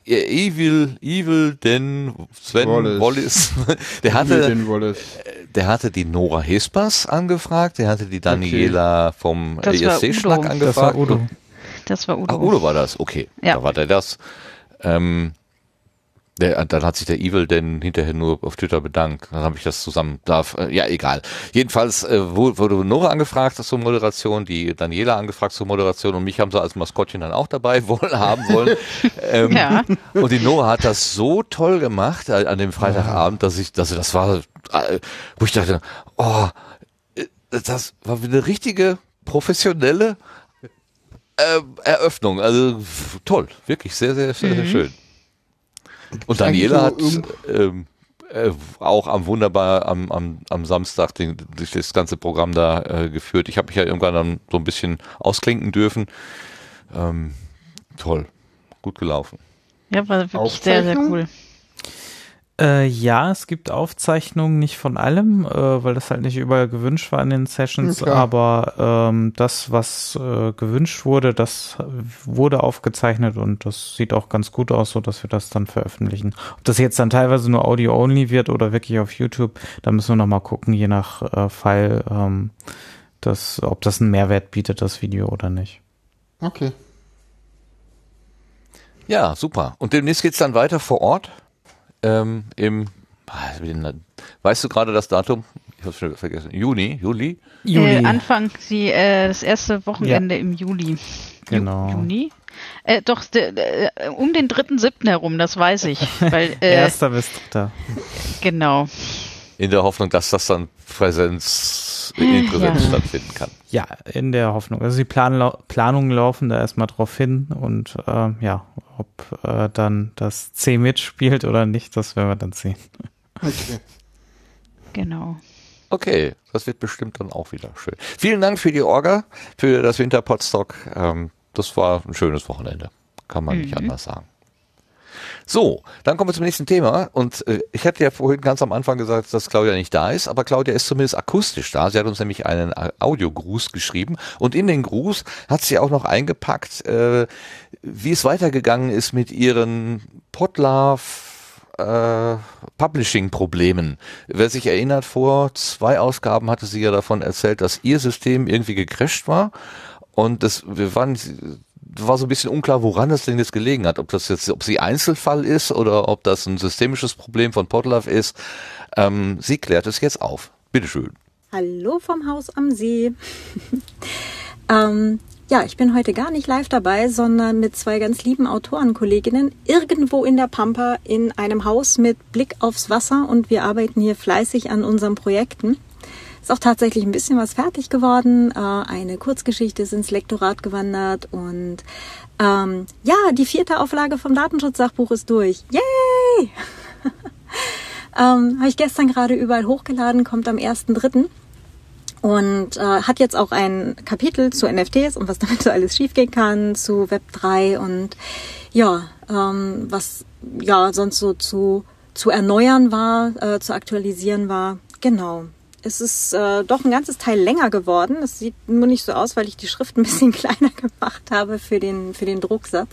Evil, Evil, denn Sven Wallace, Wallace der hatte, der hatte die Nora Hespers angefragt, der hatte die Daniela okay. vom ESC-Schnack angefragt. Das war Udo. Das war Udo. Ach, Udo war das, okay. Ja. Da war der das. Ähm, der, dann hat sich der Evil denn hinterher nur auf Twitter bedankt. Dann habe ich das zusammen darf. Äh, ja, egal. Jedenfalls äh, wurde Nora angefragt zur Moderation, die Daniela angefragt zur Moderation und mich haben sie als Maskottchen dann auch dabei wollen, haben wollen. ähm, ja. Und die Nora hat das so toll gemacht äh, an dem Freitagabend, dass ich, dass das war, äh, wo ich dachte, oh, äh, das war eine richtige professionelle äh, Eröffnung. Also toll, wirklich sehr, sehr, sehr, sehr mhm. schön. Und Daniela hat ähm, äh, auch am wunderbar am, am, am Samstag den, das ganze Programm da äh, geführt. Ich habe mich ja irgendwann dann so ein bisschen ausklinken dürfen. Ähm, toll, gut gelaufen. Ja, war wirklich sehr, sehr cool. Äh, ja, es gibt Aufzeichnungen, nicht von allem, äh, weil das halt nicht überall gewünscht war in den Sessions, ja, aber ähm, das, was äh, gewünscht wurde, das wurde aufgezeichnet und das sieht auch ganz gut aus, so dass wir das dann veröffentlichen. Ob das jetzt dann teilweise nur Audio-only wird oder wirklich auf YouTube, da müssen wir nochmal gucken, je nach äh, Fall, ähm, das, ob das einen Mehrwert bietet, das Video oder nicht. Okay. Ja, super. Und demnächst geht's dann weiter vor Ort? Ähm, im, weißt du gerade das Datum? Ich habe schon vergessen. Juni, Juli? Juli. Äh, Anfang, sie, äh, das erste Wochenende ja. im Juli. Genau. Juni? Äh, doch, äh, um den 3.7. herum, das weiß ich. Weil, äh, Erster bis dritter. Genau. In der Hoffnung, dass das dann Präsenz, in Präsenz ja. stattfinden kann. Ja, in der Hoffnung. Also die Plan Planungen laufen da erstmal drauf hin und äh, ja, ob äh, dann das C mitspielt oder nicht, das werden wir dann sehen. Okay. Genau. Okay, das wird bestimmt dann auch wieder schön. Vielen Dank für die Orga, für das Winterpodstock. Ähm, das war ein schönes Wochenende. Kann man mhm. nicht anders sagen. So, dann kommen wir zum nächsten Thema. Und äh, ich hatte ja vorhin ganz am Anfang gesagt, dass Claudia nicht da ist, aber Claudia ist zumindest akustisch da. Sie hat uns nämlich einen Audiogruß geschrieben und in den Gruß hat sie auch noch eingepackt, äh, wie es weitergegangen ist mit ihren Podlove äh, Publishing-Problemen. Wer sich erinnert, vor zwei Ausgaben hatte sie ja davon erzählt, dass ihr System irgendwie gecrasht war. Und das, wir waren war so ein bisschen unklar, woran das denn jetzt gelegen hat. Ob das jetzt, ob sie Einzelfall ist oder ob das ein systemisches Problem von Podlove ist. Ähm, sie klärt es jetzt auf. Bitteschön. Hallo vom Haus am See. ähm, ja, ich bin heute gar nicht live dabei, sondern mit zwei ganz lieben Autorenkolleginnen irgendwo in der Pampa in einem Haus mit Blick aufs Wasser und wir arbeiten hier fleißig an unseren Projekten. Ist auch tatsächlich ein bisschen was fertig geworden. Äh, eine Kurzgeschichte ist ins Lektorat gewandert und ähm, ja, die vierte Auflage vom Datenschutzsachbuch ist durch. Yay! ähm, Habe ich gestern gerade überall hochgeladen, kommt am 1.3. Und äh, hat jetzt auch ein Kapitel zu NFTs und was damit so alles schiefgehen kann, zu Web3 und ja, ähm, was ja sonst so zu, zu erneuern war, äh, zu aktualisieren war. Genau. Es ist äh, doch ein ganzes Teil länger geworden. Es sieht nur nicht so aus, weil ich die Schrift ein bisschen kleiner gemacht habe für den, für den Drucksatz.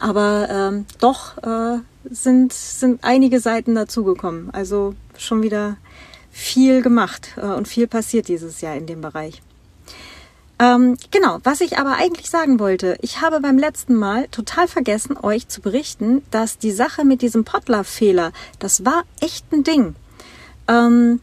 Aber ähm, doch äh, sind, sind einige Seiten dazugekommen. Also schon wieder viel gemacht äh, und viel passiert dieses Jahr in dem Bereich. Ähm, genau, was ich aber eigentlich sagen wollte, ich habe beim letzten Mal total vergessen, euch zu berichten, dass die Sache mit diesem Potler-Fehler, das war echt ein Ding. Ähm,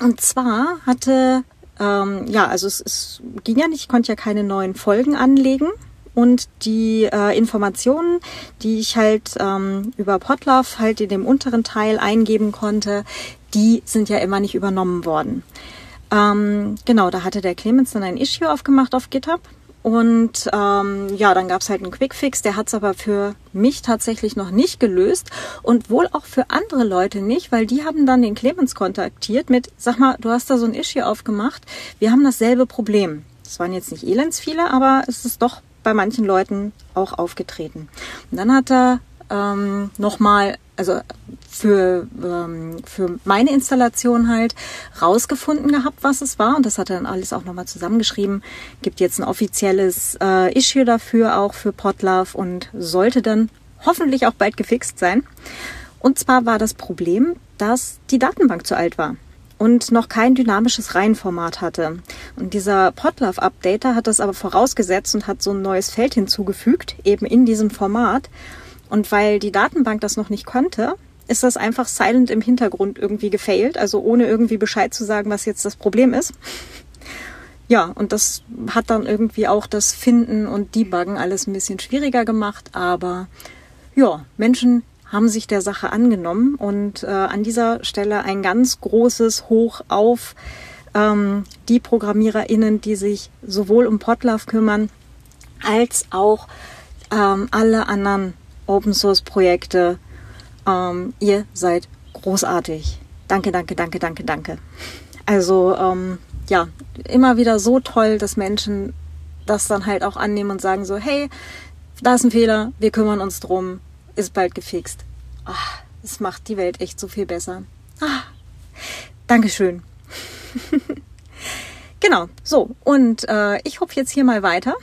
und zwar hatte, ähm, ja, also es, es ging ja nicht, ich konnte ja keine neuen Folgen anlegen und die äh, Informationen, die ich halt ähm, über Potluck halt in dem unteren Teil eingeben konnte, die sind ja immer nicht übernommen worden. Ähm, genau, da hatte der Clemens dann ein Issue aufgemacht auf GitHub. Und ähm, ja, dann gab's halt einen Quickfix, der hat's aber für mich tatsächlich noch nicht gelöst und wohl auch für andere Leute nicht, weil die haben dann den Clemens kontaktiert mit, sag mal, du hast da so ein Issue aufgemacht, wir haben dasselbe Problem. Das waren jetzt nicht elends viele, aber es ist doch bei manchen Leuten auch aufgetreten. Und dann hat er ähm, nochmal, also für, ähm, für meine Installation halt rausgefunden gehabt, was es war. Und das hat er dann alles auch nochmal zusammengeschrieben. Gibt jetzt ein offizielles äh, Issue dafür, auch für Podlove und sollte dann hoffentlich auch bald gefixt sein. Und zwar war das Problem, dass die Datenbank zu alt war und noch kein dynamisches Reihenformat hatte. Und dieser Podlove Updater hat das aber vorausgesetzt und hat so ein neues Feld hinzugefügt, eben in diesem Format. Und weil die Datenbank das noch nicht konnte, ist das einfach silent im Hintergrund irgendwie gefailt, also ohne irgendwie Bescheid zu sagen, was jetzt das Problem ist. Ja, und das hat dann irgendwie auch das Finden und Debuggen alles ein bisschen schwieriger gemacht, aber ja, Menschen haben sich der Sache angenommen und äh, an dieser Stelle ein ganz großes Hoch auf ähm, die ProgrammiererInnen, die sich sowohl um Podlove kümmern, als auch ähm, alle anderen Open Source Projekte. Ähm, ihr seid großartig. Danke, danke, danke, danke, danke. Also ähm, ja, immer wieder so toll, dass Menschen das dann halt auch annehmen und sagen so, hey, da ist ein Fehler, wir kümmern uns drum, ist bald gefixt. Ach, es macht die Welt echt so viel besser. Ah, Dankeschön. genau, so. Und äh, ich hupfe jetzt hier mal weiter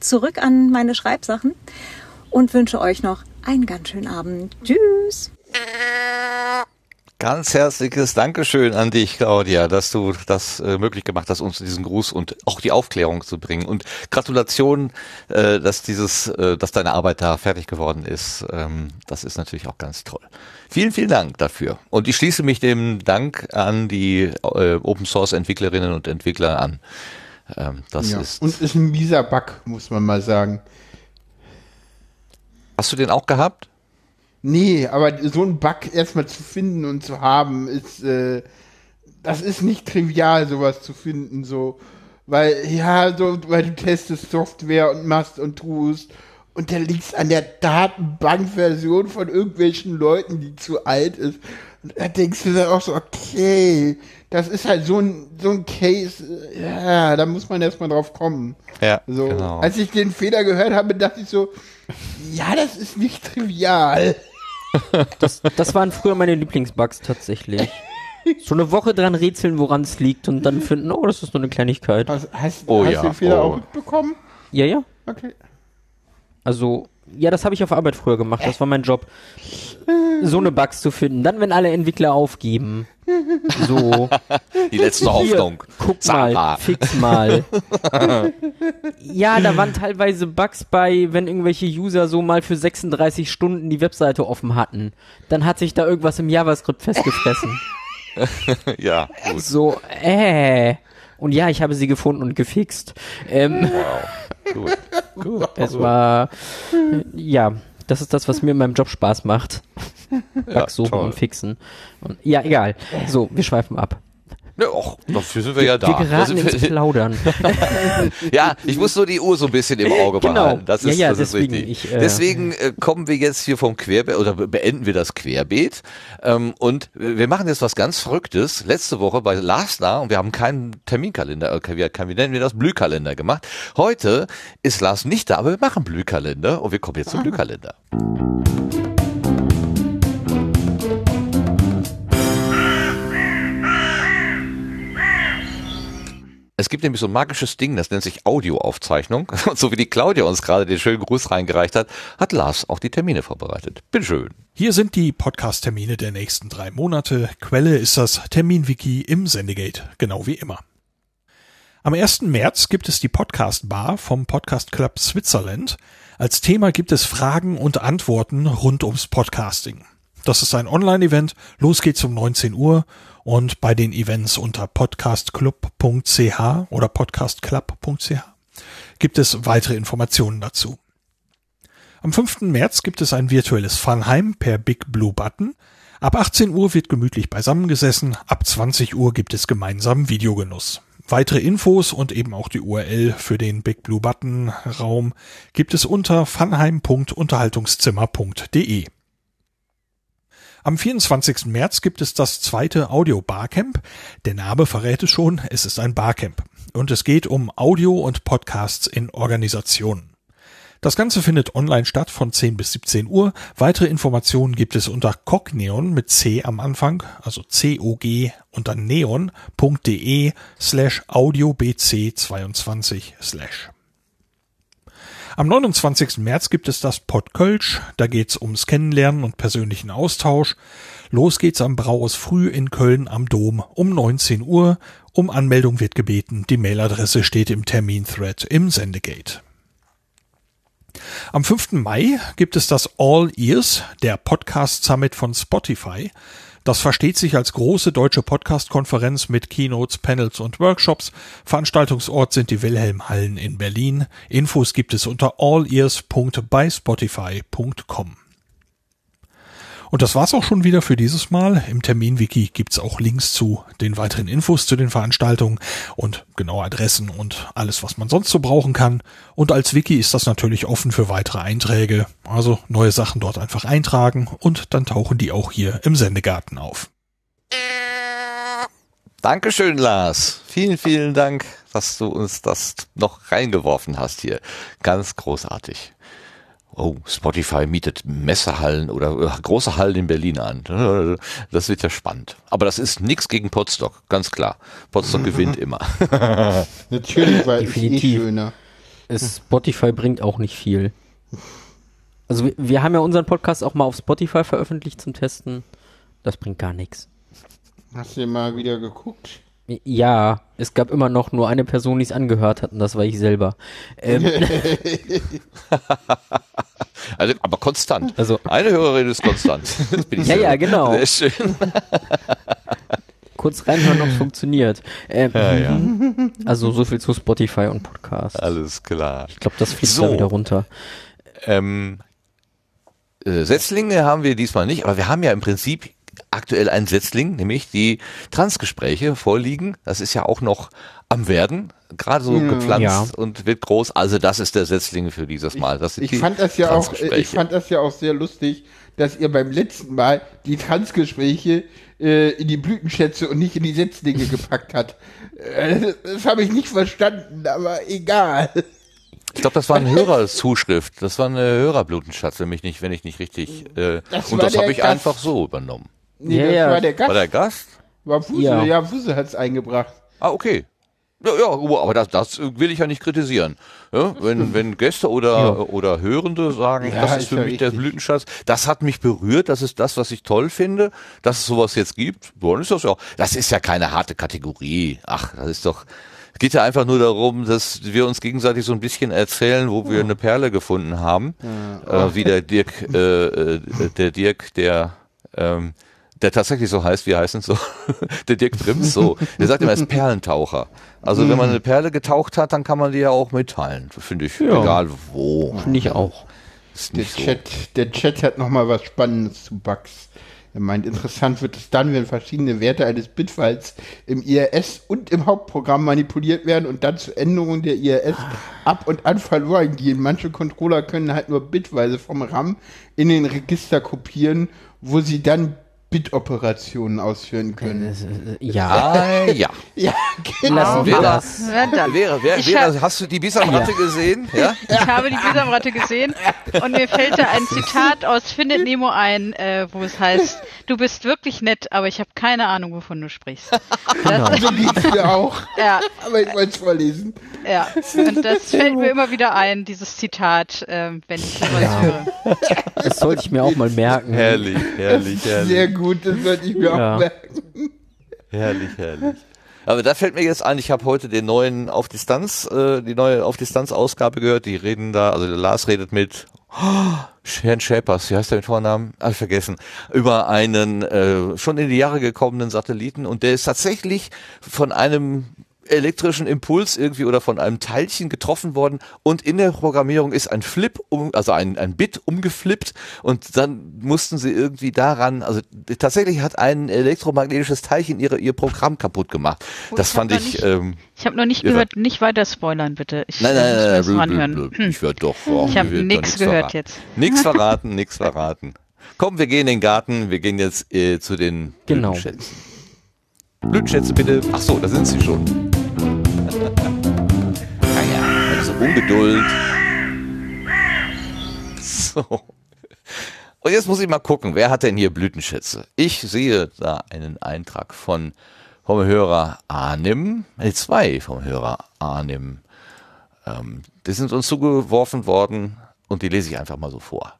zurück an meine Schreibsachen und wünsche euch noch einen ganz schönen Abend. Tschüss. Ganz herzliches Dankeschön an dich, Claudia, dass du das äh, möglich gemacht hast, uns diesen Gruß und auch die Aufklärung zu bringen. Und Gratulation, äh, dass dieses, äh, dass deine Arbeit da fertig geworden ist. Ähm, das ist natürlich auch ganz toll. Vielen, vielen Dank dafür. Und ich schließe mich dem Dank an die äh, Open Source Entwicklerinnen und Entwickler an. Ähm, das Ja. ist. Und ist ein mieser Bug, muss man mal sagen. Hast du den auch gehabt? Nee, aber so einen Bug erstmal zu finden und zu haben, ist, äh, das ist nicht trivial, sowas zu finden, so. Weil, ja, so, weil du testest Software und machst und tust und dann liegst an der Datenbankversion von irgendwelchen Leuten, die zu alt ist. Und da denkst du dann auch so, okay, das ist halt so ein, so ein Case, ja, da muss man erstmal drauf kommen. Ja, So, genau. als ich den Fehler gehört habe, dachte ich so, ja, das ist nicht trivial. Das, das waren früher meine Lieblingsbugs tatsächlich. So eine Woche dran rätseln, woran es liegt und dann finden, oh, das ist nur eine Kleinigkeit. Hast, hast, Oh hast ja, du den Fehler oh. auch mitbekommen? Ja, ja. Okay. Also, ja, das habe ich auf Arbeit früher gemacht. Das war mein Job, so eine Bugs zu finden. Dann, wenn alle Entwickler aufgeben. So, Die letzte hier, Hoffnung. guck Sarah. mal, fix mal. ja, da waren teilweise Bugs bei, wenn irgendwelche User so mal für 36 Stunden die Webseite offen hatten. Dann hat sich da irgendwas im JavaScript festgefressen. ja, gut. So, äh. Und ja, ich habe sie gefunden und gefixt. Ähm, Wow. Gut. Gut. es war, ja, das ist das, was mir in meinem Job Spaß macht. Bugs suchen toll. und fixen. Und, ja, egal. So, wir schweifen ab. Ja, och, dafür sind wir ja da. Wir geraten sind ins wir- Plaudern. Ja, ich muss nur die Uhr so ein bisschen im Auge Genau. behalten. Das Ja, ist, ja, das ist deswegen, richtig. ich, äh, deswegen äh, kommen wir jetzt hier vom Querbeet oder be- beenden wir das Querbeet. Ähm, und wir machen jetzt was ganz Verrücktes. Letzte Woche bei Lars da und wir haben keinen Terminkalender, äh, wie, wie nennen wir das? Blühkalender gemacht. Heute ist Lars nicht da, aber wir machen Blühkalender und wir kommen jetzt zum Blühkalender. Es gibt nämlich so ein magisches Ding, das nennt sich Audioaufzeichnung. Und so wie die Claudia uns gerade den schönen Gruß reingereicht hat, hat Lars auch die Termine vorbereitet. Bitteschön. Hier sind die Podcast-Termine der nächsten drei Monate. Quelle ist das Terminwiki im Sendegate, genau wie immer. Am 1. März gibt es die Podcast Bar vom Podcast Club Switzerland. Als Thema gibt es Fragen und Antworten rund ums Podcasting. Das ist ein Online-Event. Los geht's um 19 Uhr und bei den Events unter podcastclub.ch oder podcastclub.ch gibt es weitere Informationen dazu. Am 5. März gibt es ein virtuelles Funheim per Big Blue Button. Ab 18 Uhr wird gemütlich beisammengesessen, ab 20 Uhr gibt es gemeinsamen Videogenuss. Weitere Infos und eben auch die URL für den Big Blue Button Raum gibt es unter funheim.unterhaltungszimmer.de. Am 24. März gibt es das zweite Audio Barcamp. Der Name verrät es schon, es ist ein Barcamp. Und es geht um Audio und Podcasts in Organisationen. Das Ganze findet online statt von 10 bis 17 Uhr. Weitere Informationen gibt es unter cogneon mit C am Anfang, also C-O-G dann neon.de slash audiobc22 slash. Am 29. März gibt es das Podkölsch. Da geht's ums Kennenlernen und persönlichen Austausch. Los geht's am Brauhaus Früh in Köln am Dom um 19 Uhr. Um Anmeldung wird gebeten. Die Mailadresse steht im Termin-Thread im Sendegate. Am 5. Mai gibt es das All Ears, der Podcast Summit von Spotify. Das versteht sich als große deutsche Podcast-Konferenz mit Keynotes, Panels und Workshops. Veranstaltungsort sind die Wilhelmhallen in Berlin. Infos gibt es unter allears.byspotify.com. Und das war's auch schon wieder für dieses Mal. Im Terminwiki gibt's auch Links zu den weiteren Infos zu den Veranstaltungen und genaue Adressen und alles, was man sonst so brauchen kann. Und als Wiki ist das natürlich offen für weitere Einträge. Also neue Sachen dort einfach eintragen und dann tauchen die auch hier im Sendegarten auf. Dankeschön, Lars. Vielen, vielen Dank, dass du uns das noch reingeworfen hast hier. Ganz großartig. Oh, Spotify mietet Messehallen oder äh, große Hallen in Berlin an. Das wird ja spannend. Aber das ist nichts gegen Potsdok, ganz klar. Potsdok gewinnt immer. Natürlich, weil es eh Definitiv. schöner. Es, Spotify bringt auch nicht viel. Also wir, wir haben ja unseren Podcast auch mal auf Spotify veröffentlicht zum Testen. Das bringt gar nichts. Hast du mal wieder geguckt? Ja, es gab immer noch nur eine Person, die es angehört hat, und das war ich selber. Ähm, Also, aber konstant. also Eine Hörerin ist konstant. Das bin ich Ja, selber. ja, genau. Sehr schön. kurz reinhören, ob es funktioniert. Ähm, Ja, ja. Also so viel zu Spotify und Podcast. Alles klar. Ich glaube, das fliegt So. da wieder runter. Ähm, äh, Setzlinge haben wir diesmal nicht, aber wir haben ja im Prinzip aktuell einen Setzling, nämlich die Transgespräche vorliegen. Das ist ja auch noch am Werden, gerade so gepflanzt Ja. und wird groß. Also das ist der Setzling für dieses Mal. Ich die fand das ja auch, äh, ich fand das ja auch sehr lustig, dass ihr beim letzten Mal die Transgespräche äh, in die Blütenschätze und nicht in die Setzlinge gepackt hat. Äh, das das habe ich nicht verstanden, aber egal. Ich glaube, das war eine Hörerzuschrift. Das war eine Hörerblutenschatz, wenn mich nicht, wenn ich nicht richtig. Äh, Das und das habe ich einfach so übernommen. Nee, Ja, das ja. war der Gast. War der Gast? War Fuse, Ja. ja, Fuse hat's eingebracht. Ah, okay. Ja, ja, aber das, das will ich ja nicht kritisieren. Ja, wenn, wenn Gäste oder, oder Hörende sagen, Ja, das ist ist für ja mich der richtig. Blütenschatz, das hat mich berührt, das ist das, was ich toll finde, dass es sowas jetzt gibt, dann ist das ja das ist ja keine harte Kategorie. Ach, das ist doch, es geht ja einfach nur darum, dass wir uns gegenseitig so ein bisschen erzählen, wo wir eine Perle gefunden haben, äh, wie der Dirk, äh, äh, der Dirk, der, ähm, der tatsächlich so heißt, wie heißt es so? der Dirk Prims so. Der sagt immer, er ist Perlentaucher. Also wenn man eine Perle getaucht hat, dann kann man die ja auch mitteilen. Finde ich, Ja. egal wo. Finde ich auch. Ist Der nicht so. Chat, der Chat hat nochmal was Spannendes zu Bugs. Er meint, interessant wird es dann, wenn verschiedene Werte eines Bitfiles im IRS und im Hauptprogramm manipuliert werden und dann zur Änderung der IRS ab und an verloren gehen. Manche Controller können halt nur bitweise vom RAM in den Register kopieren, wo sie dann Bit-Operationen ausführen können. Ja, Ah, ja. Ja, genau. lassen wir Vera, das. Vera, Vera, Vera, hab- hast du die Bisamratte gesehen? Ja? Ich habe die Bisamratte gesehen und mir fällt da ein Zitat aus Findet Nemo ein, äh, wo es heißt, du bist wirklich nett, aber ich habe keine Ahnung, wovon du sprichst. Das, So geht's mir auch. ja, Aber ich wollte es vorlesen. ja. Und das fällt mir immer wieder ein, dieses Zitat, ähm, wenn ich sowas höre. Das sollte ich mir auch mal merken. Herrlich, herrlich, herrlich. Sehr gut, das sollte ich mir Ja. auch merken. Herrlich, herrlich. Aber da fällt mir jetzt ein, ich habe heute den neuen auf Distanz, äh, die neue auf Distanz Ausgabe gehört. Die reden da, also der Lars redet mit oh, Herrn Schäpers, wie heißt der mit Vornamen? Ich vergessen. Über einen äh, schon in die Jahre gekommenen Satelliten und der ist tatsächlich von einem elektrischen Impuls irgendwie oder von einem Teilchen getroffen worden und in der Programmierung ist ein Flip, um, also ein, ein Bit umgeflippt und dann mussten sie irgendwie daran, also tatsächlich hat ein elektromagnetisches Teilchen ihre, ihr Programm kaputt gemacht. Gut, das ich fand ich, nicht- ähm, Ich habe noch nicht gehört, nicht weiter spoilern, bitte. Ich nein, nein, nein, nein, blö, anhören. blö. Hm. ich werd doch, oh, Ich hab wird doch nix nichts gehört verraten. jetzt. Nix verraten, nix verraten. Komm, wir gehen in den Garten, wir gehen jetzt äh, zu den Genau. Blütenschätzen. Blütenschätze bitte. Ach so, da sind sie schon. Naja, also Ungeduld. So. Und jetzt muss ich mal gucken, wer hat denn hier Blütenschätze? Ich sehe da einen Eintrag von vom Hörer Arnim, äh, zwei vom Hörer Arnim. Ähm, die sind uns zugeworfen worden und die lese ich einfach mal so vor.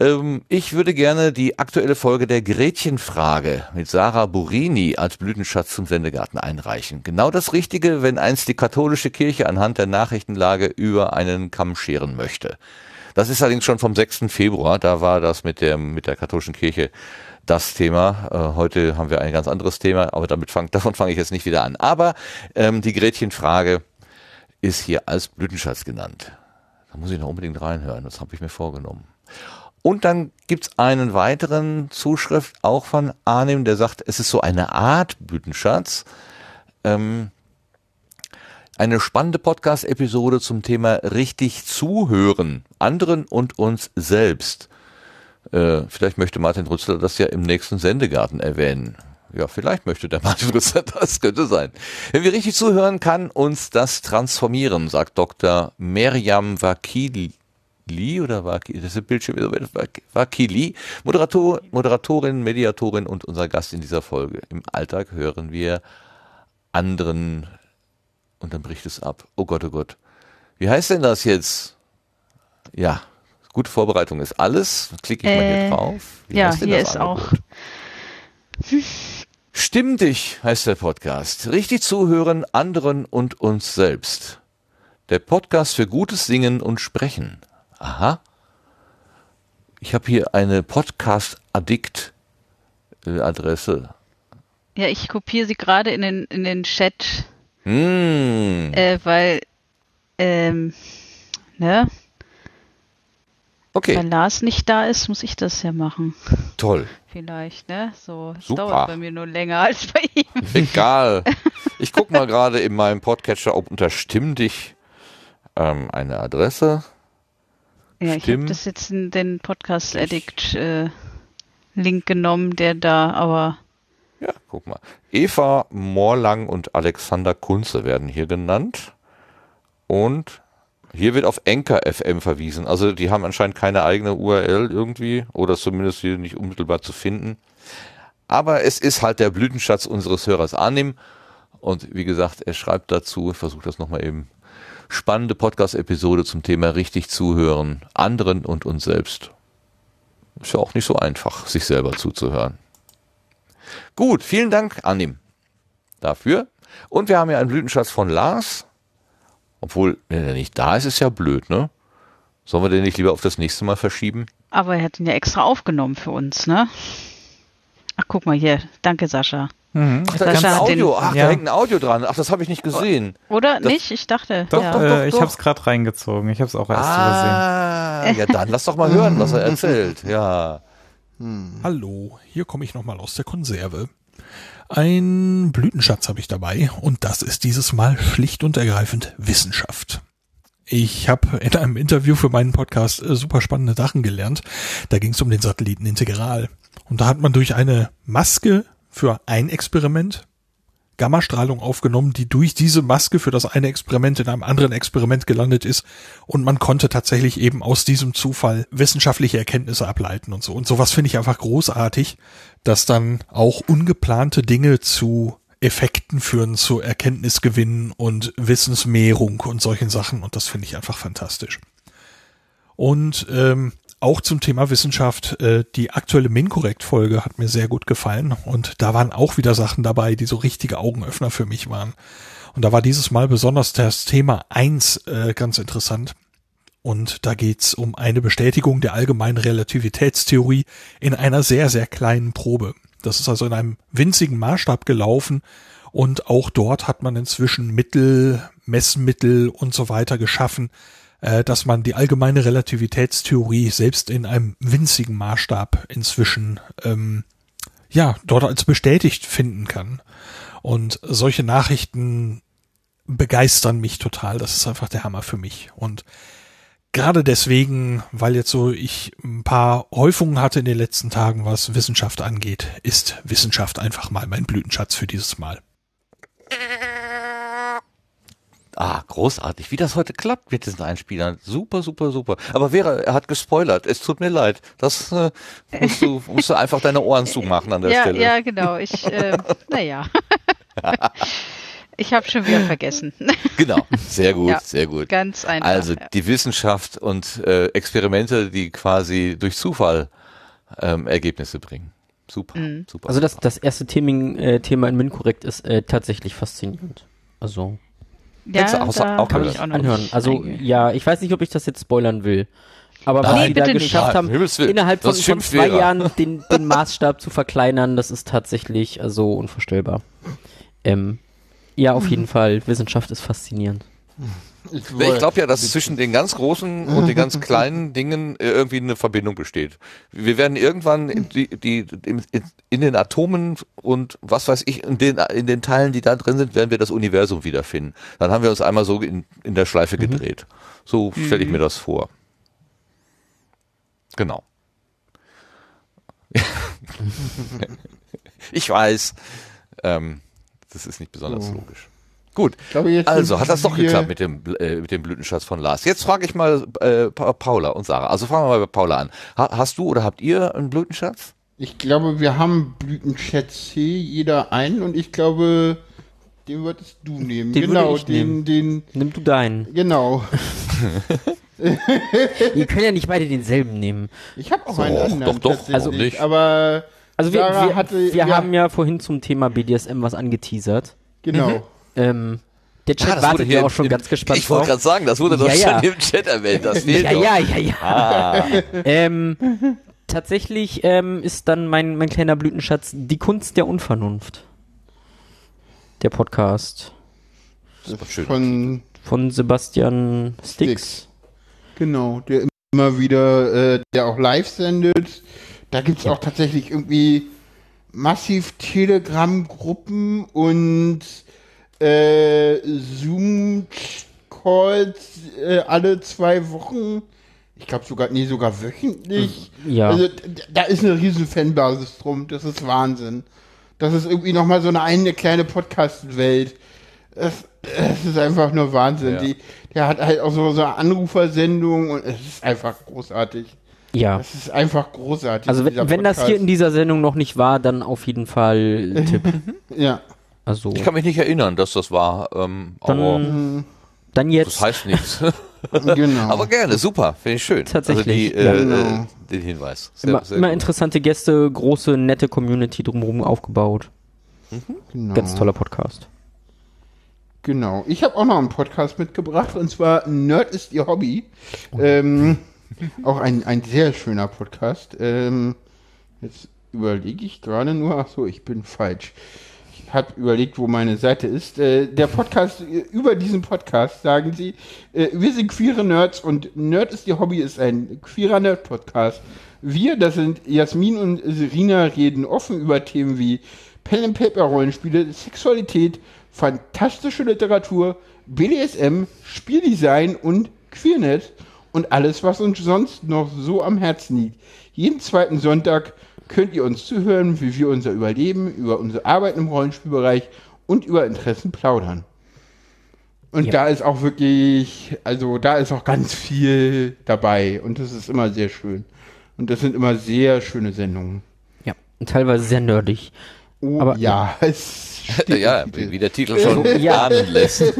Ähm, ich würde gerne die aktuelle Folge der Gretchenfrage mit Sarah Burini als Blütenschatz zum Sendegarten einreichen. Genau das Richtige, wenn einst die katholische Kirche anhand der Nachrichtenlage über einen Kamm scheren möchte. Das ist allerdings schon vom 6. Februar, da war das mit, dem, mit der katholischen Kirche das Thema. Äh, heute haben wir ein ganz anderes Thema, aber damit fang, davon fange ich jetzt nicht wieder an. Aber ähm, die Gretchenfrage ist hier als Blütenschatz genannt. Da muss ich noch unbedingt reinhören, das habe ich mir vorgenommen. Und dann gibt's einen weiteren Zuschrift, auch von Arnim, der sagt, es ist so eine Art Blütenschatz. Ähm, eine spannende Podcast-Episode zum Thema richtig zuhören, anderen und uns selbst. Äh, vielleicht möchte Martin Rützler das ja im nächsten Sendegarten erwähnen. Ja, vielleicht möchte der Martin Rützler das, könnte sein. Wenn wir richtig zuhören, kann uns das transformieren, sagt Dr. Meriam Wakili. Li oder Wakili, das ist Bildschirm, Wakili, Moderator, Moderatorin, Mediatorin und unser Gast in dieser Folge. Im Alltag hören wir anderen und dann bricht es ab. Oh Gott, oh Gott. Wie heißt denn das jetzt? Ja, gute Vorbereitung ist alles. Klicke ich mal hier Äh, drauf. Wie ja, heißt denn hier das ist Angebot? auch. Stimm dich heißt der Podcast. Richtig zuhören anderen und uns selbst. Der Podcast für gutes Singen und Sprechen. Aha. Ich habe hier eine Podcast-Addict-Adresse. Ja, ich kopiere sie gerade in den, in den Chat, Hm. äh, weil, ähm, ne, Okay, weil Lars nicht da ist, muss ich das ja machen. toll. Vielleicht, ne? So, es Super. dauert bei mir nur länger als bei ihm. Egal. Ich guck mal gerade in meinem Podcatcher, ob unter Stimm dich ähm, eine Adresse. Ja, ich habe das jetzt in den Podcast Addict äh, Link genommen, der da, aber Ja, guck mal. Eva Morlang und Alexander Kunze werden hier genannt. Und hier wird auf Enker FM verwiesen. Also die haben anscheinend keine eigene URL irgendwie oder zumindest hier nicht unmittelbar zu finden. Aber es ist halt der Blütenschatz unseres Hörers Arnim. Und wie gesagt, er schreibt dazu, ich versuche das nochmal eben, spannende Podcast-Episode zum Thema richtig zuhören, anderen und uns selbst. Ist ja auch nicht so einfach, sich selber zuzuhören. Gut, vielen Dank, Annim, dafür. Und wir haben ja einen Blütenschatz von Lars. Obwohl, wenn er nicht da ist, ist ja blöd, ne? Sollen wir den nicht lieber auf das nächste Mal verschieben? aber er hat ihn ja extra aufgenommen für uns, ne? Ach, guck mal hier. Danke, Sascha. Mhm. Ach, da Das ist ein Audio. Ach, Ja. da hängt ein Audio dran. Ach, das habe ich nicht gesehen. Oder Das- nicht? Ich dachte. Doch, ja. doch, doch, ich doch. habe es gerade reingezogen. Ich habe es auch erst Ah, ja, dann lass doch mal hören, was er erzählt. Ja. Hallo, hier komme ich nochmal aus der Konserve. Ein Blütenschatz habe ich dabei und das ist dieses Mal schlicht und ergreifend Wissenschaft. Ich habe in einem Interview für meinen Podcast äh, super spannende Sachen gelernt. Da ging es um den Satelliten Integral. Und da hat man durch eine Maske für ein Experiment Gammastrahlung aufgenommen, die durch diese Maske für das eine Experiment in einem anderen Experiment gelandet ist. Und man konnte tatsächlich eben aus diesem Zufall wissenschaftliche Erkenntnisse ableiten und so. Und sowas finde ich einfach großartig, dass dann auch ungeplante Dinge zu Effekten führen, zu Erkenntnisgewinnen und Wissensmehrung und solchen Sachen. Und das finde ich einfach fantastisch. Und ähm, auch zum Thema Wissenschaft, äh, die aktuelle Minkorrekt-Folge hat mir sehr gut gefallen und da waren auch wieder Sachen dabei, die so richtige Augenöffner für mich waren. Und da war dieses Mal besonders das Thema eins äh, ganz interessant. Und da geht's um eine Bestätigung der allgemeinen Relativitätstheorie in einer sehr, sehr kleinen Probe. Das ist also in einem winzigen Maßstab gelaufen und auch dort hat man inzwischen Mittel, Messmittel und so weiter geschaffen, dass man die allgemeine Relativitätstheorie selbst in einem winzigen Maßstab inzwischen ähm, ja dort als bestätigt finden kann. Und solche Nachrichten begeistern mich total. Das ist einfach der Hammer für mich. Und gerade deswegen, weil jetzt so ich ein paar Häufungen hatte in den letzten Tagen, was Wissenschaft angeht, ist Wissenschaft einfach mal mein Blütenschatz für dieses Mal. Ah, großartig, wie das heute klappt mit diesen Einspielern. Super, super, super. Aber Vera, er hat gespoilert. Es tut mir leid. Das äh, musst, du, musst du einfach deine Ohren zumachen an der ja, Stelle. ja, genau. Ich, äh, naja. ich habe schon wieder vergessen. Genau, sehr gut, Ja. sehr gut. Ganz einfach. Also ja. die Wissenschaft und äh, Experimente, die quasi durch Zufall ähm, Ergebnisse bringen. Super, Mhm. super. Also das, das erste Theming, äh, Thema in MinCorrect ist äh, tatsächlich faszinierend. Also ja, Hättest du auch- da auch kann gehört. ich auch noch anhören. Also ja, ich weiß nicht, ob ich das jetzt spoilern will. Aber was die da bitte nicht. geschafft Nein, haben, Willen. innerhalb von, von zwei. Jahren den, den Maßstab zu verkleinern, das ist tatsächlich also unvorstellbar. Ähm, ja, auf jeden Fall. Wissenschaft ist faszinierend. Ich, ich glaube ja, dass zwischen den ganz großen und den ganz kleinen Dingen äh, irgendwie eine Verbindung besteht. Wir werden irgendwann in, die, die, in, in den Atomen und was weiß ich, in den, in den Teilen, die da drin sind, werden wir das Universum wiederfinden. Dann haben wir uns einmal so in, in der Schleife gedreht. So stelle ich mir das vor. Genau. ich weiß, ähm, das ist nicht besonders Oh. logisch. Gut, glaube, jetzt also hat das doch geklappt mit dem, äh, mit dem Blütenschatz von Lars. Jetzt frage ich mal äh, Pa- Paula und Sarah. Also fangen wir mal bei Paula an. Ha hast du oder habt ihr einen Blütenschatz? Ich glaube, wir haben Blütenschätze, jeder einen, und ich glaube, den würdest du nehmen. Den genau, würde ich den, nehmen. den, Nimm du deinen. genau. Ihr könnt ja nicht beide denselben nehmen. Ich habe auch So, einen anderen. doch, doch, tatsächlich, also nicht. Aber Also wir, wir, hatte, wir haben ja vorhin zum Thema BDSM was angeteasert. genau. Ähm, der Chat Ah, das wurde wartet ja auch schon im- ganz gespannt Ich wollte gerade sagen, das wurde doch Ja, ja. schon im Chat erwähnt. Das fehlt Ja, doch. ja, ja, ja. Ah, Ähm, tatsächlich ähm, ist dann mein, mein kleiner Blütenschatz die Kunst der Unvernunft. Der Podcast schön. Von von Sebastian Stix. Genau, der immer wieder, äh, der auch live sendet. Da gibt's auch tatsächlich irgendwie massiv Telegram-Gruppen und äh, Zoom-Calls äh, alle zwei Wochen. Ich glaube sogar, nee, sogar wöchentlich. Ja. Also da ist eine riesen Fanbasis drum. Das ist Wahnsinn. Das ist irgendwie nochmal so eine eigene kleine Podcast-Welt. Es, es ist einfach nur Wahnsinn. Ja. Die, der hat halt auch so, so eine Anrufersendung und es ist einfach großartig. Ja. Es ist einfach großartig. Also wenn, wenn das hier in dieser Sendung noch nicht war, dann auf jeden Fall Tipp. Ja. Also Ich kann mich nicht erinnern, dass das war. Ähm, aber dann, dann das jetzt. heißt nichts. Genau. aber gerne, super, finde ich schön. Tatsächlich, Also die, ja. äh, Genau. äh, den Hinweis. Sehr, Immer, sehr immer interessante Gäste, große, nette Community drumherum aufgebaut. genau. Ganz toller Podcast. Genau. Ich habe auch noch einen Podcast mitgebracht und zwar Nerd ist ihr Hobby. Ähm, auch ein, ein sehr schöner Podcast. Ähm, jetzt überlege ich gerade nur, ach so, ich bin falsch. Habe überlegt, wo meine Seite ist. Äh, der Podcast, äh, über diesen Podcast sagen sie, äh, wir sind queere Nerds und Nerd ist ihr Hobby, ist ein queerer Nerd-Podcast. Wir, das sind Jasmin und Serena, reden offen über Themen wie Pen and Paper Rollenspiele, Sexualität, fantastische Literatur, BDSM, Spieldesign und Queernet und alles, was uns sonst noch so am Herzen liegt. Jeden zweiten Sonntag könnt ihr uns zuhören, wie wir unser Überleben, über unsere Arbeit im Rollenspielbereich und über Interessen plaudern. Und Ja. da ist auch wirklich, also da ist auch ganz viel dabei und das ist immer sehr schön. Und das sind immer sehr schöne Sendungen. Ja, und teilweise sehr nerdig. Oh, Aber- ja, es steht ja, Titel. wie der Titel schon Ja. ahnen lässt.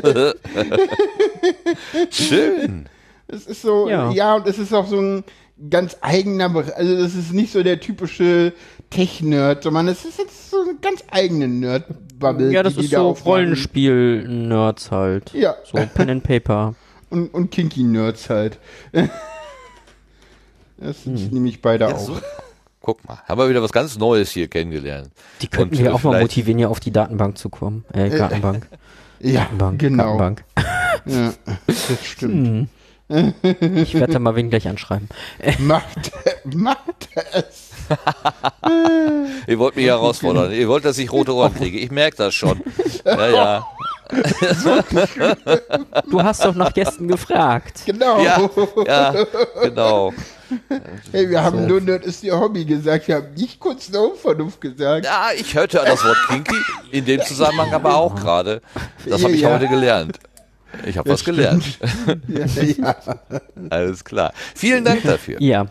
Schön. Es ist so, ja. Ja. und es ist auch so ein ganz eigener Bereich. Also, das ist nicht so der typische Tech-Nerd, sondern es ist jetzt so eine ganz eigene Nerd-Bubble. Ja, das die die ist da so aufmachen. Rollenspiel-Nerds halt. Ja, So Pen and Paper. und, und Kinky-Nerds halt. Das sind Hm. nämlich beide Ja, auch. so. Guck mal, haben wir wieder was ganz Neues hier kennengelernt. Die könnten Und, wir äh, auch mal motivieren, ja auf die Datenbank zu kommen. Äh, Datenbank. Ja, Datenbank. genau. Datenbank. Ja, das stimmt. Hm. Ich werde da mal wen gleich anschreiben. Macht, macht es. Ihr wollt mich herausfordern. Ihr wollt, dass ich rote Ohren kriege. Ich merke das schon. Ja, ja. Du hast doch nach Gästen gefragt. Genau. Ja, ja, genau. Hey, wir haben nur Nerd ist ihr Hobby gesagt. Wir haben nicht kurz eine Unvernunft gesagt. Ja, ich hörte das Wort Kinky in dem Zusammenhang aber auch gerade. Das habe ich Ja, ja. heute gelernt. Ich habe was gelernt. Ja, ja. Alles klar. Vielen Dank dafür. Ja.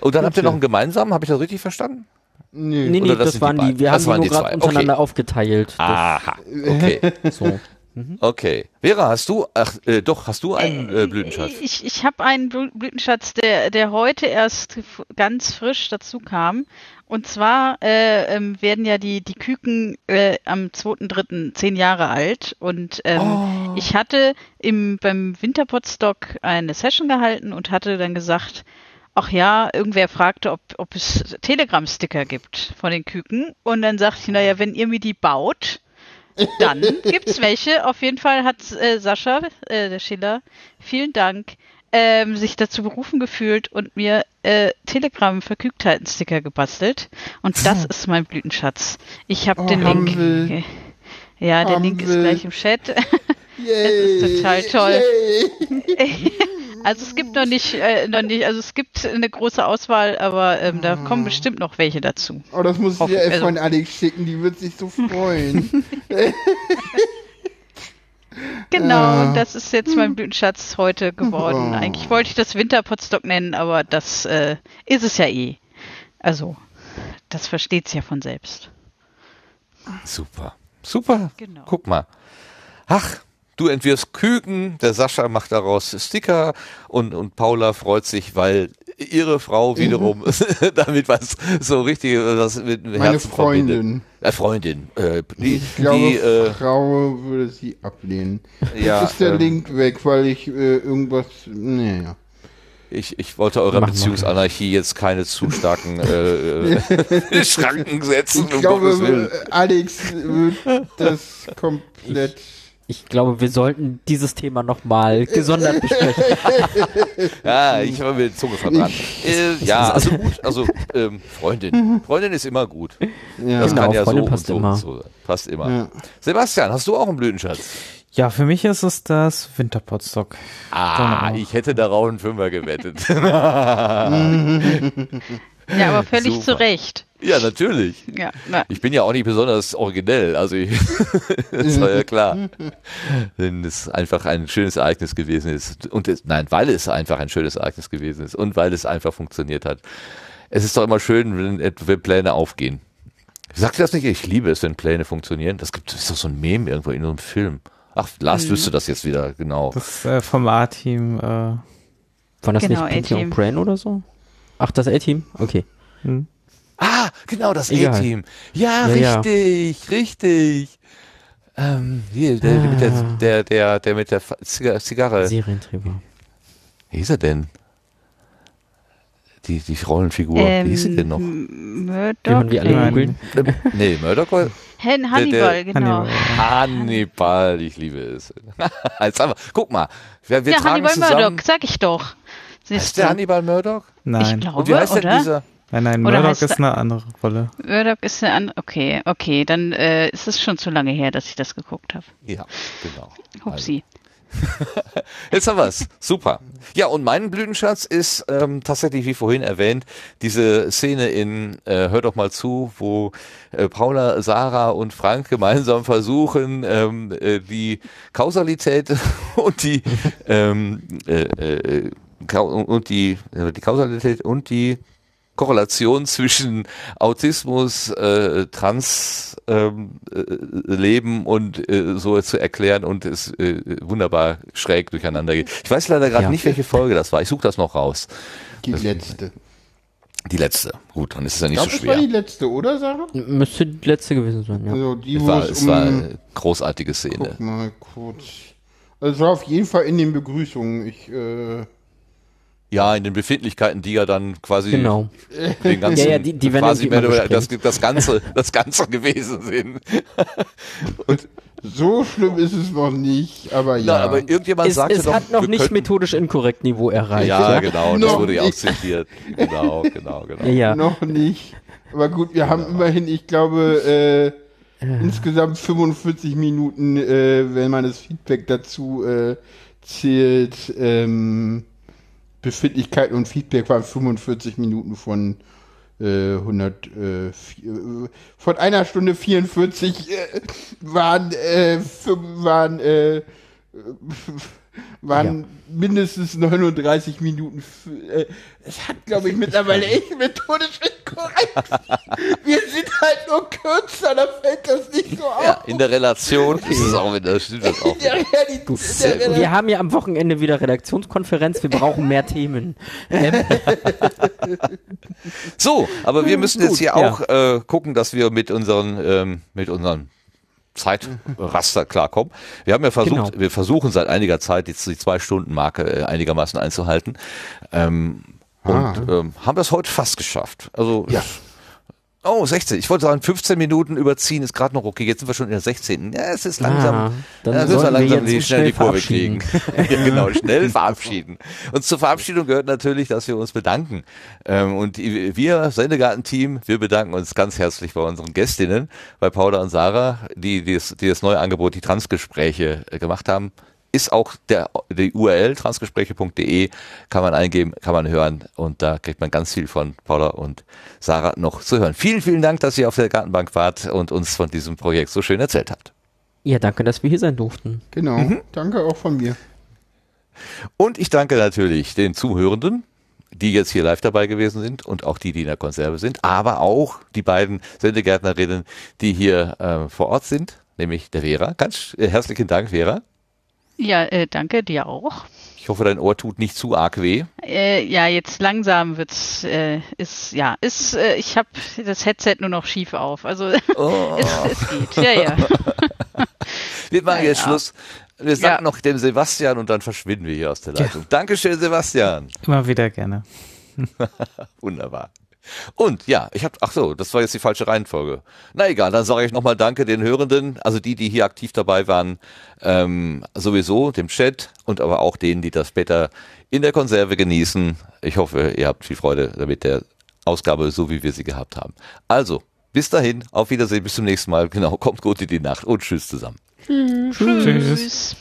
Und dann habt ihr noch einen gemeinsamen, habe ich das richtig verstanden? Nee. Nee, nee, das das, die waren die, beiden. wir Das haben die die nur gerade untereinander Okay. aufgeteilt. Aha. Okay. So. Okay. Vera, hast du, ach, äh, doch, hast du einen äh, Blütenschatz? Ich, ich habe einen Blü- Blütenschatz, der, der heute erst ganz frisch dazu kam. Und zwar äh, ähm, werden ja die, die Küken äh, am 2.3. zehn Jahre alt. Und ähm, ich hatte im, beim Winterpotstock eine Session gehalten und hatte dann gesagt, ach ja, irgendwer fragte, ob, ob es Telegram-Sticker gibt von den Küken. Und dann sagte ich, naja, wenn ihr mir die baut, dann gibt's welche. Auf jeden Fall hat äh, Sascha, äh, der Schiller, vielen Dank, ähm, sich dazu berufen gefühlt und mir äh, Telegram-Verfügtheiten-Sticker gebastelt. Und das ist mein Blütenschatz. Ich habe Oh, den Link. Hampel. Ja, der Link ist gleich im Chat. Yay. Das ist total toll. Also es gibt noch nicht, äh, noch nicht, also es gibt eine große Auswahl, aber ähm, da Ah. kommen bestimmt noch welche dazu. Oh, das muss ich dir also- von Alex schicken, die wird sich so freuen. Genau, und das ist jetzt mein Blütenschatz heute geworden. Oh. Eigentlich wollte ich das Winterpotstock nennen, aber das äh, ist es ja eh. Also, das versteht's ja von selbst. Super. Super. Genau. Guck mal. Ach, du entwirfst Küken, der Sascha macht daraus Sticker und, und Paula freut sich, weil ihre Frau wiederum damit was so richtig was mit dem Meine Herzen. Freundin. Äh, Freundin. Äh, die, Ich glaube, die äh, Frau würde sie ablehnen. ja, Jetzt ist der ähm, Link weg, weil ich äh, irgendwas. Naja. Ich, ich wollte eurer Mach mal. Beziehungsanarchie jetzt keine zu starken äh, äh, Schranken setzen, Ich um glaube, Alex wird das komplett. Ich glaube, wir sollten dieses Thema nochmal gesondert besprechen. Ja, ich habe mir die Zunge verbrannt. Äh, ja, also gut, also ähm, Freundin. Freundin ist immer gut. Ja. Das Genau, kann ja Freundin so passt und so, immer. so. Passt immer. Ja. Sebastian, hast du auch einen Blütenschatz? Ja, für mich ist es das Winterpotstock. Ah, Genau. ich hätte darauf einen Fünfer gewettet. Ja, aber völlig Super. zu Recht. Ja, natürlich. Ja, na, Ich bin ja auch nicht besonders originell, also ich, das war ja klar. Wenn es einfach ein schönes Ereignis gewesen ist. Und es, nein, weil es einfach ein schönes Ereignis gewesen ist und weil es einfach funktioniert hat. Es ist doch immer schön, wenn, wenn Pläne aufgehen. Sagt ihr das nicht? Ich liebe es, wenn Pläne funktionieren. Das gibt, ist doch so ein Meme irgendwo in so einem Film. Ach, Lars wüsste das jetzt wieder, genau. Das äh, vom A-Team. Äh, War das Genau, nicht Pinky und Brain oder so? Ach, das A-Team? Okay. hm. Ah, genau, das Egal. A-Team. Ja, Ja, ja. richtig, richtig. Ähm, hier, der, der, mit der, der, der, der mit der Zigarre. Serientrieber. Wie hieß er denn? die, die Rollenfigur. Wie hieß sie denn noch? Wie Murdoch? wie alle Nee. googeln. Ähm, nee, Murdoch war Hen Hannibal, genau. Hannibal, ich liebe es. Jetzt haben wir, guck mal, wir, wir ja, tragen Hannibal zusammen. Murdoch, sag ich doch. Siehst Ist der? Hannibal Murdoch? Ich Nein. glaube, Und wie heißt denn oder? dieser? Nein, nein, Oder Murdoch ist eine andere Rolle. Murdoch ist eine andere. Okay, okay, dann äh, ist es schon zu lange her, dass ich das geguckt habe. Ja, genau. Hupsi. Jetzt haben wir's. Super. Ja, und mein Blütenschatz ist ähm, tatsächlich, wie vorhin erwähnt, diese Szene in äh, Hör doch mal zu, wo äh, Paula, Sarah und Frank gemeinsam versuchen, ähm, äh, die Kausalität und die ähm, äh, äh, Kau- und die, äh, die Kausalität und die Korrelation zwischen Autismus, äh, Trans ähm, äh, Leben und äh, so zu erklären und es äh, wunderbar schräg durcheinander geht. Ich weiß leider gerade Ja. nicht, welche Folge das war. Ich suche das noch raus. Die Das- letzte. Die letzte. Gut, dann ist es ja Ich nicht glaube, so das war schwer. die letzte, oder, Sarah? Müsste die letzte gewesen sein, ja. Also die, Es war, es um... war eine großartige Szene. Guck mal kurz. Also es war auf jeden Fall in den Begrüßungen. Ich, äh, Ja, in den Befindlichkeiten, die ja dann quasi Genau. den ganzen Ja, ja, die- die werden quasi weniger das, das ganze das ganze gewesen sind. und so schlimm ist es noch nicht, aber ja. na, aber irgendjemand Es, sagte es doch, hat noch nicht könnten- methodisch inkorrekt Niveau erreicht. Ja, genau, das wurde ja auch zitiert. Genau, genau, genau. Ja, ja. Noch nicht. Aber gut, wir haben immerhin, ich glaube, äh, insgesamt 45 Minuten, äh, wenn man das Feedback dazu äh, zählt. Ähm, Befindlichkeiten und Feedback waren 45 Minuten von äh, 100, äh, äh, von einer Stunde 44 äh, waren, äh, fünf- waren, waren mindestens 39 Minuten. Äh, es hat, glaube ich, mittlerweile echt methodisch inkorrekt. Wir sind halt nur kürzer, da fällt das nicht so auf. Ja, in der Relation ist es auch wieder, stimmt das auch. In der Realität, in sehr der gut. Realität Wir haben ja am Wochenende wieder Redaktionskonferenz, wir brauchen mehr Themen. So, aber wir müssen jetzt Gut, hier ja. auch äh, gucken, dass wir mit unseren, ähm, mit unseren Zeitraster klarkommen. Wir haben ja versucht, Genau. wir versuchen seit einiger Zeit jetzt die Zwei-Stunden-Marke äh, einigermaßen einzuhalten. Ähm, und ähm, haben das heute fast geschafft. Also ja. Oh, 16. Ich wollte sagen, 15 Minuten überziehen ist gerade noch okay. Jetzt sind wir schon in der 16. Ja, es ist langsam. Ah, dann ja, müssen wir wir langsam uns schnell die Kurve kriegen. ja, genau, schnell verabschieden. Und zur Verabschiedung gehört natürlich, dass wir uns bedanken. Ähm, und wir, Sendegarten-Team, wir bedanken uns ganz herzlich bei unseren Gästinnen, bei Paula und Sarah, die, die, das, die das neue Angebot, die Transgespräche äh, gemacht haben. Ist auch der, die URL transgespräche.de kann man eingeben, kann man hören und da kriegt man ganz viel von Paula und Sarah noch zu hören. Vielen, vielen Dank, dass ihr auf der Gartenbank wart und uns von diesem Projekt so schön erzählt habt. ja, danke, dass wir hier sein durften. Genau, Mhm. danke auch von mir. Und ich danke natürlich den Zuhörenden, die jetzt hier live dabei gewesen sind und auch die, die in der Konserve sind, aber auch die beiden Sendegärtnerinnen, die hier äh, vor Ort sind, nämlich der Vera. Ganz äh, herzlichen Dank, Vera. Ja, äh, danke dir auch. Ich hoffe, dein Ohr tut nicht zu arg weh. Äh, ja, jetzt langsam wird's, äh, ist, ja, ist, äh, ich habe das Headset nur noch schief auf. Also Oh. es, es geht. Ja, ja. Wir machen jetzt Ja. Schluss. Wir sagen Ja. noch dem Sebastian und dann verschwinden wir hier aus der Leitung. Dankeschön, Sebastian. Immer wieder gerne. Wunderbar. Und ja, ich habe, ach so, das war jetzt die falsche Reihenfolge. Na egal, dann sage ich nochmal Danke den Hörenden, also die, die hier aktiv dabei waren, ähm, sowieso dem Chat und aber auch denen, die das später in der Konserve genießen. Ich hoffe, ihr habt viel Freude mit der Ausgabe, so wie wir sie gehabt haben. Also, bis dahin, auf Wiedersehen, bis zum nächsten Mal. Genau, kommt gut in die Nacht und tschüss zusammen. Tschüss. Tschüss.